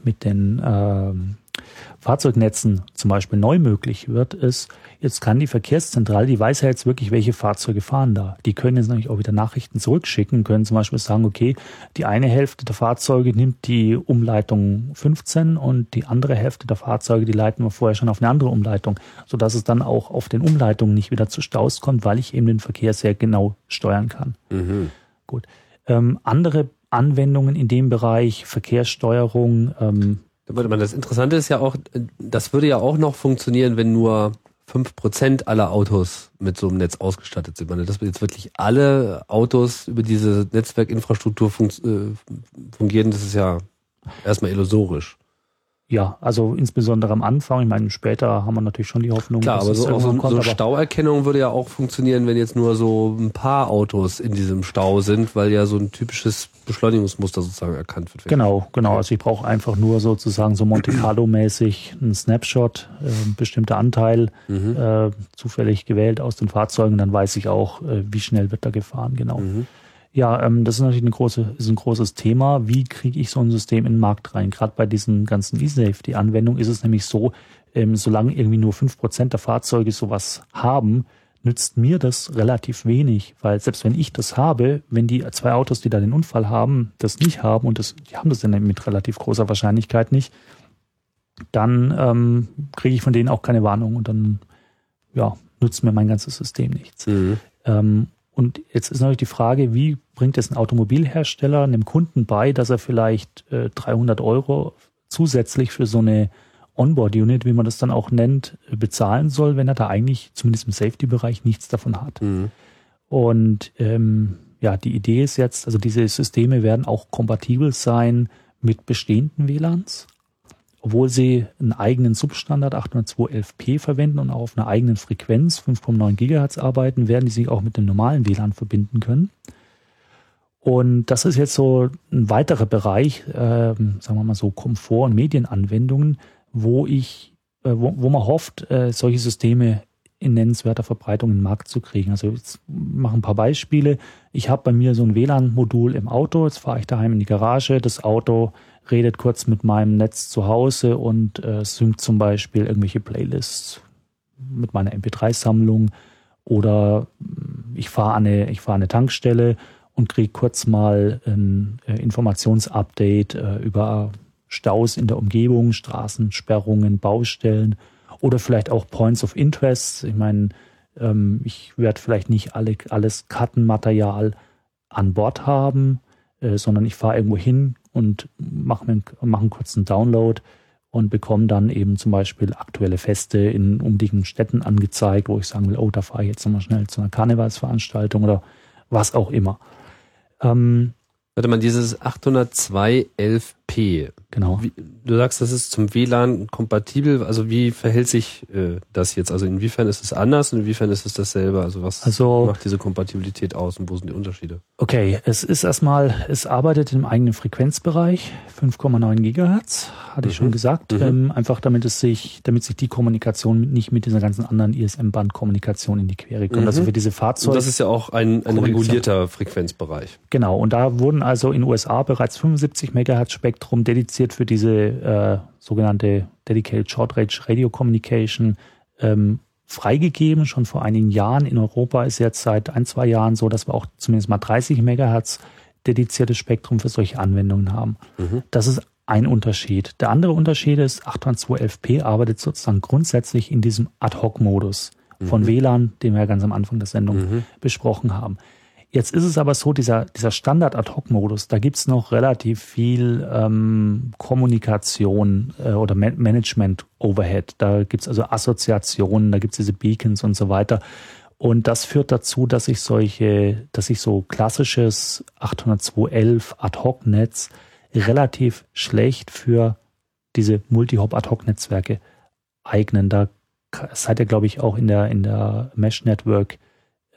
mit den ähm, Fahrzeugnetzen zum Beispiel neu möglich wird, ist, jetzt kann die Verkehrszentrale, die weiß ja jetzt wirklich, welche Fahrzeuge fahren da. Die können jetzt natürlich auch wieder Nachrichten zurückschicken, können zum Beispiel sagen, okay, die eine Hälfte der Fahrzeuge nimmt die Umleitung 15 und die andere Hälfte der Fahrzeuge, die leiten wir vorher schon auf eine andere Umleitung, sodass es dann auch auf den Umleitungen nicht wieder zu Staus kommt, weil ich eben den Verkehr sehr genau steuern kann. Mhm. Gut. Ähm, andere Anwendungen in dem Bereich Verkehrssteuerung, ähm, das Interessante ist ja auch, das würde ja auch noch funktionieren, wenn nur fünf Prozent aller Autos mit so einem Netz ausgestattet sind. Wenn das jetzt wirklich alle Autos über diese Netzwerkinfrastruktur fun äh, fungieren, das ist ja erstmal illusorisch. Ja, also insbesondere am Anfang. Ich meine, später haben wir natürlich schon die Hoffnung, Klar, dass aber so, so, kommt, so Stauerkennung würde ja auch funktionieren, wenn jetzt nur so ein paar Autos in diesem Stau sind, weil ja so ein typisches Beschleunigungsmuster sozusagen erkannt wird. Genau, genau. Also ich brauche einfach nur sozusagen so Monte Carlo-mäßig einen Snapshot, äh, bestimmter Anteil mhm. äh, zufällig gewählt aus den Fahrzeugen, dann weiß ich auch, äh, wie schnell wird da gefahren, genau. Mhm. Ja, ähm, das ist natürlich eine große, ist ein großes Thema. Wie kriege ich so ein System in den Markt rein? Gerade bei diesen ganzen E-Safety-Anwendungen ist es nämlich so, ähm, solange irgendwie nur fünf Prozent der Fahrzeuge sowas haben, nützt mir das relativ wenig, weil selbst wenn ich das habe, wenn die zwei Autos, die da den Unfall haben, das nicht haben und das, die haben das dann mit relativ großer Wahrscheinlichkeit nicht, dann ähm, kriege ich von denen auch keine Warnung und dann ja, nützt mir mein ganzes System nichts. Mhm. Ähm, und jetzt ist natürlich die Frage, wie bringt es ein Automobilhersteller einem Kunden bei, dass er vielleicht äh, 300 Euro zusätzlich für so eine Onboard-Unit, wie man das dann auch nennt, bezahlen soll, wenn er da eigentlich zumindest im Safety-Bereich nichts davon hat. Mhm. Und ähm, ja, die Idee ist jetzt, also diese Systeme werden auch kompatibel sein mit bestehenden WLANs obwohl sie einen eigenen Substandard 802.11p verwenden und auch auf einer eigenen Frequenz 5,9 GHz arbeiten, werden die sich auch mit dem normalen WLAN verbinden können. Und das ist jetzt so ein weiterer Bereich, äh, sagen wir mal so Komfort- und Medienanwendungen, wo ich, äh, wo, wo man hofft, äh, solche Systeme in nennenswerter Verbreitung in den Markt zu kriegen. Also jetzt mache ein paar Beispiele. Ich habe bei mir so ein WLAN-Modul im Auto. Jetzt fahre ich daheim in die Garage. Das Auto redet kurz mit meinem Netz zu Hause und äh, synkt zum Beispiel irgendwelche Playlists mit meiner MP3-Sammlung oder ich fahre an eine, ich fahre eine Tankstelle und kriege kurz mal ein äh, Informationsupdate äh, über Staus in der Umgebung, Straßensperrungen, Baustellen oder vielleicht auch Points of Interest. Ich meine, ähm, ich werde vielleicht nicht alle, alles Kartenmaterial an Bord haben, äh, sondern ich fahre irgendwo hin und mache mach einen kurzen Download und bekomme dann eben zum Beispiel aktuelle Feste in umliegenden Städten angezeigt, wo ich sagen will, oh, da fahre ich jetzt nochmal schnell zu einer Karnevalsveranstaltung oder was auch immer. Ähm, Warte mal, dieses 802.11p. Genau. Wie, du sagst, das ist zum WLAN kompatibel. Also wie verhält sich äh, das jetzt? Also inwiefern ist es anders und inwiefern ist es dasselbe? Also was also, macht diese Kompatibilität aus und wo sind die Unterschiede? Okay, es ist erstmal, es arbeitet im eigenen Frequenzbereich, 5,9 Gigahertz, hatte mhm. ich schon gesagt. Mhm. Ähm, einfach damit es sich, damit sich die Kommunikation nicht mit dieser ganzen anderen ISM-Band-Kommunikation in die Quere kommt. Also mhm. Also für diese Fahrzeuge. Und das ist ja auch ein, ein regulierter Frequenzbereich. Genau, und da wurden also in USA bereits 75 Megahertz Spektrum dediziert für diese äh, sogenannte Dedicated Short Range Radio Communication ähm, freigegeben, schon vor einigen Jahren. In Europa ist jetzt seit ein, zwei Jahren so, dass wir auch zumindest mal 30 Megahertz dediziertes Spektrum für solche Anwendungen haben. Mhm. Das ist ein Unterschied. Der andere Unterschied ist, 802.11p arbeitet sozusagen grundsätzlich in diesem Ad-Hoc-Modus von mhm. WLAN, den wir ja ganz am Anfang der Sendung mhm. besprochen haben. Jetzt ist es aber so, dieser, dieser Standard-Ad-Hoc-Modus, da gibt's noch relativ viel ähm, Kommunikation äh, oder Man Management-Overhead. Da gibt's also Assoziationen, da gibt's diese Beacons und so weiter. Und das führt dazu, dass ich solche, dass ich so klassisches 802.11 Ad-Hoc-Netz relativ schlecht für diese Multi-Hop-Ad-Hoc-Netzwerke eignen. Da seid ihr, glaube ich, auch in der, in der Mesh-Network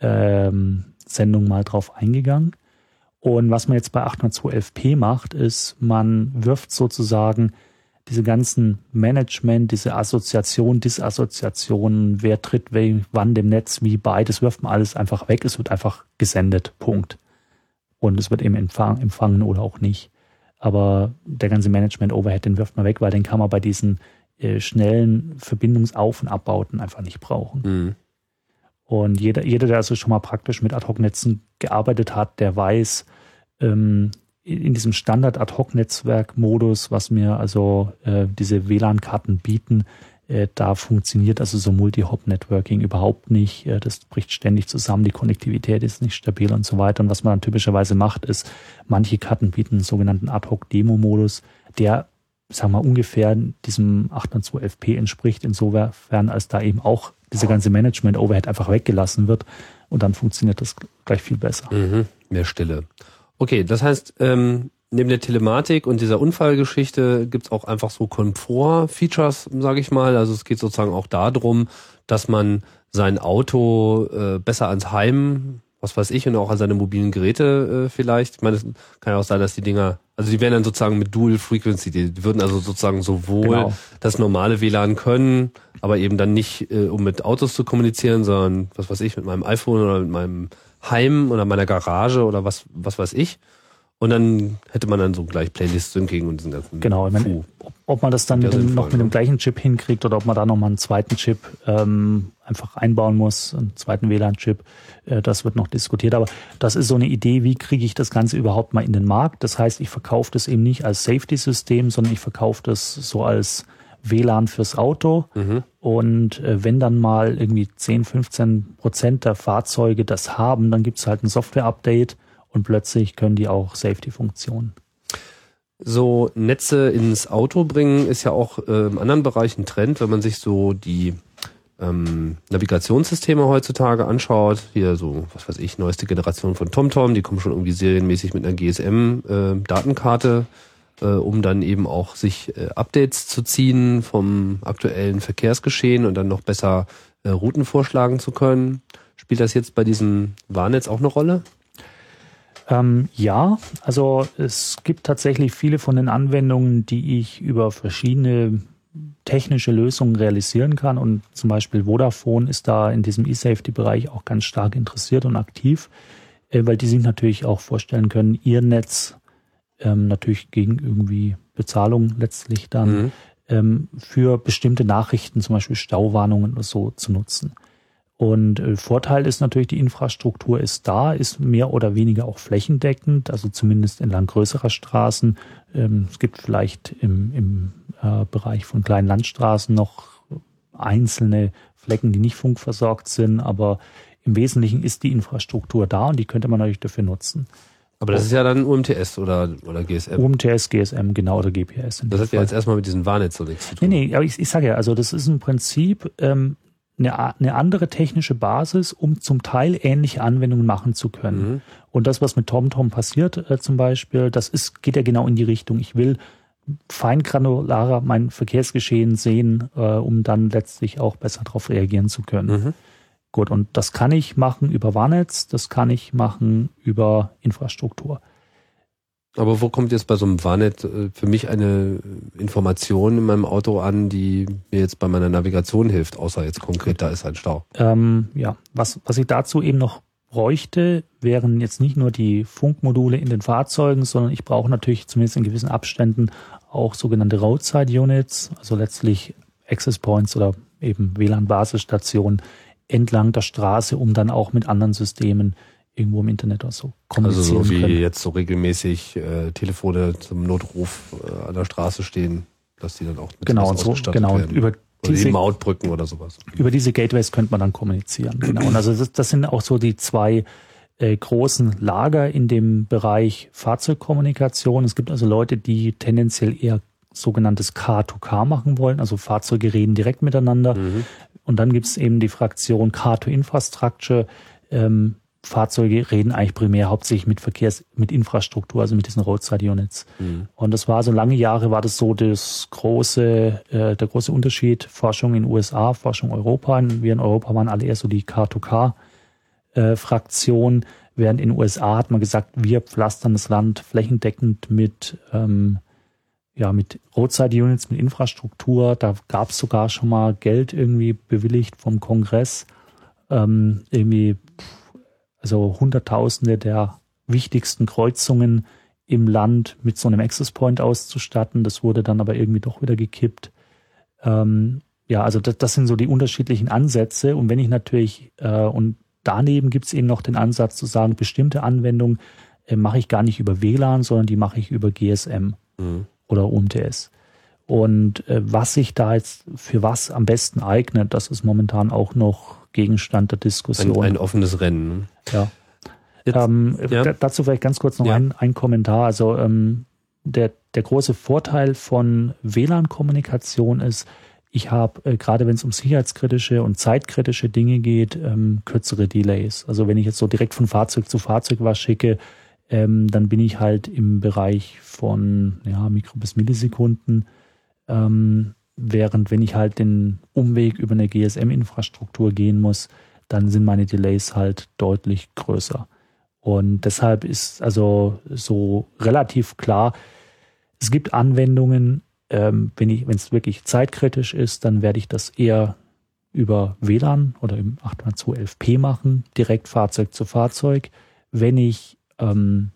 ähm, Sendung mal drauf eingegangen. Und was man jetzt bei 802.11p macht, ist, man wirft sozusagen diese ganzen Management, diese Assoziation, Disassoziationen, wer tritt wann dem Netz wie bei, das wirft man alles einfach weg. Es wird einfach gesendet. Punkt. Und es wird eben empfang, empfangen oder auch nicht. Aber der ganze Management-Overhead, den wirft man weg, weil den kann man bei diesen äh, schnellen Verbindungsauf- und Abbauten einfach nicht brauchen. Mhm. Und jeder, jeder, der also schon mal praktisch mit Ad-Hoc-Netzen gearbeitet hat, der weiß, ähm, in diesem Standard-Ad-Hoc-Netzwerk-Modus, was mir also äh, diese WLAN-Karten bieten, äh, da funktioniert also so Multi-Hop-Networking überhaupt nicht. Äh, das bricht ständig zusammen, die Konnektivität ist nicht stabil und so weiter. Und was man dann typischerweise macht, ist, manche Karten bieten einen sogenannten Ad-Hoc-Demo-Modus, der sagen wir ungefähr diesem 802FP entspricht, insofern als da eben auch dieser ganze Management-Overhead einfach weggelassen wird und dann funktioniert das gleich viel besser. Mhm, mehr Stille. Okay, das heißt, ähm, neben der Telematik und dieser Unfallgeschichte gibt's auch einfach so Komfort-Features, sage ich mal. Also es geht sozusagen auch darum, dass man sein Auto äh, besser ans Heim was weiß ich, und auch an seine mobilen Geräte äh, vielleicht. Ich meine, es kann ja auch sein, dass die Dinger, also die wären dann sozusagen mit Dual Frequency, die würden also sozusagen sowohl genau. das normale WLAN können, aber eben dann nicht, äh, um mit Autos zu kommunizieren, sondern was weiß ich, mit meinem iPhone oder mit meinem Heim oder meiner Garage oder was, was weiß ich. Und dann hätte man dann so gleich Playlist-Syncing und diesen ganzen Genau, meine, ob, ob man das dann mit dem, noch mit dem gleichen Chip hinkriegt oder ob man da nochmal einen zweiten Chip ähm, einfach einbauen muss, einen zweiten WLAN-Chip, äh, das wird noch diskutiert. Aber das ist so eine Idee, wie kriege ich das Ganze überhaupt mal in den Markt? Das heißt, ich verkaufe das eben nicht als Safety-System, sondern ich verkaufe das so als WLAN fürs Auto. Mhm. Und äh, wenn dann mal irgendwie 10, 15 Prozent der Fahrzeuge das haben, dann gibt es halt ein Software-Update und plötzlich können die auch Safety-Funktionen. So Netze ins Auto bringen ist ja auch äh, im anderen Bereich ein Trend, wenn man sich so die ähm, Navigationssysteme heutzutage anschaut, hier so, was weiß ich, neueste Generation von TomTom, die kommen schon irgendwie serienmäßig mit einer GSM-Datenkarte, äh, äh, um dann eben auch sich äh, Updates zu ziehen vom aktuellen Verkehrsgeschehen und dann noch besser äh, Routen vorschlagen zu können. Spielt das jetzt bei diesem Warnnetz auch eine Rolle? Ähm, ja, also es gibt tatsächlich viele von den Anwendungen, die ich über verschiedene technische Lösungen realisieren kann. Und zum Beispiel Vodafone ist da in diesem E-Safety-Bereich auch ganz stark interessiert und aktiv, äh, weil die sich natürlich auch vorstellen können, ihr Netz ähm, natürlich gegen irgendwie Bezahlung letztlich dann mhm. ähm, für bestimmte Nachrichten, zum Beispiel Stauwarnungen oder so zu nutzen. Und äh, Vorteil ist natürlich, die Infrastruktur ist da, ist mehr oder weniger auch flächendeckend, also zumindest entlang größerer Straßen. Ähm, es gibt vielleicht im, im äh, Bereich von kleinen Landstraßen noch einzelne Flecken, die nicht funkversorgt sind, aber im Wesentlichen ist die Infrastruktur da und die könnte man natürlich dafür nutzen. Aber das ist ja dann UMTS oder, oder GSM. UMTS, GSM, genau, oder GPS. Das hat ja jetzt erstmal mit diesem Warnetz so nichts zu tun. Nee, nee, aber ich, ich sage ja, also das ist im Prinzip ähm, eine, eine andere technische Basis, um zum Teil ähnliche Anwendungen machen zu können. Mhm. Und das, was mit TomTom passiert äh, zum Beispiel, das ist, geht ja genau in die Richtung. Ich will feingranularer mein Verkehrsgeschehen sehen, äh, um dann letztlich auch besser darauf reagieren zu können. Mhm. Gut, und das kann ich machen über Warnetz, das kann ich machen über Infrastruktur. Aber wo kommt jetzt bei so einem Warnet äh, für mich eine Information in meinem Auto an, die mir jetzt bei meiner Navigation hilft, außer jetzt konkret, da ist ein Stau? Ähm, ja, was, was ich dazu eben noch bräuchte, wären jetzt nicht nur die Funkmodule in den Fahrzeugen, sondern ich brauche natürlich zumindest in gewissen Abständen auch sogenannte Roadside Units, also letztlich Access Points oder eben WLAN-Basisstationen entlang der Straße, um dann auch mit anderen Systemen irgendwo im Internet oder so kommunizieren Also so wie können. jetzt so regelmäßig äh, Telefone zum Notruf äh, an der Straße stehen, dass die dann auch mit genau, so, genau, werden. Über oder diese, die Mautbrücken oder sowas. Über diese Gateways könnte man dann kommunizieren. Genau. Und also das, das sind auch so die zwei äh, großen Lager in dem Bereich Fahrzeugkommunikation. Es gibt also Leute, die tendenziell eher sogenanntes K2K machen wollen, also Fahrzeuge reden direkt miteinander. Mhm. Und dann gibt es eben die Fraktion K2 Infrastructure. Ähm, Fahrzeuge reden eigentlich primär hauptsächlich mit Verkehrs, mit Infrastruktur, also mit diesen Roadside Units. Mhm. Und das war so lange Jahre war das so das große, äh, der große Unterschied. Forschung in USA, Forschung Europa. Wir in Europa waren alle eher so die K2K äh, während in den USA hat man gesagt, wir pflastern das Land flächendeckend mit ähm, ja, mit Roadside Units, mit Infrastruktur. Da gab es sogar schon mal Geld irgendwie bewilligt vom Kongress. Ähm, irgendwie also Hunderttausende der wichtigsten Kreuzungen im Land mit so einem Access Point auszustatten. Das wurde dann aber irgendwie doch wieder gekippt. Ähm, ja, also das, das, sind so die unterschiedlichen Ansätze. Und wenn ich natürlich, äh, und daneben gibt es eben noch den Ansatz zu sagen, bestimmte Anwendungen äh, mache ich gar nicht über WLAN, sondern die mache ich über GSM mhm. oder UMTS. Und äh, was sich da jetzt für was am besten eignet, das ist momentan auch noch Gegenstand der Diskussion. Ein, ein offenes Rennen. Ne? Ja. Jetzt, ähm, ja. Dazu vielleicht ganz kurz noch ja. ein, ein Kommentar. Also ähm, der, der große Vorteil von WLAN-Kommunikation ist, ich habe, äh, gerade wenn es um sicherheitskritische und zeitkritische Dinge geht, ähm, kürzere Delays. Also wenn ich jetzt so direkt von Fahrzeug zu Fahrzeug was schicke, ähm, dann bin ich halt im Bereich von ja, Mikro- bis Millisekunden. Ähm, Während wenn ich halt den Umweg über eine GSM-Infrastruktur gehen muss, dann sind meine Delays halt deutlich größer. Und deshalb ist also so relativ klar, es gibt Anwendungen, ähm, wenn es wirklich zeitkritisch ist, dann werde ich das eher über WLAN oder im 802.11p machen, direkt Fahrzeug zu Fahrzeug. Wenn ich ähm,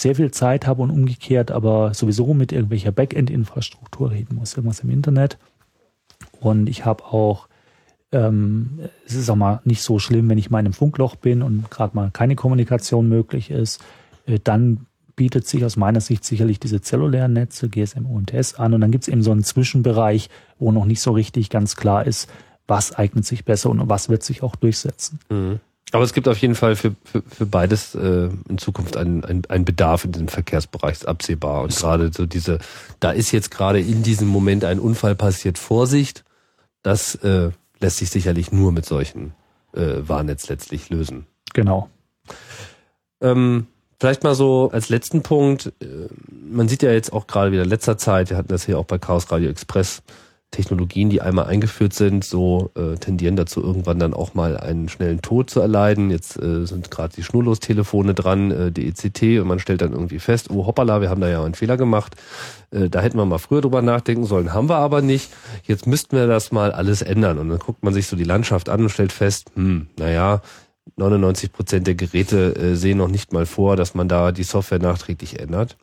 sehr viel Zeit habe und umgekehrt, aber sowieso mit irgendwelcher Backend-Infrastruktur reden muss, irgendwas im Internet. Und ich habe auch, ähm, es ist auch mal nicht so schlimm, wenn ich mal in einem Funkloch bin und gerade mal keine Kommunikation möglich ist, äh, dann bietet sich aus meiner Sicht sicherlich diese zellulären Netze, GSM, UMTS an. Und dann gibt es eben so einen Zwischenbereich, wo noch nicht so richtig ganz klar ist, was eignet sich besser und was wird sich auch durchsetzen. Mhm. Aber es gibt auf jeden Fall für, für, für beides äh, in Zukunft einen, einen, einen Bedarf in diesem Verkehrsbereich absehbar. Und gerade so diese, da ist jetzt gerade in diesem Moment ein Unfall passiert, Vorsicht, das äh, lässt sich sicherlich nur mit solchen äh, Warnnetz letztlich lösen. Genau. Ähm, vielleicht mal so als letzten Punkt, äh, man sieht ja jetzt auch gerade wieder in letzter Zeit, wir hatten das hier auch bei Chaos Radio Express, Technologien, die einmal eingeführt sind, so äh, tendieren dazu, irgendwann dann auch mal einen schnellen Tod zu erleiden. Jetzt äh, sind gerade die Schnurlostelefone dran, äh, die ECT, und man stellt dann irgendwie fest, oh hoppala, wir haben da ja einen Fehler gemacht. Äh, da hätten wir mal früher drüber nachdenken sollen, haben wir aber nicht. Jetzt müssten wir das mal alles ändern. Und dann guckt man sich so die Landschaft an und stellt fest, hm, naja, 99 Prozent der Geräte äh, sehen noch nicht mal vor, dass man da die Software nachträglich ändert.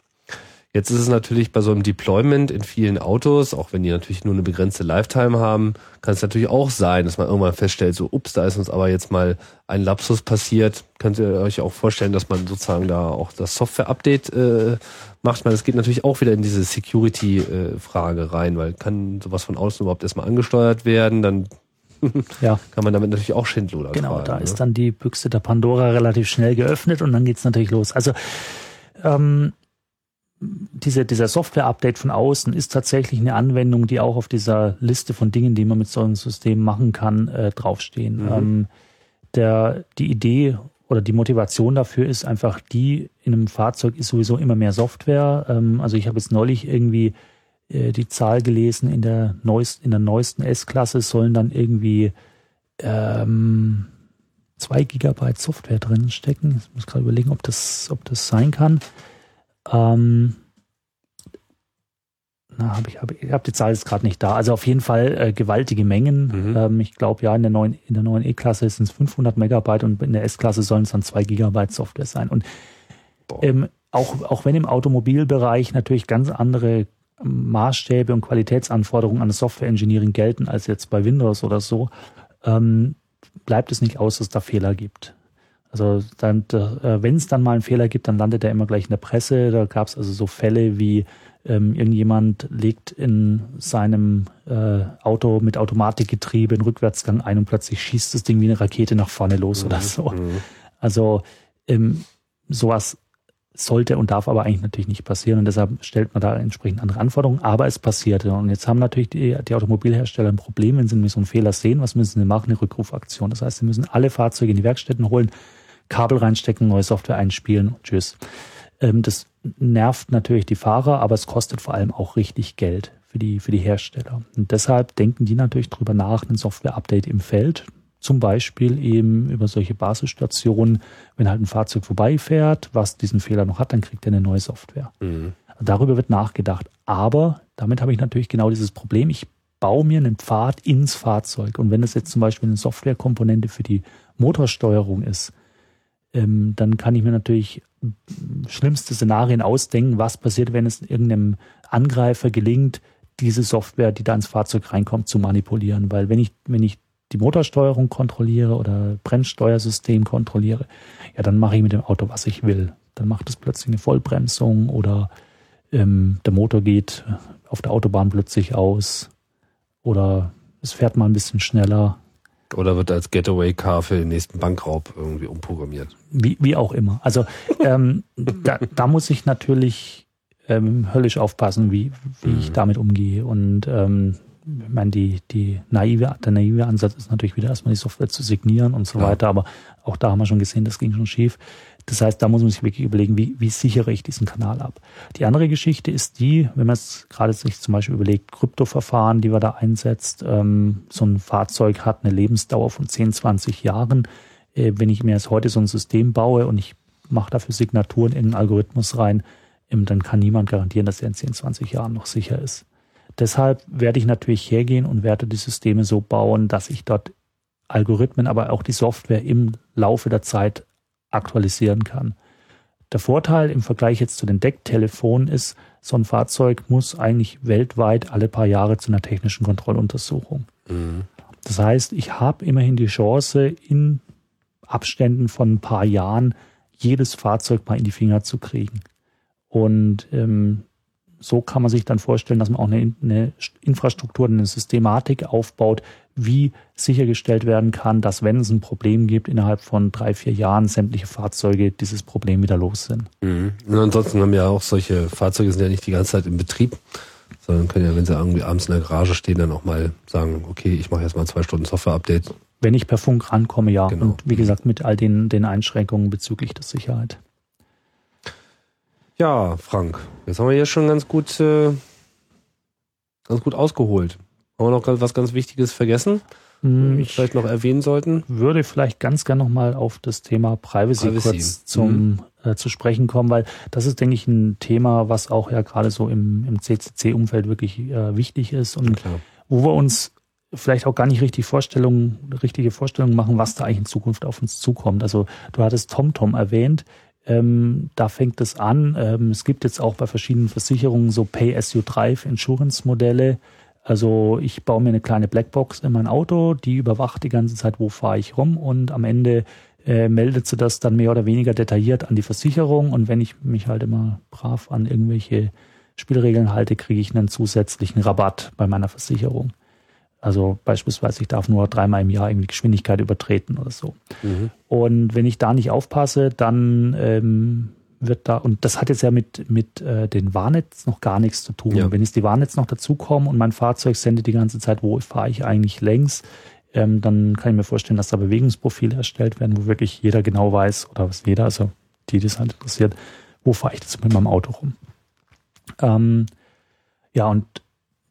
Jetzt ist es natürlich bei so einem Deployment in vielen Autos, auch wenn die natürlich nur eine begrenzte Lifetime haben, kann es natürlich auch sein, dass man irgendwann feststellt, so, ups, da ist uns aber jetzt mal ein Lapsus passiert. Könnt ihr euch auch vorstellen, dass man sozusagen da auch das Software-Update äh, macht? Man, das geht natürlich auch wieder in diese Security-Frage äh, rein, weil kann sowas von außen überhaupt erstmal angesteuert werden, dann ja. kann man damit natürlich auch Schindluder Genau, tragen, da ne? ist dann die Büchse der Pandora relativ schnell geöffnet und dann geht's natürlich los. Also ähm, diese, dieser Software-Update von außen ist tatsächlich eine Anwendung, die auch auf dieser Liste von Dingen, die man mit so einem System machen kann, äh, draufstehen. Mhm. Ähm, der, die Idee oder die Motivation dafür ist einfach die, in einem Fahrzeug ist sowieso immer mehr Software. Ähm, also ich habe jetzt neulich irgendwie äh, die Zahl gelesen, in der neuesten, in der neuesten S-Klasse sollen dann irgendwie ähm, zwei Gigabyte Software drin stecken. Ich muss gerade überlegen, ob das, ob das sein kann. Ähm, na, hab ich, hab, ich habe die Zahl jetzt gerade nicht da. Also auf jeden Fall äh, gewaltige Mengen. Mhm. Ähm, ich glaube, ja, in der neuen, in der neuen E-Klasse sind es 500 Megabyte und in der S-Klasse sollen es dann zwei Gigabyte Software sein. Und ähm, auch, auch wenn im Automobilbereich natürlich ganz andere Maßstäbe und Qualitätsanforderungen an das Software Engineering gelten als jetzt bei Windows oder so, ähm, bleibt es nicht aus, dass es da Fehler gibt. Also dann, äh, wenn es dann mal einen Fehler gibt, dann landet er immer gleich in der Presse. Da gab es also so Fälle wie ähm, irgendjemand legt in seinem äh, Auto mit Automatikgetriebe einen Rückwärtsgang ein und plötzlich schießt das Ding wie eine Rakete nach vorne los mhm. oder so. Mhm. Also ähm, sowas sollte und darf aber eigentlich natürlich nicht passieren und deshalb stellt man da entsprechend andere Anforderungen, aber es passierte und jetzt haben natürlich die, die Automobilhersteller ein Problem, wenn sie so einen Fehler sehen, was müssen sie machen? Eine Rückrufaktion. Das heißt, sie müssen alle Fahrzeuge in die Werkstätten holen, Kabel reinstecken, neue Software einspielen und tschüss. Ähm, das nervt natürlich die Fahrer, aber es kostet vor allem auch richtig Geld für die, für die Hersteller. Und deshalb denken die natürlich drüber nach, ein Software-Update im Feld. Zum Beispiel eben über solche Basisstationen, wenn halt ein Fahrzeug vorbeifährt, was diesen Fehler noch hat, dann kriegt er eine neue Software. Mhm. Darüber wird nachgedacht. Aber damit habe ich natürlich genau dieses Problem. Ich baue mir einen Pfad ins Fahrzeug. Und wenn es jetzt zum Beispiel eine Softwarekomponente für die Motorsteuerung ist, ähm, dann kann ich mir natürlich schlimmste Szenarien ausdenken, was passiert, wenn es irgendeinem Angreifer gelingt, diese Software, die da ins Fahrzeug reinkommt, zu manipulieren. Weil wenn ich, wenn ich die Motorsteuerung kontrolliere oder Bremssteuersystem kontrolliere, ja, dann mache ich mit dem Auto, was ich will. Dann macht es plötzlich eine Vollbremsung oder ähm, der Motor geht auf der Autobahn plötzlich aus oder es fährt mal ein bisschen schneller oder wird als Getaway-Car für den nächsten Bankraub irgendwie umprogrammiert? Wie, wie auch immer. Also ähm, da, da muss ich natürlich ähm, höllisch aufpassen, wie, wie mhm. ich damit umgehe. Und ähm, ich meine, die, die naive, der naive Ansatz ist natürlich wieder erstmal die Software zu signieren und so ja. weiter, aber auch da haben wir schon gesehen, das ging schon schief. Das heißt, da muss man sich wirklich überlegen, wie, wie sichere ich diesen Kanal ab. Die andere Geschichte ist die, wenn man es gerade sich zum Beispiel überlegt, Kryptoverfahren, die man da einsetzt, ähm, so ein Fahrzeug hat eine Lebensdauer von 10, 20 Jahren. Äh, wenn ich mir jetzt heute so ein System baue und ich mache dafür Signaturen in einen Algorithmus rein, ähm, dann kann niemand garantieren, dass er in 10, 20 Jahren noch sicher ist. Deshalb werde ich natürlich hergehen und werde die Systeme so bauen, dass ich dort Algorithmen, aber auch die Software im Laufe der Zeit aktualisieren kann. Der Vorteil im Vergleich jetzt zu den Decktelefonen ist, so ein Fahrzeug muss eigentlich weltweit alle paar Jahre zu einer technischen Kontrolluntersuchung. Mhm. Das heißt, ich habe immerhin die Chance, in Abständen von ein paar Jahren jedes Fahrzeug mal in die Finger zu kriegen. Und ähm, so kann man sich dann vorstellen, dass man auch eine, eine Infrastruktur, eine Systematik aufbaut, wie sichergestellt werden kann, dass wenn es ein Problem gibt, innerhalb von drei, vier Jahren sämtliche Fahrzeuge dieses Problem wieder los sind. Mhm. Und ansonsten haben ja auch solche Fahrzeuge sind ja nicht die ganze Zeit im Betrieb, sondern können ja, wenn sie irgendwie abends in der Garage stehen, dann auch mal sagen, okay, ich mache jetzt mal zwei Stunden Software-Update. Wenn ich per Funk rankomme, ja. Genau. Und wie gesagt, mit all den, den Einschränkungen bezüglich der Sicherheit. Ja, Frank, jetzt haben wir hier schon ganz gut, äh, ganz gut ausgeholt. Haben wir noch was ganz Wichtiges vergessen? Hm, Ich vielleicht noch erwähnen sollten? würde vielleicht ganz gern nochmal auf das Thema Privacy, Privacy. kurz zum, äh, zu sprechen kommen, weil das ist, denke ich, ein Thema, was auch ja gerade so im, im CCC-Umfeld wirklich äh, wichtig ist und wo wir uns vielleicht auch gar nicht richtig Vorstellungen, richtige Vorstellungen machen, was da eigentlich in Zukunft auf uns zukommt. Also du hattest TomTom erwähnt, ähm, da fängt es an. Ähm, es gibt jetzt auch bei verschiedenen Versicherungen so Pay-as-you-drive-Insurance-Modelle. Also ich baue mir eine kleine Blackbox in mein Auto, die überwacht die ganze Zeit, wo fahre ich rum und am Ende äh, meldet sie das dann mehr oder weniger detailliert an die Versicherung und wenn ich mich halt immer brav an irgendwelche Spielregeln halte, kriege ich einen zusätzlichen Rabatt bei meiner Versicherung. Also beispielsweise, ich darf nur dreimal im Jahr irgendwie Geschwindigkeit übertreten oder so. Mhm. Und wenn ich da nicht aufpasse, dann ähm, wird da, und das hat jetzt ja mit, mit äh, den Warnetz noch gar nichts zu tun. Ja. Wenn jetzt die Warnetz noch dazukommen und mein Fahrzeug sendet die ganze Zeit, wo fahre ich eigentlich längs, ähm, dann kann ich mir vorstellen, dass da Bewegungsprofile erstellt werden, wo wirklich jeder genau weiß, oder was jeder, also die, die das halt interessiert, wo fahre ich jetzt mit meinem Auto rum. Ähm, ja, und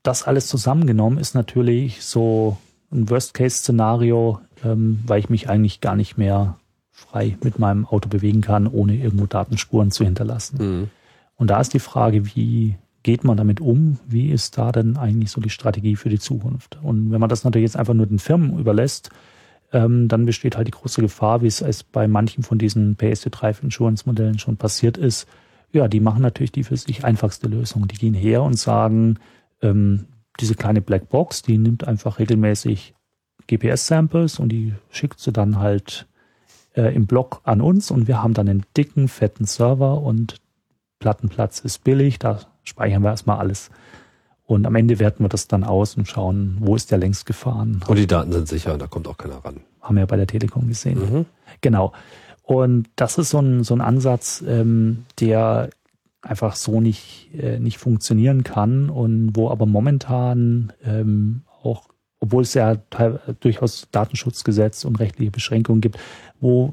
das alles zusammengenommen ist natürlich so ein Worst-Case-Szenario, ähm, weil ich mich eigentlich gar nicht mehr frei mit meinem Auto bewegen kann, ohne irgendwo Datenspuren zu hinterlassen. Mhm. Und da ist die Frage, wie geht man damit um? Wie ist da denn eigentlich so die Strategie für die Zukunft? Und wenn man das natürlich jetzt einfach nur den Firmen überlässt, ähm, dann besteht halt die große Gefahr, wie es, es bei manchen von diesen PS3-Insurance-Modellen schon passiert ist. Ja, die machen natürlich die für sich einfachste Lösung. Die gehen her und sagen, ähm, diese kleine Blackbox, die nimmt einfach regelmäßig GPS-Samples und die schickt sie dann halt äh, im Block an uns und wir haben dann einen dicken, fetten Server und Plattenplatz ist billig, da speichern wir erstmal alles. Und am Ende werten wir das dann aus und schauen, wo ist der längst gefahren. Und die Daten sind sicher, da kommt auch keiner ran. Haben wir ja bei der Telekom gesehen. Mhm. Genau. Und das ist so ein, so ein Ansatz, ähm, der einfach so nicht, äh, nicht funktionieren kann und wo aber momentan ähm, auch, obwohl es ja durchaus Datenschutzgesetz und rechtliche Beschränkungen gibt, wo,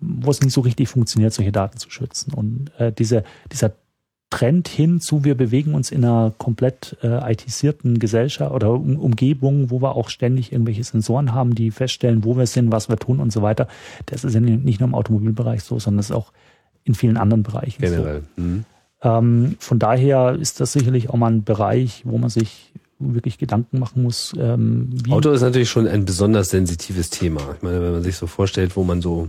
wo es nicht so richtig funktioniert, solche Daten zu schützen. Und äh, diese, dieser Trend hin zu, wir bewegen uns in einer komplett äh, ITisierten Gesellschaft oder um, Umgebung, wo wir auch ständig irgendwelche Sensoren haben, die feststellen, wo wir sind, was wir tun und so weiter. Das ist ja nicht nur im Automobilbereich so, sondern das ist auch in vielen anderen Bereichen Generell. Mhm. Ähm, von daher ist das sicherlich auch mal ein Bereich, wo man sich wirklich Gedanken machen muss. Ähm, Auto ist natürlich schon ein besonders sensitives Thema. Ich meine, wenn man sich so vorstellt, wo man so,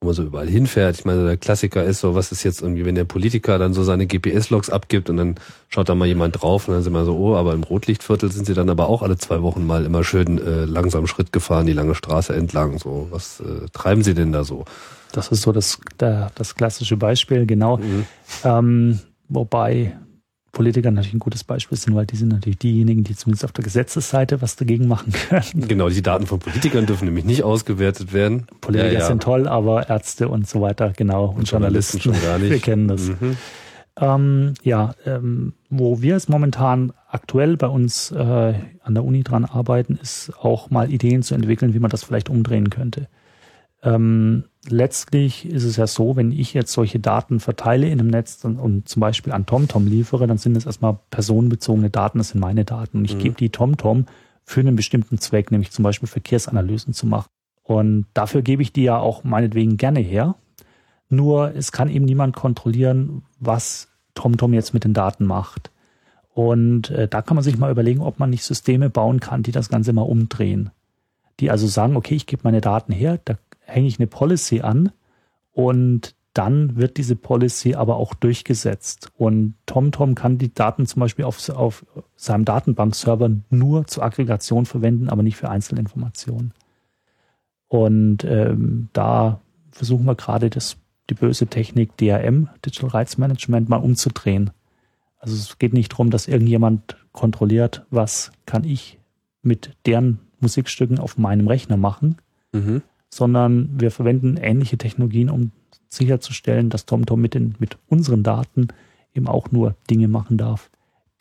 wo man so überall hinfährt. Ich meine, der Klassiker ist so, was ist jetzt irgendwie, wenn der Politiker dann so seine GPS-Logs abgibt und dann schaut da mal jemand drauf und dann sind wir so, oh, aber im Rotlichtviertel sind sie dann aber auch alle zwei Wochen mal immer schön äh, langsam Schritt gefahren, die lange Straße entlang. So, was äh, treiben sie denn da so? Das ist so das, der, das klassische Beispiel, genau. Mhm. Ähm, wobei Politiker natürlich ein gutes Beispiel sind, weil die sind natürlich diejenigen, die zumindest auf der Gesetzesseite was dagegen machen können. Genau, die Daten von Politikern dürfen nämlich nicht ausgewertet werden. Politiker Ja, ja. sind toll, aber Ärzte und so weiter, genau. Und, Journalisten Journalisten, schon gar nicht. wir kennen das. Mhm. Ähm, ja, ähm, wo wir es momentan aktuell bei uns äh, an der Uni dran arbeiten, ist auch mal Ideen zu entwickeln, wie man das vielleicht umdrehen könnte. Ähm, letztlich ist es ja so, wenn ich jetzt solche Daten verteile in einem Netz und, und zum Beispiel an TomTom liefere, dann sind es erstmal personenbezogene Daten, das sind meine Daten. Und ich Mhm. gebe die TomTom für einen bestimmten Zweck, nämlich zum Beispiel Verkehrsanalysen zu machen. Und dafür gebe ich die ja auch meinetwegen gerne her. Nur es kann eben niemand kontrollieren, was TomTom jetzt mit den Daten macht. Und äh, da kann man sich mal überlegen, ob man nicht Systeme bauen kann, die das Ganze mal umdrehen. Die also sagen, okay, ich gebe meine Daten her, da hänge ich eine Policy an und dann wird diese Policy aber auch durchgesetzt. Und TomTom kann die Daten zum Beispiel auf, auf seinem Datenbankserver nur zur Aggregation verwenden, aber nicht für Einzelinformationen. Und ähm, da versuchen wir gerade das, die böse Technik DRM, Digital Rights Management, mal umzudrehen. Also es geht nicht darum, dass irgendjemand kontrolliert, was kann ich mit deren Musikstücken auf meinem Rechner machen, Mhm. Sondern wir verwenden ähnliche Technologien, um sicherzustellen, dass TomTom mit, den, mit unseren Daten eben auch nur Dinge machen darf,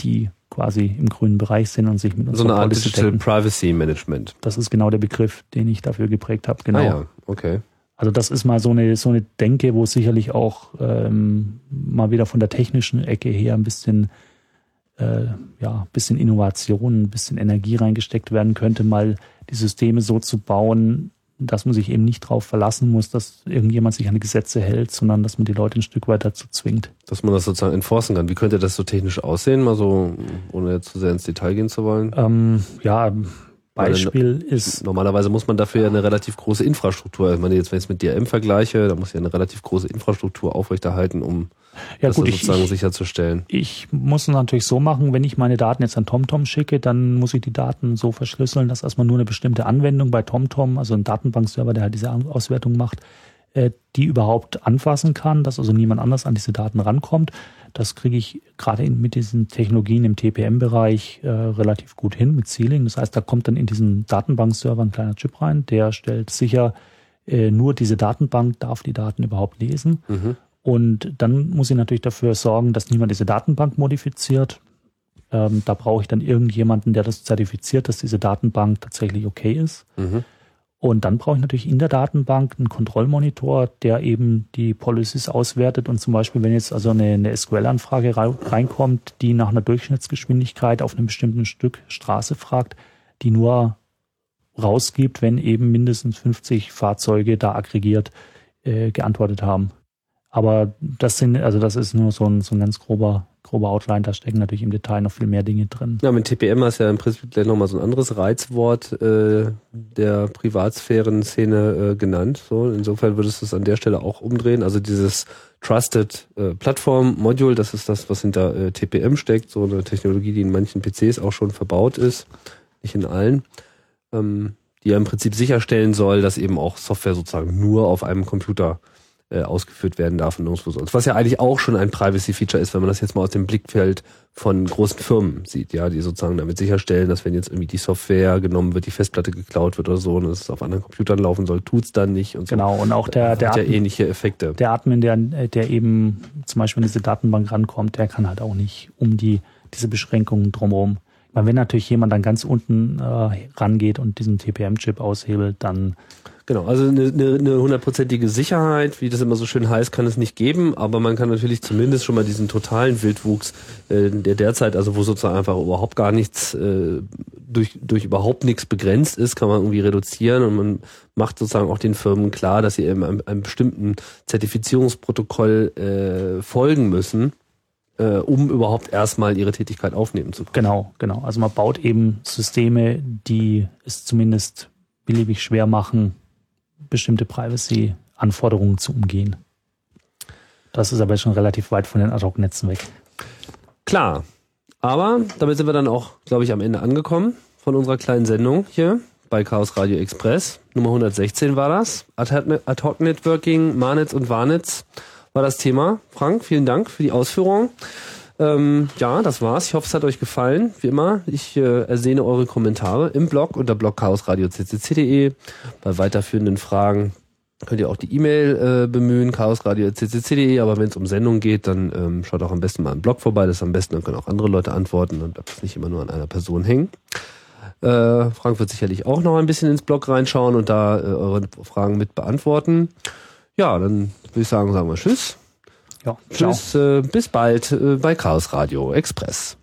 die quasi im grünen Bereich sind und sich mit So unserer eine Art Policy Digital decken. Privacy Management. Das ist genau der Begriff, den ich dafür geprägt habe. Genau. Ah ja, okay. Also das ist mal so eine, so eine Denke, wo sicherlich auch ähm, mal wieder von der technischen Ecke her ein bisschen äh, ja, bisschen Innovation, ein bisschen Energie reingesteckt werden könnte, mal die Systeme so zu bauen, dass man sich eben nicht darauf verlassen muss, dass irgendjemand sich an die Gesetze hält, sondern dass man die Leute ein Stück weit dazu zwingt. Dass man das sozusagen enforcen kann. Wie könnte das so technisch aussehen, mal so, ohne jetzt zu sehr ins Detail gehen zu wollen? Ähm, ja, Beispiel ist. Normalerweise muss man dafür ja eine relativ große Infrastruktur, ich meine jetzt, wenn ich es mit DRM vergleiche, da muss ja eine relativ große Infrastruktur aufrechterhalten, um ja, das gut, sozusagen ich, sicherzustellen. Ich muss es natürlich so machen, wenn ich meine Daten jetzt an TomTom schicke, dann muss ich die Daten so verschlüsseln, dass erstmal nur eine bestimmte Anwendung bei TomTom, also ein Datenbankserver, der halt diese Auswertung macht, äh, die überhaupt anfassen kann, dass also niemand anders an diese Daten rankommt. Das kriege ich gerade mit diesen Technologien im TPM-Bereich äh, relativ gut hin mit Sealing. Das heißt, da kommt dann in diesen Datenbankserver ein kleiner Chip rein, der stellt sicher, äh, nur diese Datenbank darf die Daten überhaupt lesen. Mhm. Und dann muss ich natürlich dafür sorgen, dass niemand diese Datenbank modifiziert. Ähm, da brauche ich dann irgendjemanden, der das zertifiziert, dass diese Datenbank tatsächlich okay ist. Mhm. Und dann brauche ich natürlich in der Datenbank einen Kontrollmonitor, der eben die Policies auswertet und zum Beispiel, wenn jetzt also eine, eine SQL-Anfrage reinkommt, die nach einer Durchschnittsgeschwindigkeit auf einem bestimmten Stück Straße fragt, die nur rausgibt, wenn eben mindestens 50 Fahrzeuge da aggregiert äh, geantwortet haben. Aber das sind, also das ist nur so ein, so ein ganz grober, grober Outline, da stecken natürlich im Detail noch viel mehr Dinge drin. Ja, mit TPM du ja im Prinzip gleich nochmal so ein anderes Reizwort äh, der Privatsphären-Szene äh, genannt. So, insofern würdest du es an der Stelle auch umdrehen. Also dieses Trusted äh, Plattform Module, das ist das, was hinter äh, TPM steckt, so eine Technologie, die in manchen PCs auch schon verbaut ist, nicht in allen. Ähm, die ja im Prinzip sicherstellen soll, dass eben auch Software sozusagen nur auf einem Computer äh, ausgeführt werden darf und nirgendwo sonst. Was ja eigentlich auch schon ein Privacy-Feature ist, wenn man das jetzt mal aus dem Blickfeld von großen Firmen sieht, ja, die sozusagen damit sicherstellen, dass wenn jetzt irgendwie die Software genommen wird, die Festplatte geklaut wird oder so und es auf anderen Computern laufen soll, tut's dann nicht und so. Genau, und auch der, der hat ja ähnliche Effekte. Der Admin, der, der eben zum Beispiel in diese Datenbank rankommt, der kann halt auch nicht um die, diese Beschränkungen drumherum. Weil wenn natürlich jemand dann ganz unten äh, rangeht und diesen TPM-Chip aushebelt, dann Genau, also eine, eine, hundertprozentige Sicherheit, wie das immer so schön heißt, kann es nicht geben, aber man kann natürlich zumindest schon mal diesen totalen Wildwuchs, äh, der derzeit, also wo sozusagen einfach überhaupt gar nichts, äh, durch, durch überhaupt nichts begrenzt ist, kann man irgendwie reduzieren und man macht sozusagen auch den Firmen klar, dass sie eben einem, einem bestimmten Zertifizierungsprotokoll äh, folgen müssen äh, um überhaupt erstmal ihre Tätigkeit aufnehmen zu können. Genau, genau. Also man baut eben Systeme, die es zumindest beliebig schwer machen, bestimmte Privacy-Anforderungen zu umgehen. Das ist aber schon relativ weit von den Ad-Hoc-Netzen weg. Klar. Aber damit sind wir dann auch, glaube ich, am Ende angekommen von unserer kleinen Sendung hier bei Chaos Radio Express. Nummer 116 war das. Ad-Hoc-Networking, Marnetz und Warnetz war das Thema. Frank, vielen Dank für die Ausführung. Ähm, ja, das war's. Ich hoffe, es hat euch gefallen. Wie immer, ich äh, ersehne eure Kommentare im Blog unter blogchaosradio.ccc.de. Bei weiterführenden Fragen könnt ihr auch die E-Mail äh, bemühen, chaosradio.ccc.de. Aber wenn es um Sendungen geht, dann ähm, schaut auch am besten mal im Blog vorbei. Das ist am besten, dann können auch andere Leute antworten. Dann bleibt es nicht immer nur an einer Person hängen. Äh, Frank wird sicherlich auch noch ein bisschen ins Blog reinschauen und da äh, eure Fragen mit beantworten. Ja, dann würde ich sagen, sagen wir Tschüss. Ja, Tschüss, äh, bis bald äh, bei Chaos Radio Express.